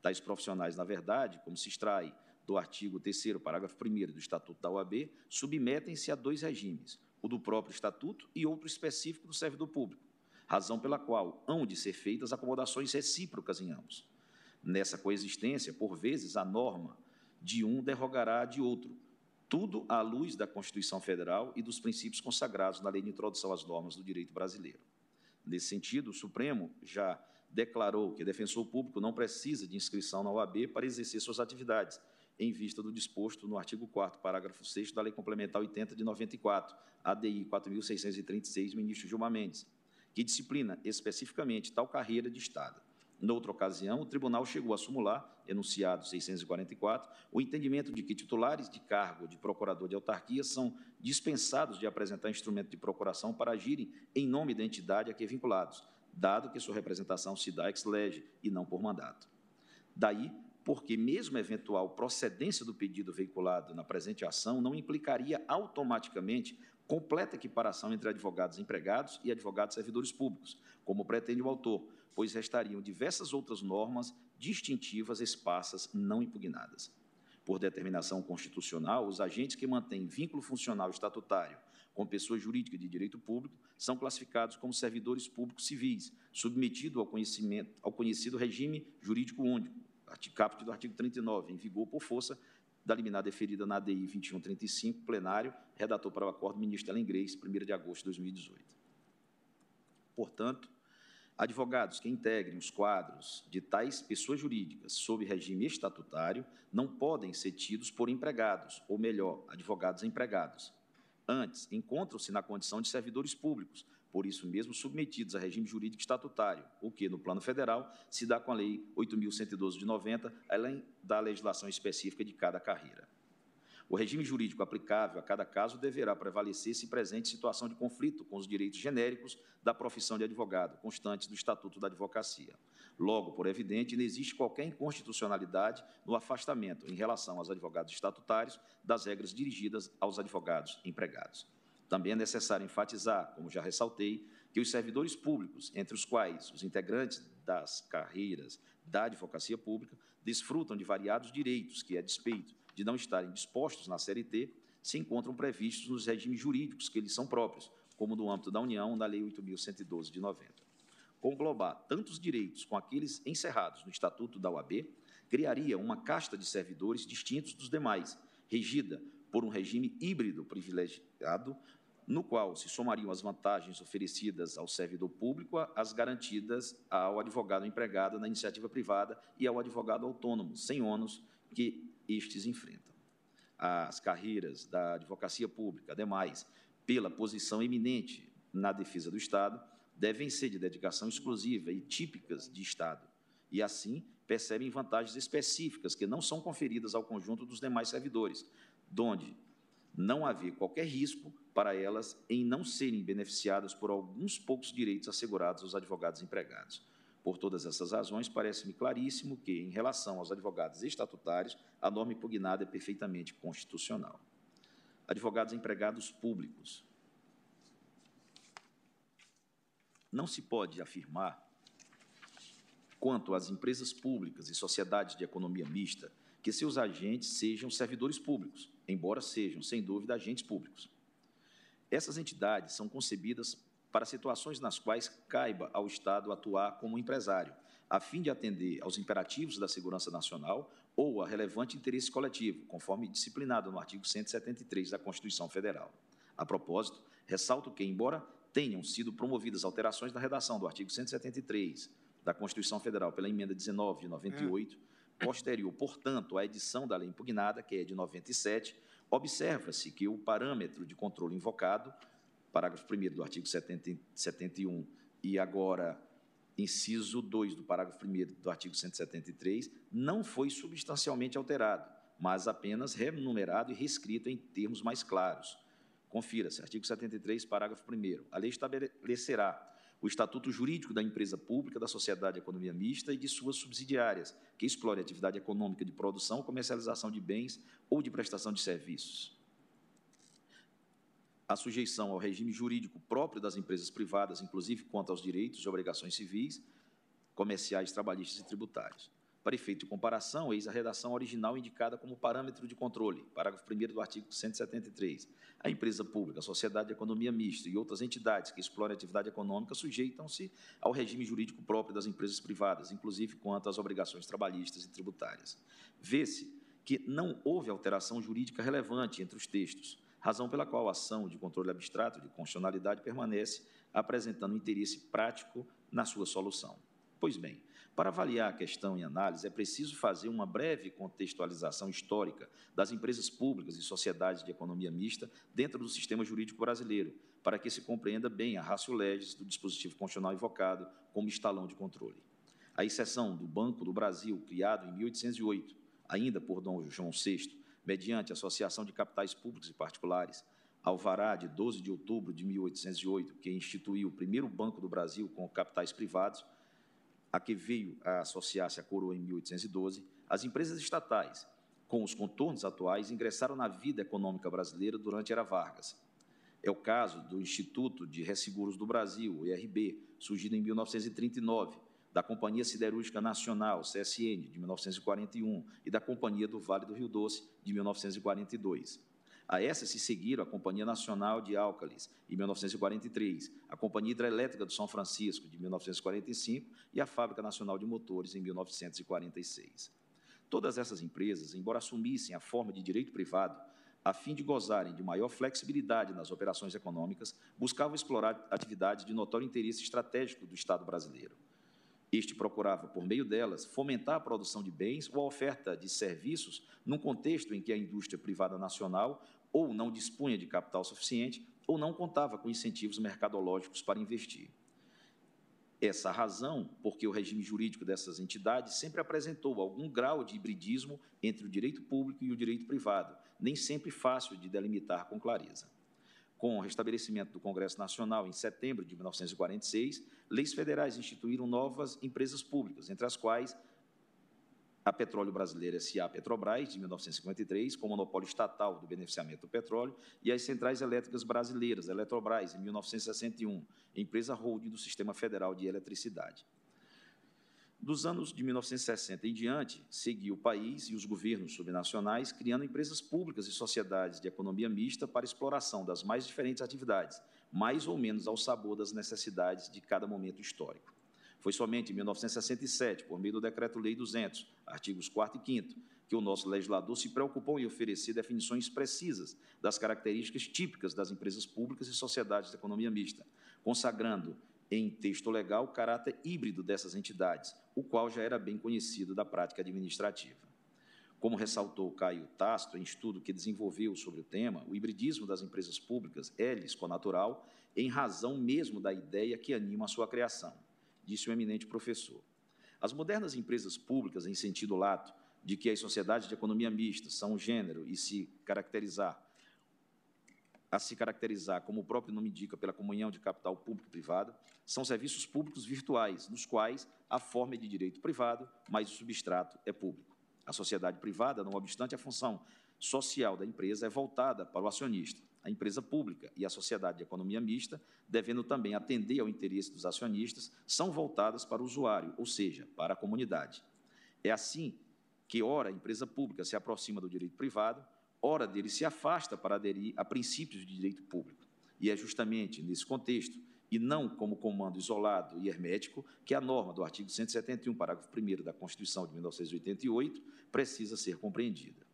Tais profissionais, na verdade, como se extrai do artigo 3 parágrafo 1 do Estatuto da OAB, submetem-se a dois regimes. o do próprio Estatuto e outro específico do servidor público, razão pela qual hão de ser feitas acomodações recíprocas em ambos. Nessa coexistência, por vezes, a norma de um derrogará de outro, tudo à luz da Constituição Federal e dos princípios consagrados na Lei de Introdução às Normas do Direito Brasileiro. Nesse sentido, o Supremo já declarou que defensor público não precisa de inscrição na OAB para exercer suas atividades, em vista do disposto no artigo 4 parágrafo 6 da Lei Complementar 80 de 94, ADI 4636, ministro Gilmar Mendes, que disciplina especificamente tal carreira de Estado. Noutra ocasião, o tribunal chegou a sumular, enunciado 644, o entendimento de que titulares de cargo de procurador de autarquia são dispensados de apresentar instrumento de procuração para agirem em nome da entidade a que vinculados, dado que sua representação se dá ex lege e não por mandato. Daí, porque mesmo eventual procedência do pedido veiculado na presente ação não implicaria automaticamente completa equiparação entre advogados empregados e advogados servidores públicos, como pretende o autor, pois restariam diversas outras normas distintivas esparsas não impugnadas. Por determinação constitucional, os agentes que mantêm vínculo funcional estatutário com pessoa jurídica de direito público são classificados como servidores públicos civis, submetido ao, conhecimento, ao conhecido regime jurídico único, caput do artigo 39, em vigor por força da liminar deferida na ADI 2135, plenário, redator para o acordo ministro Ellen Grace, 1 de agosto de 2018. Portanto, Advogados que integrem os quadros de tais pessoas jurídicas sob regime estatutário não podem ser tidos por empregados, ou melhor, advogados empregados. Antes, encontram-se na condição de servidores públicos, por isso mesmo submetidos a regime jurídico estatutário, o que, no plano federal, se dá com a Lei 8.112 de 90, além da legislação específica de cada carreira. O regime jurídico aplicável a cada caso deverá prevalecer se presente situação de conflito com os direitos genéricos da profissão de advogado, constantes do Estatuto da Advocacia. Logo, por evidente, não existe qualquer inconstitucionalidade no afastamento em relação aos advogados estatutários das regras dirigidas aos advogados empregados. Também é necessário enfatizar, como já ressaltei, que os servidores públicos, entre os quais os integrantes das carreiras da advocacia pública, desfrutam de variados direitos que, a despeito de não estarem dispostos na CLT, se encontram previstos nos regimes jurídicos que eles são próprios, como no âmbito da União, na Lei 8.112 de 90. Conglobar tantos direitos com aqueles encerrados no Estatuto da OAB criaria uma casta de servidores distintos dos demais, regida por um regime híbrido privilegiado, no qual se somariam as vantagens oferecidas ao servidor público às garantidas ao advogado empregado na iniciativa privada e ao advogado autônomo, sem ônus, que estes enfrentam. As carreiras da advocacia pública, ademais, pela posição eminente na defesa do Estado, devem ser de dedicação exclusiva e típicas de Estado, e assim percebem vantagens específicas que não são conferidas ao conjunto dos demais servidores, donde não haver qualquer risco para elas em não serem beneficiadas por alguns poucos direitos assegurados aos advogados empregados. Por todas essas razões, parece-me claríssimo que, em relação aos advogados estatutários, a norma impugnada é perfeitamente constitucional. Advogados empregados públicos. Não se pode afirmar, quanto às empresas públicas e sociedades de economia mista, que seus agentes sejam servidores públicos, embora sejam, sem dúvida, agentes públicos. Essas entidades são concebidas para situações nas quais caiba ao Estado atuar como empresário, a fim de atender aos imperativos da segurança nacional ou a relevante interesse coletivo, conforme disciplinado no artigo 173 da Constituição Federal. A propósito, ressalto que, embora tenham sido promovidas alterações na redação do artigo 173 da Constituição Federal pela emenda 19 de 98, é. posterior, portanto, à edição da lei impugnada, que é de 97, observa-se que o parâmetro de controle invocado parágrafo 1 do artigo 70, 71 e agora inciso 2 do parágrafo 1 do artigo 173, não foi substancialmente alterado, mas apenas renumerado e reescrito em termos mais claros. Confira-se, artigo 73, parágrafo 1 A lei estabelecerá o estatuto jurídico da empresa pública, da sociedade de economia mista e de suas subsidiárias, que explore atividade econômica de produção, comercialização de bens ou de prestação de serviços a sujeição ao regime jurídico próprio das empresas privadas, inclusive quanto aos direitos e obrigações civis, comerciais, trabalhistas e tributários. Para efeito de comparação, eis a redação original indicada como parâmetro de controle, parágrafo 1 do artigo 173. A empresa pública, a sociedade de economia mista e outras entidades que explorem atividade econômica sujeitam-se ao regime jurídico próprio das empresas privadas, inclusive quanto às obrigações trabalhistas e tributárias. Vê-se que não houve alteração jurídica relevante entre os textos, razão pela qual a ação de controle abstrato de constitucionalidade permanece apresentando interesse prático na sua solução. Pois bem, para avaliar a questão em análise, é preciso fazer uma breve contextualização histórica das empresas públicas e sociedades de economia mista dentro do sistema jurídico brasileiro, para que se compreenda bem a ratio legis do dispositivo constitucional invocado como estalão de controle. A exceção do Banco do Brasil, criado em 1808, ainda por Dom João VI, mediante associação de capitais públicos e particulares, Alvará, de 12 de outubro de 1808, que instituiu o primeiro Banco do Brasil com capitais privados, a que veio a associar-se à coroa em 1812, as empresas estatais, com os contornos atuais, ingressaram na vida econômica brasileira durante a Era Vargas. É o caso do Instituto de Resseguros do Brasil, IRB, surgido em 1939, da Companhia Siderúrgica Nacional, CSN, de 1941, e da Companhia do Vale do Rio Doce, de 1942. A essa se seguiram a Companhia Nacional de Álcalis, em 1943, a Companhia Hidrelétrica do São Francisco, de 1945, e a Fábrica Nacional de Motores, em 1946. Todas essas empresas, embora assumissem a forma de direito privado, a fim de gozarem de maior flexibilidade nas operações econômicas, buscavam explorar atividades de notório interesse estratégico do Estado brasileiro. Este procurava, por meio delas, fomentar a produção de bens ou a oferta de serviços num contexto em que a indústria privada nacional ou não dispunha de capital suficiente ou não contava com incentivos mercadológicos para investir. Essa razão, porque o regime jurídico dessas entidades sempre apresentou algum grau de hibridismo entre o direito público e o direito privado, nem sempre fácil de delimitar com clareza. Com o restabelecimento do Congresso Nacional em setembro de 1946, leis federais instituíram novas empresas públicas, entre as quais a Petróleo Brasileira S.A. Petrobras, de 1953, com monopólio estatal do beneficiamento do petróleo, e as Centrais Elétricas Brasileiras, Eletrobras, em 1961, empresa holding do Sistema Federal de Eletricidade. Dos anos de 1960 em diante, seguiu o país e os governos subnacionais criando empresas públicas e sociedades de economia mista para exploração das mais diferentes atividades, mais ou menos ao sabor das necessidades de cada momento histórico. Foi somente em 1967, por meio do Decreto-Lei 200, artigos 4 e 5 que o nosso legislador se preocupou em oferecer definições precisas das características típicas das empresas públicas e sociedades de economia mista, consagrando em texto legal o caráter híbrido dessas entidades, o qual já era bem conhecido da prática administrativa. Como ressaltou Caio Tasto, em estudo que desenvolveu sobre o tema, o hibridismo das empresas públicas é lisconatural em razão mesmo da ideia que anima a sua criação disse o eminente professor. As modernas empresas públicas, em sentido lato, de que as sociedades de economia mista são um gênero e se caracterizar a se caracterizar, como o próprio nome indica, pela comunhão de capital público e privado, são serviços públicos virtuais, nos quais a forma é de direito privado, mas o substrato é público. A sociedade privada, não obstante a função social da empresa, é voltada para o acionista a empresa pública e a sociedade de economia mista, devendo também atender ao interesse dos acionistas, são voltadas para o usuário, ou seja, para a comunidade. É assim que, ora, a empresa pública se aproxima do direito privado, ora, dele se afasta para aderir a princípios de direito público. E é justamente nesse contexto, e não como comando isolado e hermético, que a norma do artigo 171, parágrafo 1 da Constituição de 1988, precisa ser compreendida.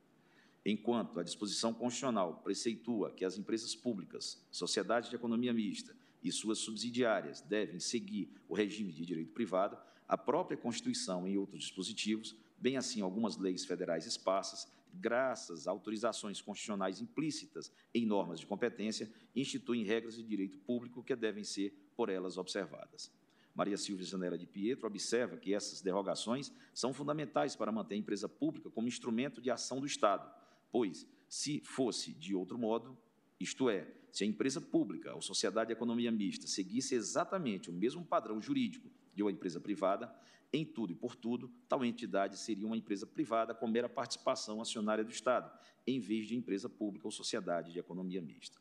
Enquanto a disposição constitucional preceitua que as empresas públicas, sociedades de economia mista e suas subsidiárias devem seguir o regime de direito privado, a própria Constituição e outros dispositivos, bem assim algumas leis federais esparsas, graças a autorizações constitucionais implícitas em normas de competência, instituem regras de direito público que devem ser por elas observadas. Maria Silvia Janela de Pietro observa que essas derrogações são fundamentais para manter a empresa pública como instrumento de ação do Estado, Pois, se fosse de outro modo, isto é, se a empresa pública ou sociedade de economia mista seguisse exatamente o mesmo padrão jurídico de uma empresa privada, em tudo e por tudo, tal entidade seria uma empresa privada com mera participação acionária do Estado, em vez de empresa pública ou sociedade de economia mista.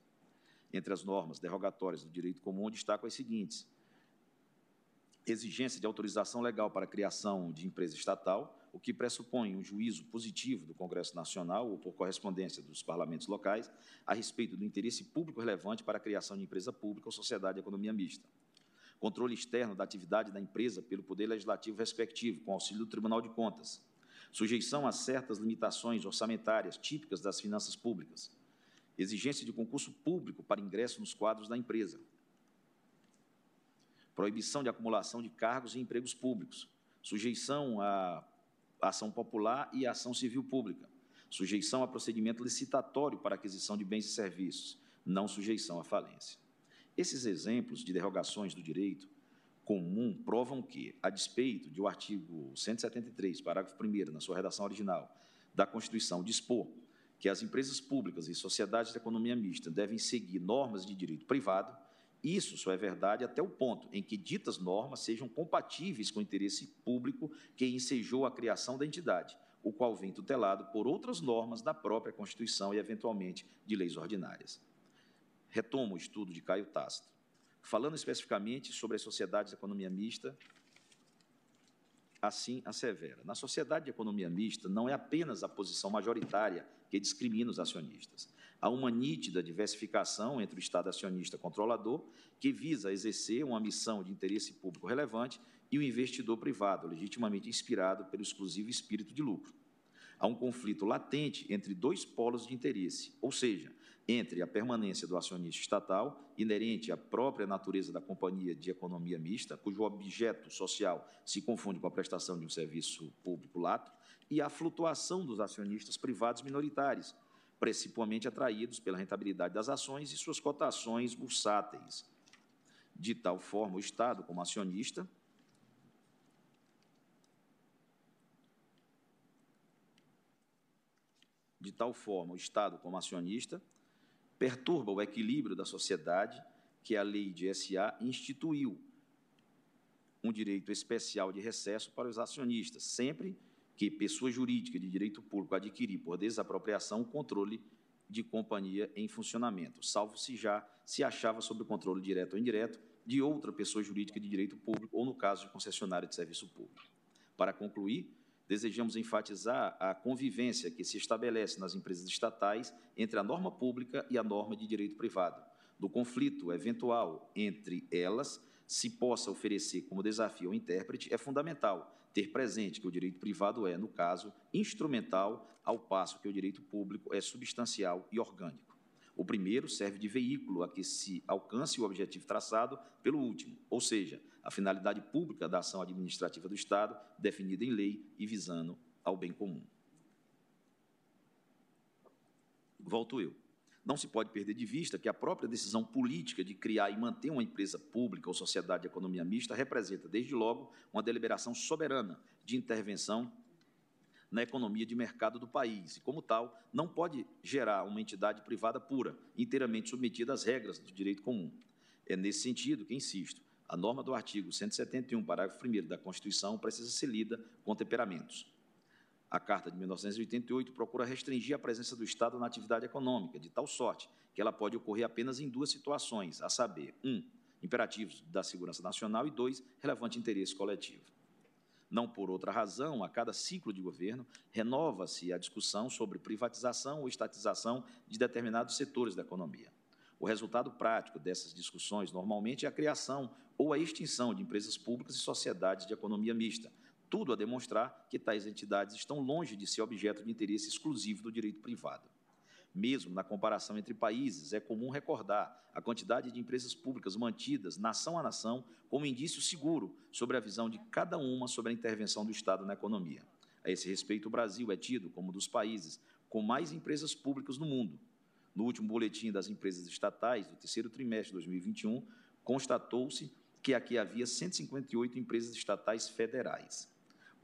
Entre as normas derogatórias do direito comum, destaco as seguintes: exigência de autorização legal para a criação de empresa estatal, o que pressupõe um juízo positivo do Congresso Nacional ou por correspondência dos parlamentos locais a respeito do interesse público relevante para a criação de empresa pública ou sociedade de economia mista. Controle externo da atividade da empresa pelo Poder Legislativo respectivo, com auxílio do Tribunal de Contas. Sujeição a certas limitações orçamentárias típicas das finanças públicas. Exigência de concurso público para ingresso nos quadros da empresa. Proibição de acumulação de cargos e empregos públicos. Sujeição a ação popular e ação civil pública. Sujeição a procedimento licitatório para aquisição de bens e serviços. Não sujeição à falência. Esses exemplos de derrogações do direito comum provam que, a despeito de o artigo 173, parágrafo 1 na sua redação original, da Constituição dispor que as empresas públicas e sociedades de economia mista devem seguir normas de direito privado, isso só é verdade até o ponto em que ditas normas sejam compatíveis com o interesse público que ensejou a criação da entidade, o qual vem tutelado por outras normas da própria Constituição e, eventualmente, de leis ordinárias. Retomo o estudo de Caio Tácito. Falando especificamente sobre as sociedades de economia mista, assim assevera. Na sociedade de economia mista, não é apenas a posição majoritária que discrimina os acionistas. Há uma nítida diversificação entre o Estado acionista controlador, que visa exercer uma missão de interesse público relevante, e o investidor privado, legitimamente inspirado pelo exclusivo espírito de lucro. Há um conflito latente entre dois polos de interesse, ou seja, entre a permanência do acionista estatal, inerente à própria natureza da companhia de economia mista, cujo objeto social se confunde com a prestação de um serviço público lato, e a flutuação dos acionistas privados minoritários, principalmente atraídos pela rentabilidade das ações e suas cotações bursáteis. De tal forma, o Estado, como acionista, de tal forma, o Estado, como acionista, perturba o equilíbrio da sociedade que a lei de SA instituiu um direito especial de recesso para os acionistas, sempre que pessoa jurídica de direito público adquirir por desapropriação o controle de companhia em funcionamento, salvo se já se achava sob controle direto ou indireto de outra pessoa jurídica de direito público ou no caso de concessionária de serviço público. Para concluir, desejamos enfatizar a convivência que se estabelece nas empresas estatais entre a norma pública e a norma de direito privado. Do conflito eventual entre elas, se possa oferecer como desafio ao intérprete, é fundamental ter presente que o direito privado é, no caso, instrumental, ao passo que o direito público é substancial e orgânico. O primeiro serve de veículo a que se alcance o objetivo traçado pelo último, ou seja, a finalidade pública da ação administrativa do Estado, definida em lei e visando ao bem comum. Volto eu. Não se pode perder de vista que a própria decisão política de criar e manter uma empresa pública ou sociedade de economia mista representa, desde logo, uma deliberação soberana de intervenção na economia de mercado do país e, como tal, não pode gerar uma entidade privada pura, inteiramente submetida às regras do direito comum. É nesse sentido que insisto, a norma do artigo 171, parágrafo 1 da Constituição precisa ser lida com temperamentos. A Carta de 1988 procura restringir a presença do Estado na atividade econômica, de tal sorte que ela pode ocorrer apenas em duas situações, a saber, um, imperativos da segurança nacional e dois, relevante interesse coletivo. Não por outra razão, a cada ciclo de governo, renova-se a discussão sobre privatização ou estatização de determinados setores da economia. O resultado prático dessas discussões normalmente é a criação ou a extinção de empresas públicas e sociedades de economia mista, tudo a demonstrar que tais entidades estão longe de ser objeto de interesse exclusivo do direito privado. Mesmo na comparação entre países, é comum recordar a quantidade de empresas públicas mantidas, nação a nação, como indício seguro sobre a visão de cada uma sobre a intervenção do Estado na economia. A esse respeito, o Brasil é tido como um dos países com mais empresas públicas no mundo. No último boletim das empresas estatais do terceiro trimestre de 2021, constatou-se que aqui havia 158 empresas estatais federais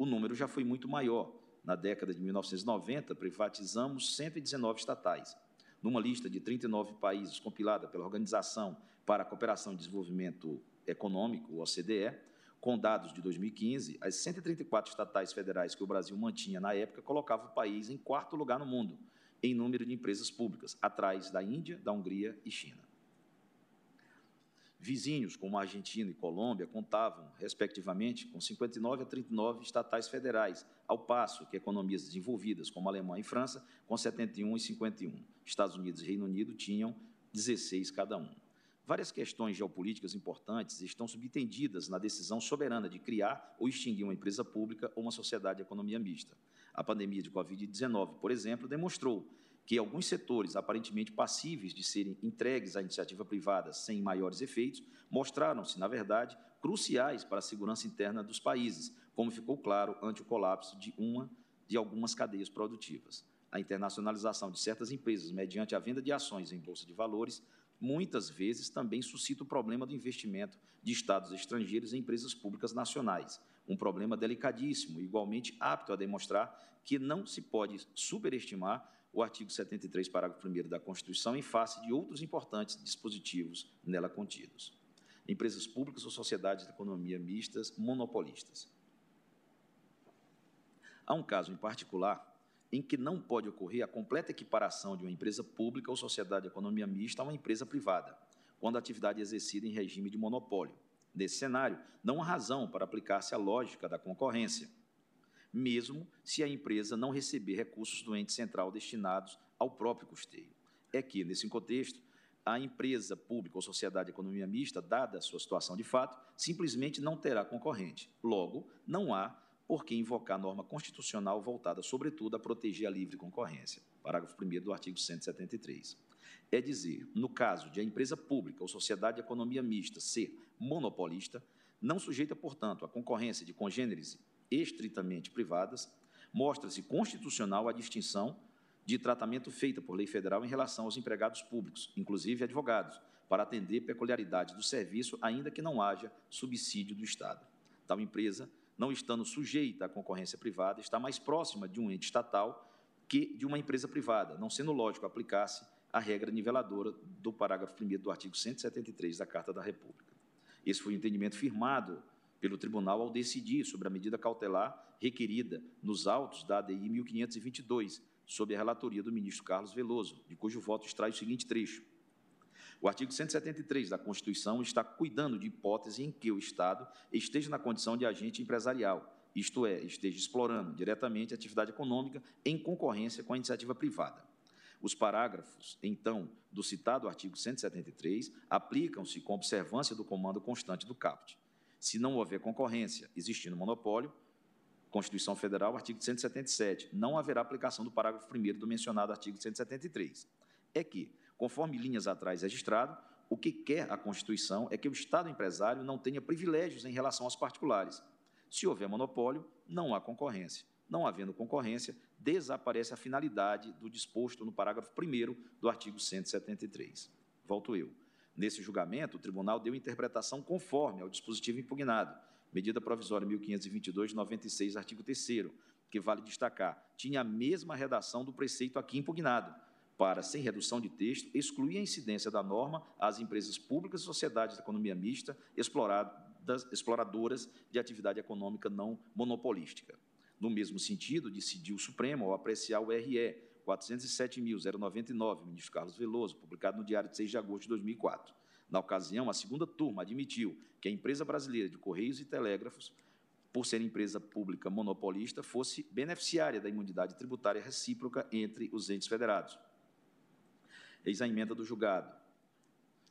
o número já foi muito maior. Na década de 1990, privatizamos 119 estatais. Numa lista de 39 países compilada pela Organização para a Cooperação e Desenvolvimento Econômico, OCDE, com dados de 2015, as 134 estatais federais que o Brasil mantinha na época colocavam o país em quarto lugar no mundo, em número de empresas públicas, atrás da Índia, da Hungria e China. Vizinhos, como Argentina e Colômbia, contavam, respectivamente, com 59 a 39 estatais federais, ao passo que economias desenvolvidas, como Alemanha e França, com 71 e 51. Estados Unidos e Reino Unido tinham 16 cada um. Várias questões geopolíticas importantes estão subtendidas na decisão soberana de criar ou extinguir uma empresa pública ou uma sociedade de economia mista. A pandemia de Covid-19, por exemplo, demonstrou que alguns setores aparentemente passíveis de serem entregues à iniciativa privada sem maiores efeitos mostraram-se, na verdade, cruciais para a segurança interna dos países, como ficou claro ante o colapso de uma de algumas cadeias produtivas. A internacionalização de certas empresas mediante a venda de ações em bolsa de valores muitas vezes também suscita o problema do investimento de estados estrangeiros em empresas públicas nacionais, um problema delicadíssimo, igualmente apto a demonstrar que não se pode superestimar o artigo 73, parágrafo 1 da Constituição, em face de outros importantes dispositivos nela contidos. Empresas públicas ou sociedades de economia mistas monopolistas. Há um caso em particular em que não pode ocorrer a completa equiparação de uma empresa pública ou sociedade de economia mista a uma empresa privada, quando a atividade é exercida em regime de monopólio. Nesse cenário, não há razão para aplicar-se a lógica da concorrência mesmo se a empresa não receber recursos do ente central destinados ao próprio custeio. É que, nesse contexto, a empresa pública ou sociedade de economia mista, dada a sua situação de fato, simplesmente não terá concorrente. Logo, não há por que invocar norma constitucional voltada, sobretudo, a proteger a livre concorrência. Parágrafo 1 do artigo 173. É dizer, no caso de a empresa pública ou sociedade de economia mista ser monopolista, não sujeita, portanto, à concorrência de congêneres estritamente privadas, mostra-se constitucional a distinção de tratamento feita por lei federal em relação aos empregados públicos, inclusive advogados, para atender peculiaridades do serviço, ainda que não haja subsídio do Estado. Tal empresa, não estando sujeita à concorrência privada, está mais próxima de um ente estatal que de uma empresa privada, não sendo lógico aplicar-se a regra niveladora do parágrafo 1 do artigo 173 da Carta da República. Esse foi o entendimento firmado pelo tribunal ao decidir sobre a medida cautelar requerida nos autos da ADI 1522, sob a relatoria do ministro Carlos Veloso, de cujo voto extrai o seguinte trecho. O artigo 173 da Constituição está cuidando de hipótese em que o Estado esteja na condição de agente empresarial, isto é, esteja explorando diretamente a atividade econômica em concorrência com a iniciativa privada. Os parágrafos, então, do citado artigo 173 aplicam-se com observância do comando constante do CAPT. Se não houver concorrência, existindo monopólio, Constituição Federal, artigo 177, não haverá aplicação do parágrafo 1 do mencionado artigo 173. É que, conforme linhas atrás registrado, o que quer a Constituição é que o Estado empresário não tenha privilégios em relação aos particulares. Se houver monopólio, não há concorrência. Não havendo concorrência, desaparece a finalidade do disposto no parágrafo 1 do artigo 173. Volto eu. Nesse julgamento, o tribunal deu interpretação conforme ao dispositivo impugnado, medida provisória 1522 de 96, artigo 3 que vale destacar, tinha a mesma redação do preceito aqui impugnado, para, sem redução de texto, excluir a incidência da norma às empresas públicas e sociedades de economia mista exploradoras de atividade econômica não monopolística. No mesmo sentido, decidiu o Supremo ao apreciar o RE 407.099, ministro Carlos Veloso, publicado no Diário de 6 de agosto de 2004. Na ocasião, a segunda turma admitiu que a empresa brasileira de Correios e Telégrafos, por ser empresa pública monopolista, fosse beneficiária da imunidade tributária recíproca entre os entes federados. Eis a emenda do julgado.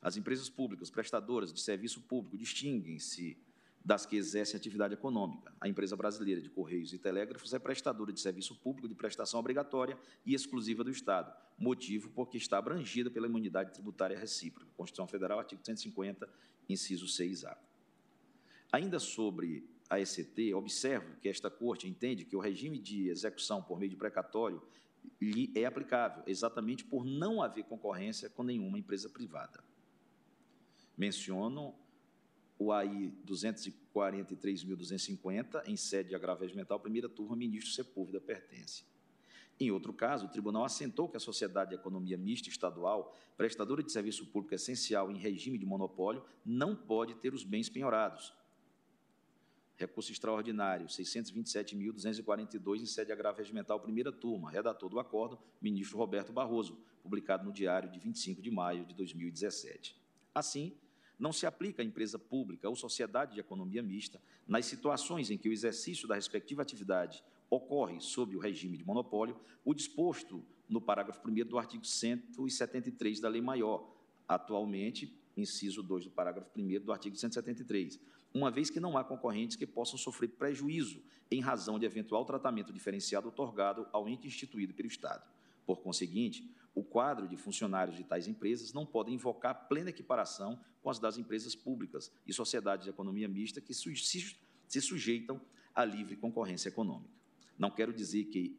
As empresas públicas prestadoras de serviço público distinguem-se das que exercem atividade econômica. A empresa brasileira de Correios e Telégrafos é prestadora de serviço público de prestação obrigatória e exclusiva do Estado, motivo porque está abrangida pela imunidade tributária recíproca. Constituição Federal, artigo 150, inciso 6A. Ainda sobre a ECT, observo que esta Corte entende que o regime de execução por meio de precatório lhe é aplicável, exatamente por não haver concorrência com nenhuma empresa privada. Menciono o AI 243.250, em sede de agravo regimental, primeira turma, ministro Sepúlveda pertence. Em outro caso, o tribunal assentou que a sociedade de economia mista estadual, prestadora de serviço público essencial em regime de monopólio, não pode ter os bens penhorados. Recurso extraordinário, 627.242, em sede de agravo regimental, primeira turma, redator do acordo, ministro Roberto Barroso, publicado no Diário de 25 de maio de 2017. Assim, não se aplica à empresa pública ou sociedade de economia mista nas situações em que o exercício da respectiva atividade ocorre sob o regime de monopólio, o disposto no parágrafo 1 do artigo 173 da Lei Maior, atualmente, inciso 2 do parágrafo 1 do artigo 173, uma vez que não há concorrentes que possam sofrer prejuízo em razão de eventual tratamento diferenciado otorgado ao ente instituído pelo Estado. Por conseguinte, o quadro de funcionários de tais empresas não pode invocar plena equiparação com as das empresas públicas e sociedades de economia mista que se sujeitam à livre concorrência econômica. Não quero dizer que,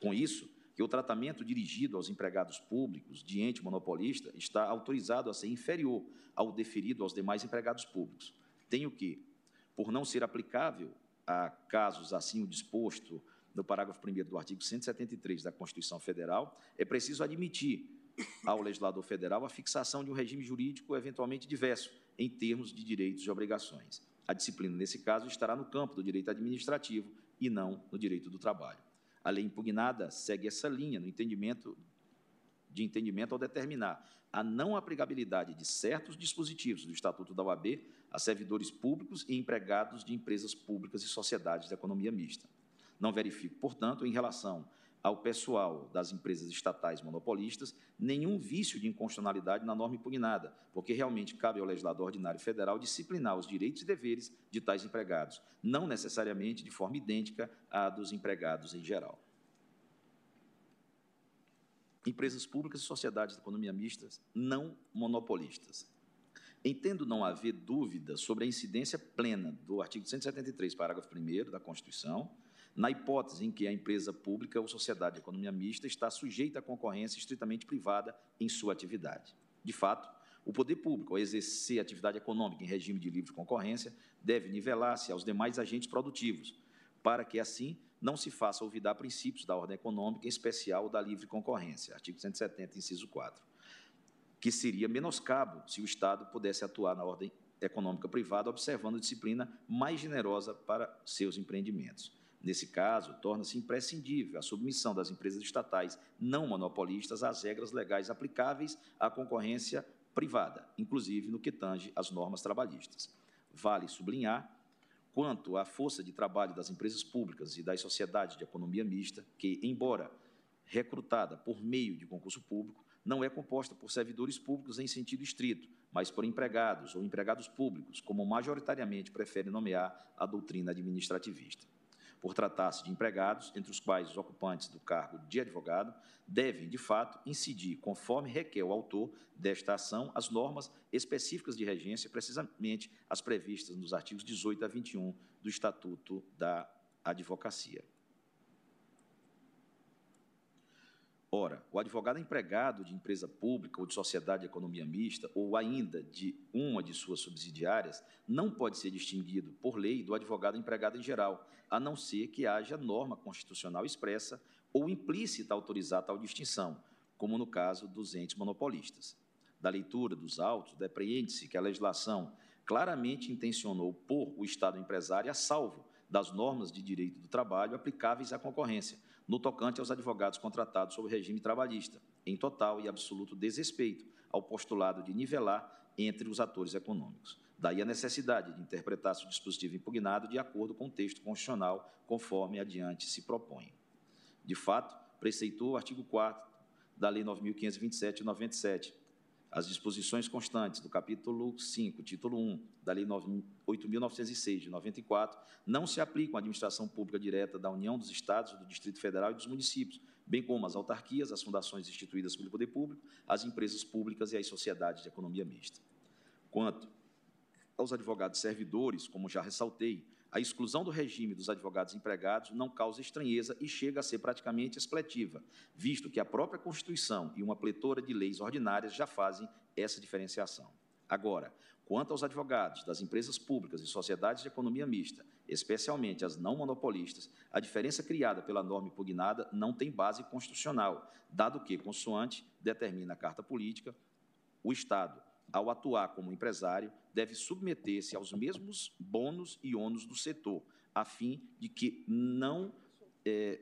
com isso, que o tratamento dirigido aos empregados públicos de ente monopolista está autorizado a ser inferior ao deferido aos demais empregados públicos. Tenho que, por não ser aplicável a casos assim o disposto no parágrafo 1 do artigo 173 da Constituição Federal, é preciso admitir ao legislador federal a fixação de um regime jurídico eventualmente diverso em termos de direitos e obrigações. A disciplina, nesse caso, estará no campo do direito administrativo e não no direito do trabalho. A lei impugnada segue essa linha no entendimento de entendimento ao determinar a não aplicabilidade de certos dispositivos do Estatuto da OAB a servidores públicos e empregados de empresas públicas e sociedades de economia mista. Não verifico, portanto, em relação ao pessoal das empresas estatais monopolistas nenhum vício de inconstitucionalidade na norma impugnada, porque realmente cabe ao legislador ordinário federal disciplinar os direitos e deveres de tais empregados, não necessariamente de forma idêntica à dos empregados em geral. Empresas públicas e sociedades de economia mistas não monopolistas. Entendo não haver dúvida sobre a incidência plena do artigo 173, parágrafo 1 da Constituição, na hipótese em que a empresa pública ou sociedade de economia mista está sujeita à concorrência estritamente privada em sua atividade. De fato, o poder público, ao exercer atividade econômica em regime de livre concorrência, deve nivelar-se aos demais agentes produtivos, para que, assim, não se faça olvidar princípios da ordem econômica, em especial da livre concorrência, artigo 170, inciso 4, que seria menoscabo se o Estado pudesse atuar na ordem econômica privada, observando disciplina mais generosa para seus empreendimentos. Nesse caso, torna-se imprescindível a submissão das empresas estatais não monopolistas às regras legais aplicáveis à concorrência privada, inclusive no que tange às normas trabalhistas. Vale sublinhar, quanto à força de trabalho das empresas públicas e das sociedades de economia mista, que, embora recrutada por meio de concurso público, não é composta por servidores públicos em sentido estrito, mas por empregados ou empregados públicos, como majoritariamente prefere nomear a doutrina administrativista por tratar-se de empregados, entre os quais os ocupantes do cargo de advogado devem, de fato, incidir, conforme requer o autor desta ação, as normas específicas de regência, precisamente as previstas nos artigos 18 a 21 do Estatuto da Advocacia. Ora, o advogado empregado de empresa pública ou de sociedade de economia mista, ou ainda de uma de suas subsidiárias, não pode ser distinguido por lei do advogado empregado em geral, a não ser que haja norma constitucional expressa ou implícita autorizar tal distinção, como no caso dos entes monopolistas. Da leitura dos autos, depreende-se que a legislação claramente intencionou pôr o Estado empresário a salvo das normas de direito do trabalho aplicáveis à concorrência, no tocante aos advogados contratados sob regime trabalhista, em total e absoluto desrespeito ao postulado de nivelar entre os atores econômicos. Daí a necessidade de interpretar-se o dispositivo impugnado de acordo com o texto constitucional, conforme adiante se propõe. De fato, preceitou o artigo 4 da Lei 9.527 de 97, as disposições constantes do capítulo 5, título 1 da Lei 8.906 de 94 não se aplicam à administração pública direta da União, dos Estados, do Distrito Federal e dos municípios, bem como às autarquias, às fundações instituídas pelo poder público, às empresas públicas e às sociedades de economia mista. Quanto aos advogados servidores, como já ressaltei, a exclusão do regime dos advogados empregados não causa estranheza e chega a ser praticamente expletiva, visto que a própria Constituição e uma pletora de leis ordinárias já fazem essa diferenciação. Agora, quanto aos advogados das empresas públicas e sociedades de economia mista, especialmente as não monopolistas, a diferença criada pela norma impugnada não tem base constitucional, dado que, consoante determina a Carta Política, o Estado ao atuar como empresário, deve submeter-se aos mesmos bônus e ônus do setor, a fim de que não é,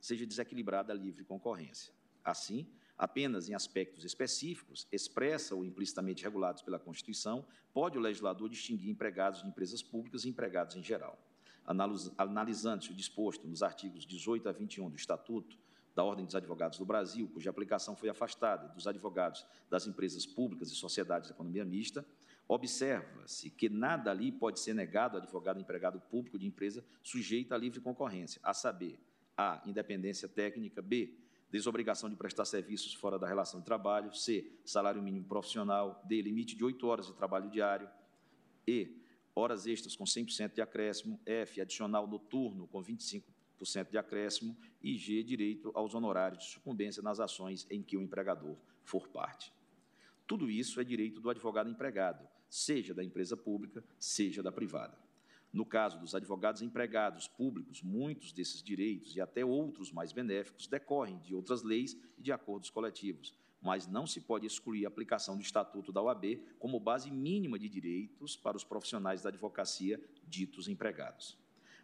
seja desequilibrada a livre concorrência. Assim, apenas em aspectos específicos, expressa ou implicitamente regulados pela Constituição, pode o legislador distinguir empregados de empresas públicas e empregados em geral. Analisando-se o disposto nos artigos 18 a 21 do Estatuto da Ordem dos Advogados do Brasil, cuja aplicação foi afastada dos advogados das empresas públicas e sociedades de economia mista, observa-se que nada ali pode ser negado ao advogado empregado público de empresa sujeita à livre concorrência, a saber, a. independência técnica, b. desobrigação de prestar serviços fora da relação de trabalho, c. salário mínimo profissional, d. limite de oito horas de trabalho diário, e. horas extras com 100% de acréscimo, f. adicional noturno com 25% de acréscimo e g. direito aos honorários de sucumbência nas ações em que o empregador for parte. Tudo isso é direito do advogado empregado, seja da empresa pública, seja da privada. No caso dos advogados empregados públicos, muitos desses direitos e até outros mais benéficos decorrem de outras leis e de acordos coletivos, mas não se pode excluir a aplicação do Estatuto da OAB como base mínima de direitos para os profissionais da advocacia ditos empregados.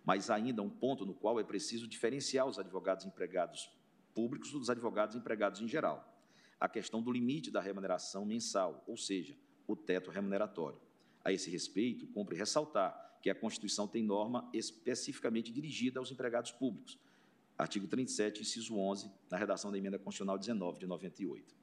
Mas ainda um ponto no qual é preciso diferenciar os advogados empregados públicos dos advogados empregados em geral. A questão do limite da remuneração mensal, ou seja, o teto remuneratório. A esse respeito, cumpre ressaltar que a Constituição tem norma especificamente dirigida aos empregados públicos. Artigo 37, inciso 11, na redação da Emenda Constitucional 19 de 98.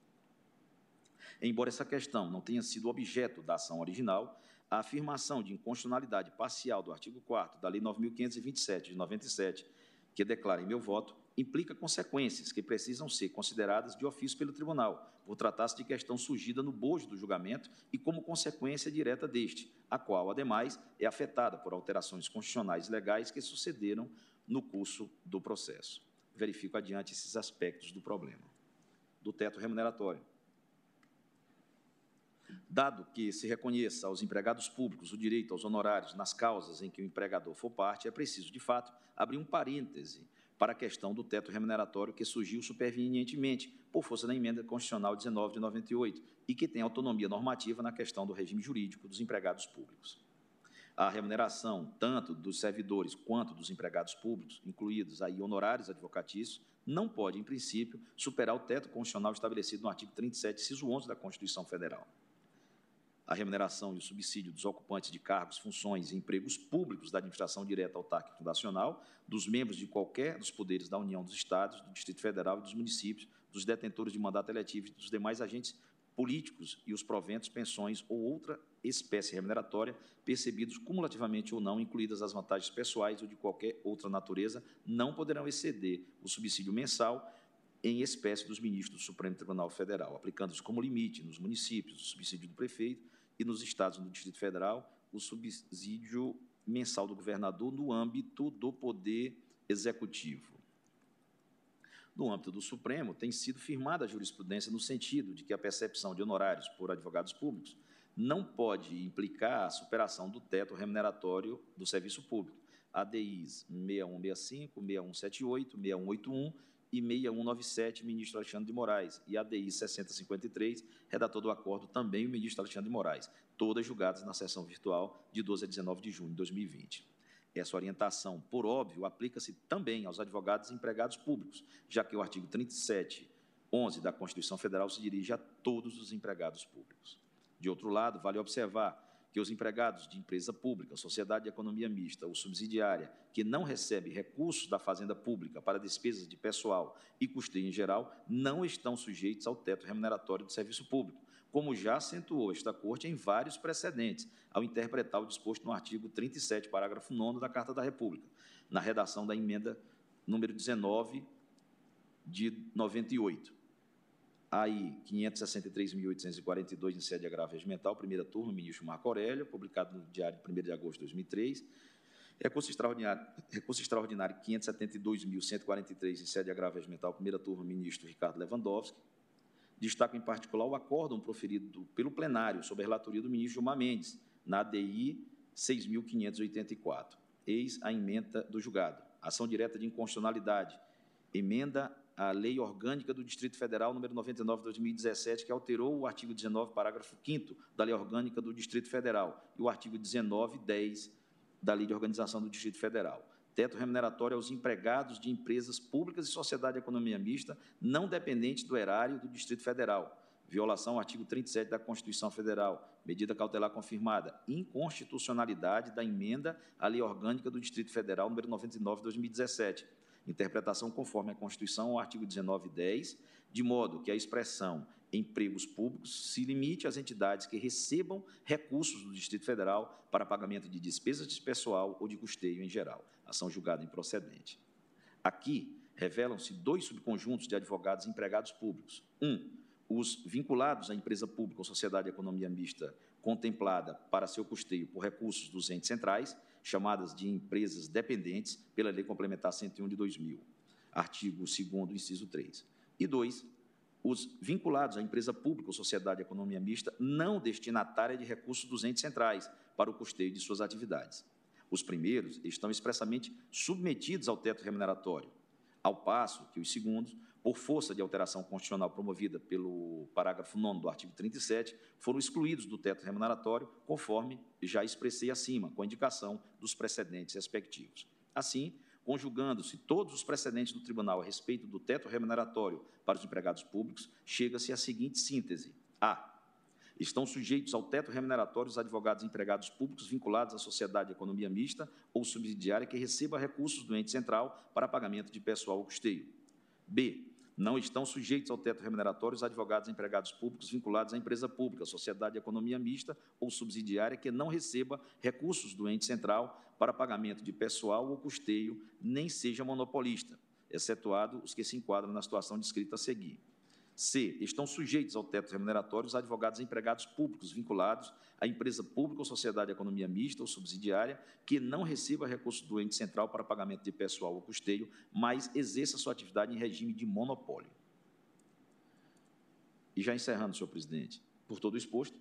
Embora essa questão não tenha sido objeto da ação original, a afirmação de inconstitucionalidade parcial do artigo 4 da Lei 9.527 de 97, que declara em meu voto, implica consequências que precisam ser consideradas de ofício pelo tribunal, por tratar-se de questão surgida no bojo do julgamento e como consequência direta deste, a qual, ademais, é afetada por alterações constitucionais e legais que sucederam no curso do processo. Verifico adiante esses aspectos do problema. Do teto remuneratório. Dado que se reconheça aos empregados públicos o direito aos honorários nas causas em que o empregador for parte, é preciso, de fato, abrir um parêntese para a questão do teto remuneratório que surgiu supervenientemente por força da emenda constitucional 19 de 98 e que tem autonomia normativa na questão do regime jurídico dos empregados públicos. A remuneração, tanto dos servidores quanto dos empregados públicos, incluídos aí honorários advocatícios, não pode, em princípio, superar o teto constitucional estabelecido no artigo 37, inciso 11 da Constituição Federal a remuneração e o subsídio dos ocupantes de cargos, funções e empregos públicos da administração direta autárquica nacional, dos membros de qualquer dos poderes da União, dos Estados, do Distrito Federal e dos municípios, dos detentores de mandato eletivo e dos demais agentes políticos e os proventos, pensões ou outra espécie remuneratória percebidos cumulativamente ou não, incluídas as vantagens pessoais ou de qualquer outra natureza, não poderão exceder o subsídio mensal em espécie dos ministros do Supremo Tribunal Federal, aplicando-se como limite nos municípios o subsídio do prefeito e nos estados no Distrito Federal o subsídio mensal do governador no âmbito do Poder Executivo. No âmbito do Supremo, tem sido firmada a jurisprudência no sentido de que a percepção de honorários por advogados públicos não pode implicar a superação do teto remuneratório do serviço público. ADIs 6165, 6178, 6181 e 6197, ministro Alexandre de Moraes, e ADI 6053, redator do acordo, também o ministro Alexandre de Moraes, todas julgadas na sessão virtual de 12 a 19 de junho de 2020. Essa orientação, por óbvio, aplica-se também aos advogados e empregados públicos, já que o artigo 37, 11 da Constituição Federal se dirige a todos os empregados públicos. De outro lado, vale observar que os empregados de empresa pública, sociedade de economia mista ou subsidiária, que não recebem recursos da Fazenda Pública para despesas de pessoal e custeio em geral, não estão sujeitos ao teto remuneratório do serviço público, como já acentuou esta Corte em vários precedentes, ao interpretar o disposto no artigo 37, parágrafo 9 da Carta da República, na redação da emenda número 19 de 98 AI 563.842, em sede de agravo regimental, primeira turma, ministro Marco Aurélio, publicado no Diário de 1 de agosto de 2003. Recurso extraordinário, recurso extraordinário 572.143, em sede de agravo regimental, primeira turma, ministro Ricardo Lewandowski. Destaco em particular o acórdão proferido pelo plenário sob a relatoria do ministro Gilmar Mendes, na ADI 6.584. Eis a emenda do julgado. Ação direta de inconstitucionalidade. Emenda a Lei Orgânica do Distrito Federal, número 99 de 2017, que alterou o artigo 19, parágrafo 5 da Lei Orgânica do Distrito Federal e o artigo 19, 10 da Lei de Organização do Distrito Federal. teto remuneratório aos empregados de empresas públicas e sociedade de economia mista não dependente do erário do Distrito Federal, violação ao artigo 37 da Constituição Federal, medida cautelar confirmada, inconstitucionalidade da emenda à Lei Orgânica do Distrito Federal número 99 de 2017, interpretação conforme a Constituição ao artigo 19 e 10, de modo que a expressão empregos públicos se limite às entidades que recebam recursos do Distrito Federal para pagamento de despesas de pessoal ou de custeio em geral, ação julgada improcedente. Aqui revelam-se dois subconjuntos de advogados empregados públicos. Um, os vinculados à empresa pública ou sociedade de economia mista contemplada para seu custeio por recursos dos entes centrais, chamadas de empresas dependentes pela Lei Complementar 101 de 2000, artigo 2 inciso 3. E dois, os vinculados à empresa pública ou sociedade de economia mista não destinatária de recursos dos entes centrais para o custeio de suas atividades. Os primeiros estão expressamente submetidos ao teto remuneratório, ao passo que os segundos, por força de alteração constitucional promovida pelo parágrafo 9 do artigo 37, foram excluídos do teto remuneratório, conforme já expressei acima, com indicação dos precedentes respectivos. Assim, conjugando-se todos os precedentes do tribunal a respeito do teto remuneratório para os empregados públicos, chega-se à seguinte síntese: A. Estão sujeitos ao teto remuneratório os advogados empregados públicos vinculados à sociedade de economia mista ou subsidiária que receba recursos do ente central para pagamento de pessoal ou custeio. B não estão sujeitos ao teto remuneratório os advogados empregados públicos vinculados à empresa pública, sociedade de economia mista ou subsidiária que não receba recursos do ente central para pagamento de pessoal ou custeio, nem seja monopolista, excetuado os que se enquadram na situação descrita a seguir. C. Estão sujeitos ao teto remuneratório os advogados empregados públicos vinculados à empresa pública ou sociedade de economia mista ou subsidiária que não receba recursos do ente central para pagamento de pessoal ou custeio, mas exerça sua atividade em regime de monopólio. E já encerrando, senhor presidente, por todo o exposto,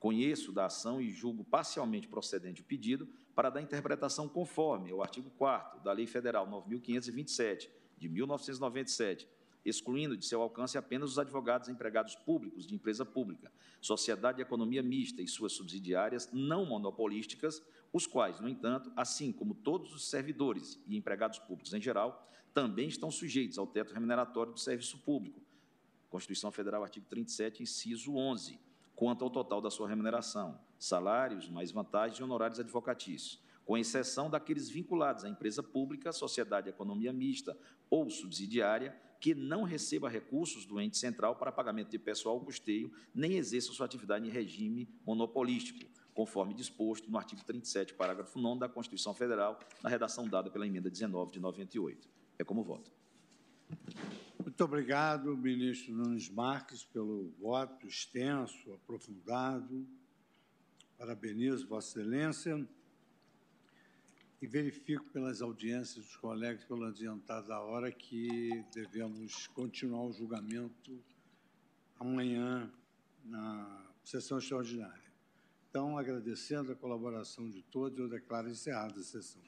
conheço da ação e julgo parcialmente procedente o pedido para dar interpretação conforme ao artigo 4 da Lei Federal 9.527, de 1997, excluindo de seu alcance apenas os advogados empregados públicos de empresa pública, sociedade de economia mista e suas subsidiárias não monopolísticas, os quais, no entanto, assim como todos os servidores e empregados públicos em geral, também estão sujeitos ao teto remuneratório do serviço público. Constituição Federal, artigo 37, inciso 11, quanto ao total da sua remuneração, salários, mais vantagens e honorários advocatícios com exceção daqueles vinculados à empresa pública, sociedade de economia mista ou subsidiária, que não receba recursos do ente central para pagamento de pessoal ou custeio, nem exerça sua atividade em regime monopolístico, conforme disposto no artigo 37, parágrafo 9 da Constituição Federal, na redação dada pela emenda 19 de 98. É como voto. Muito obrigado, ministro Nunes Marques, pelo voto extenso, aprofundado. Parabenizo Vossa Excelência e verifico pelas audiências dos colegas, pelo adiantado da hora, que devemos continuar o julgamento amanhã na sessão extraordinária. Então, agradecendo a colaboração de todos, eu declaro encerrada a sessão.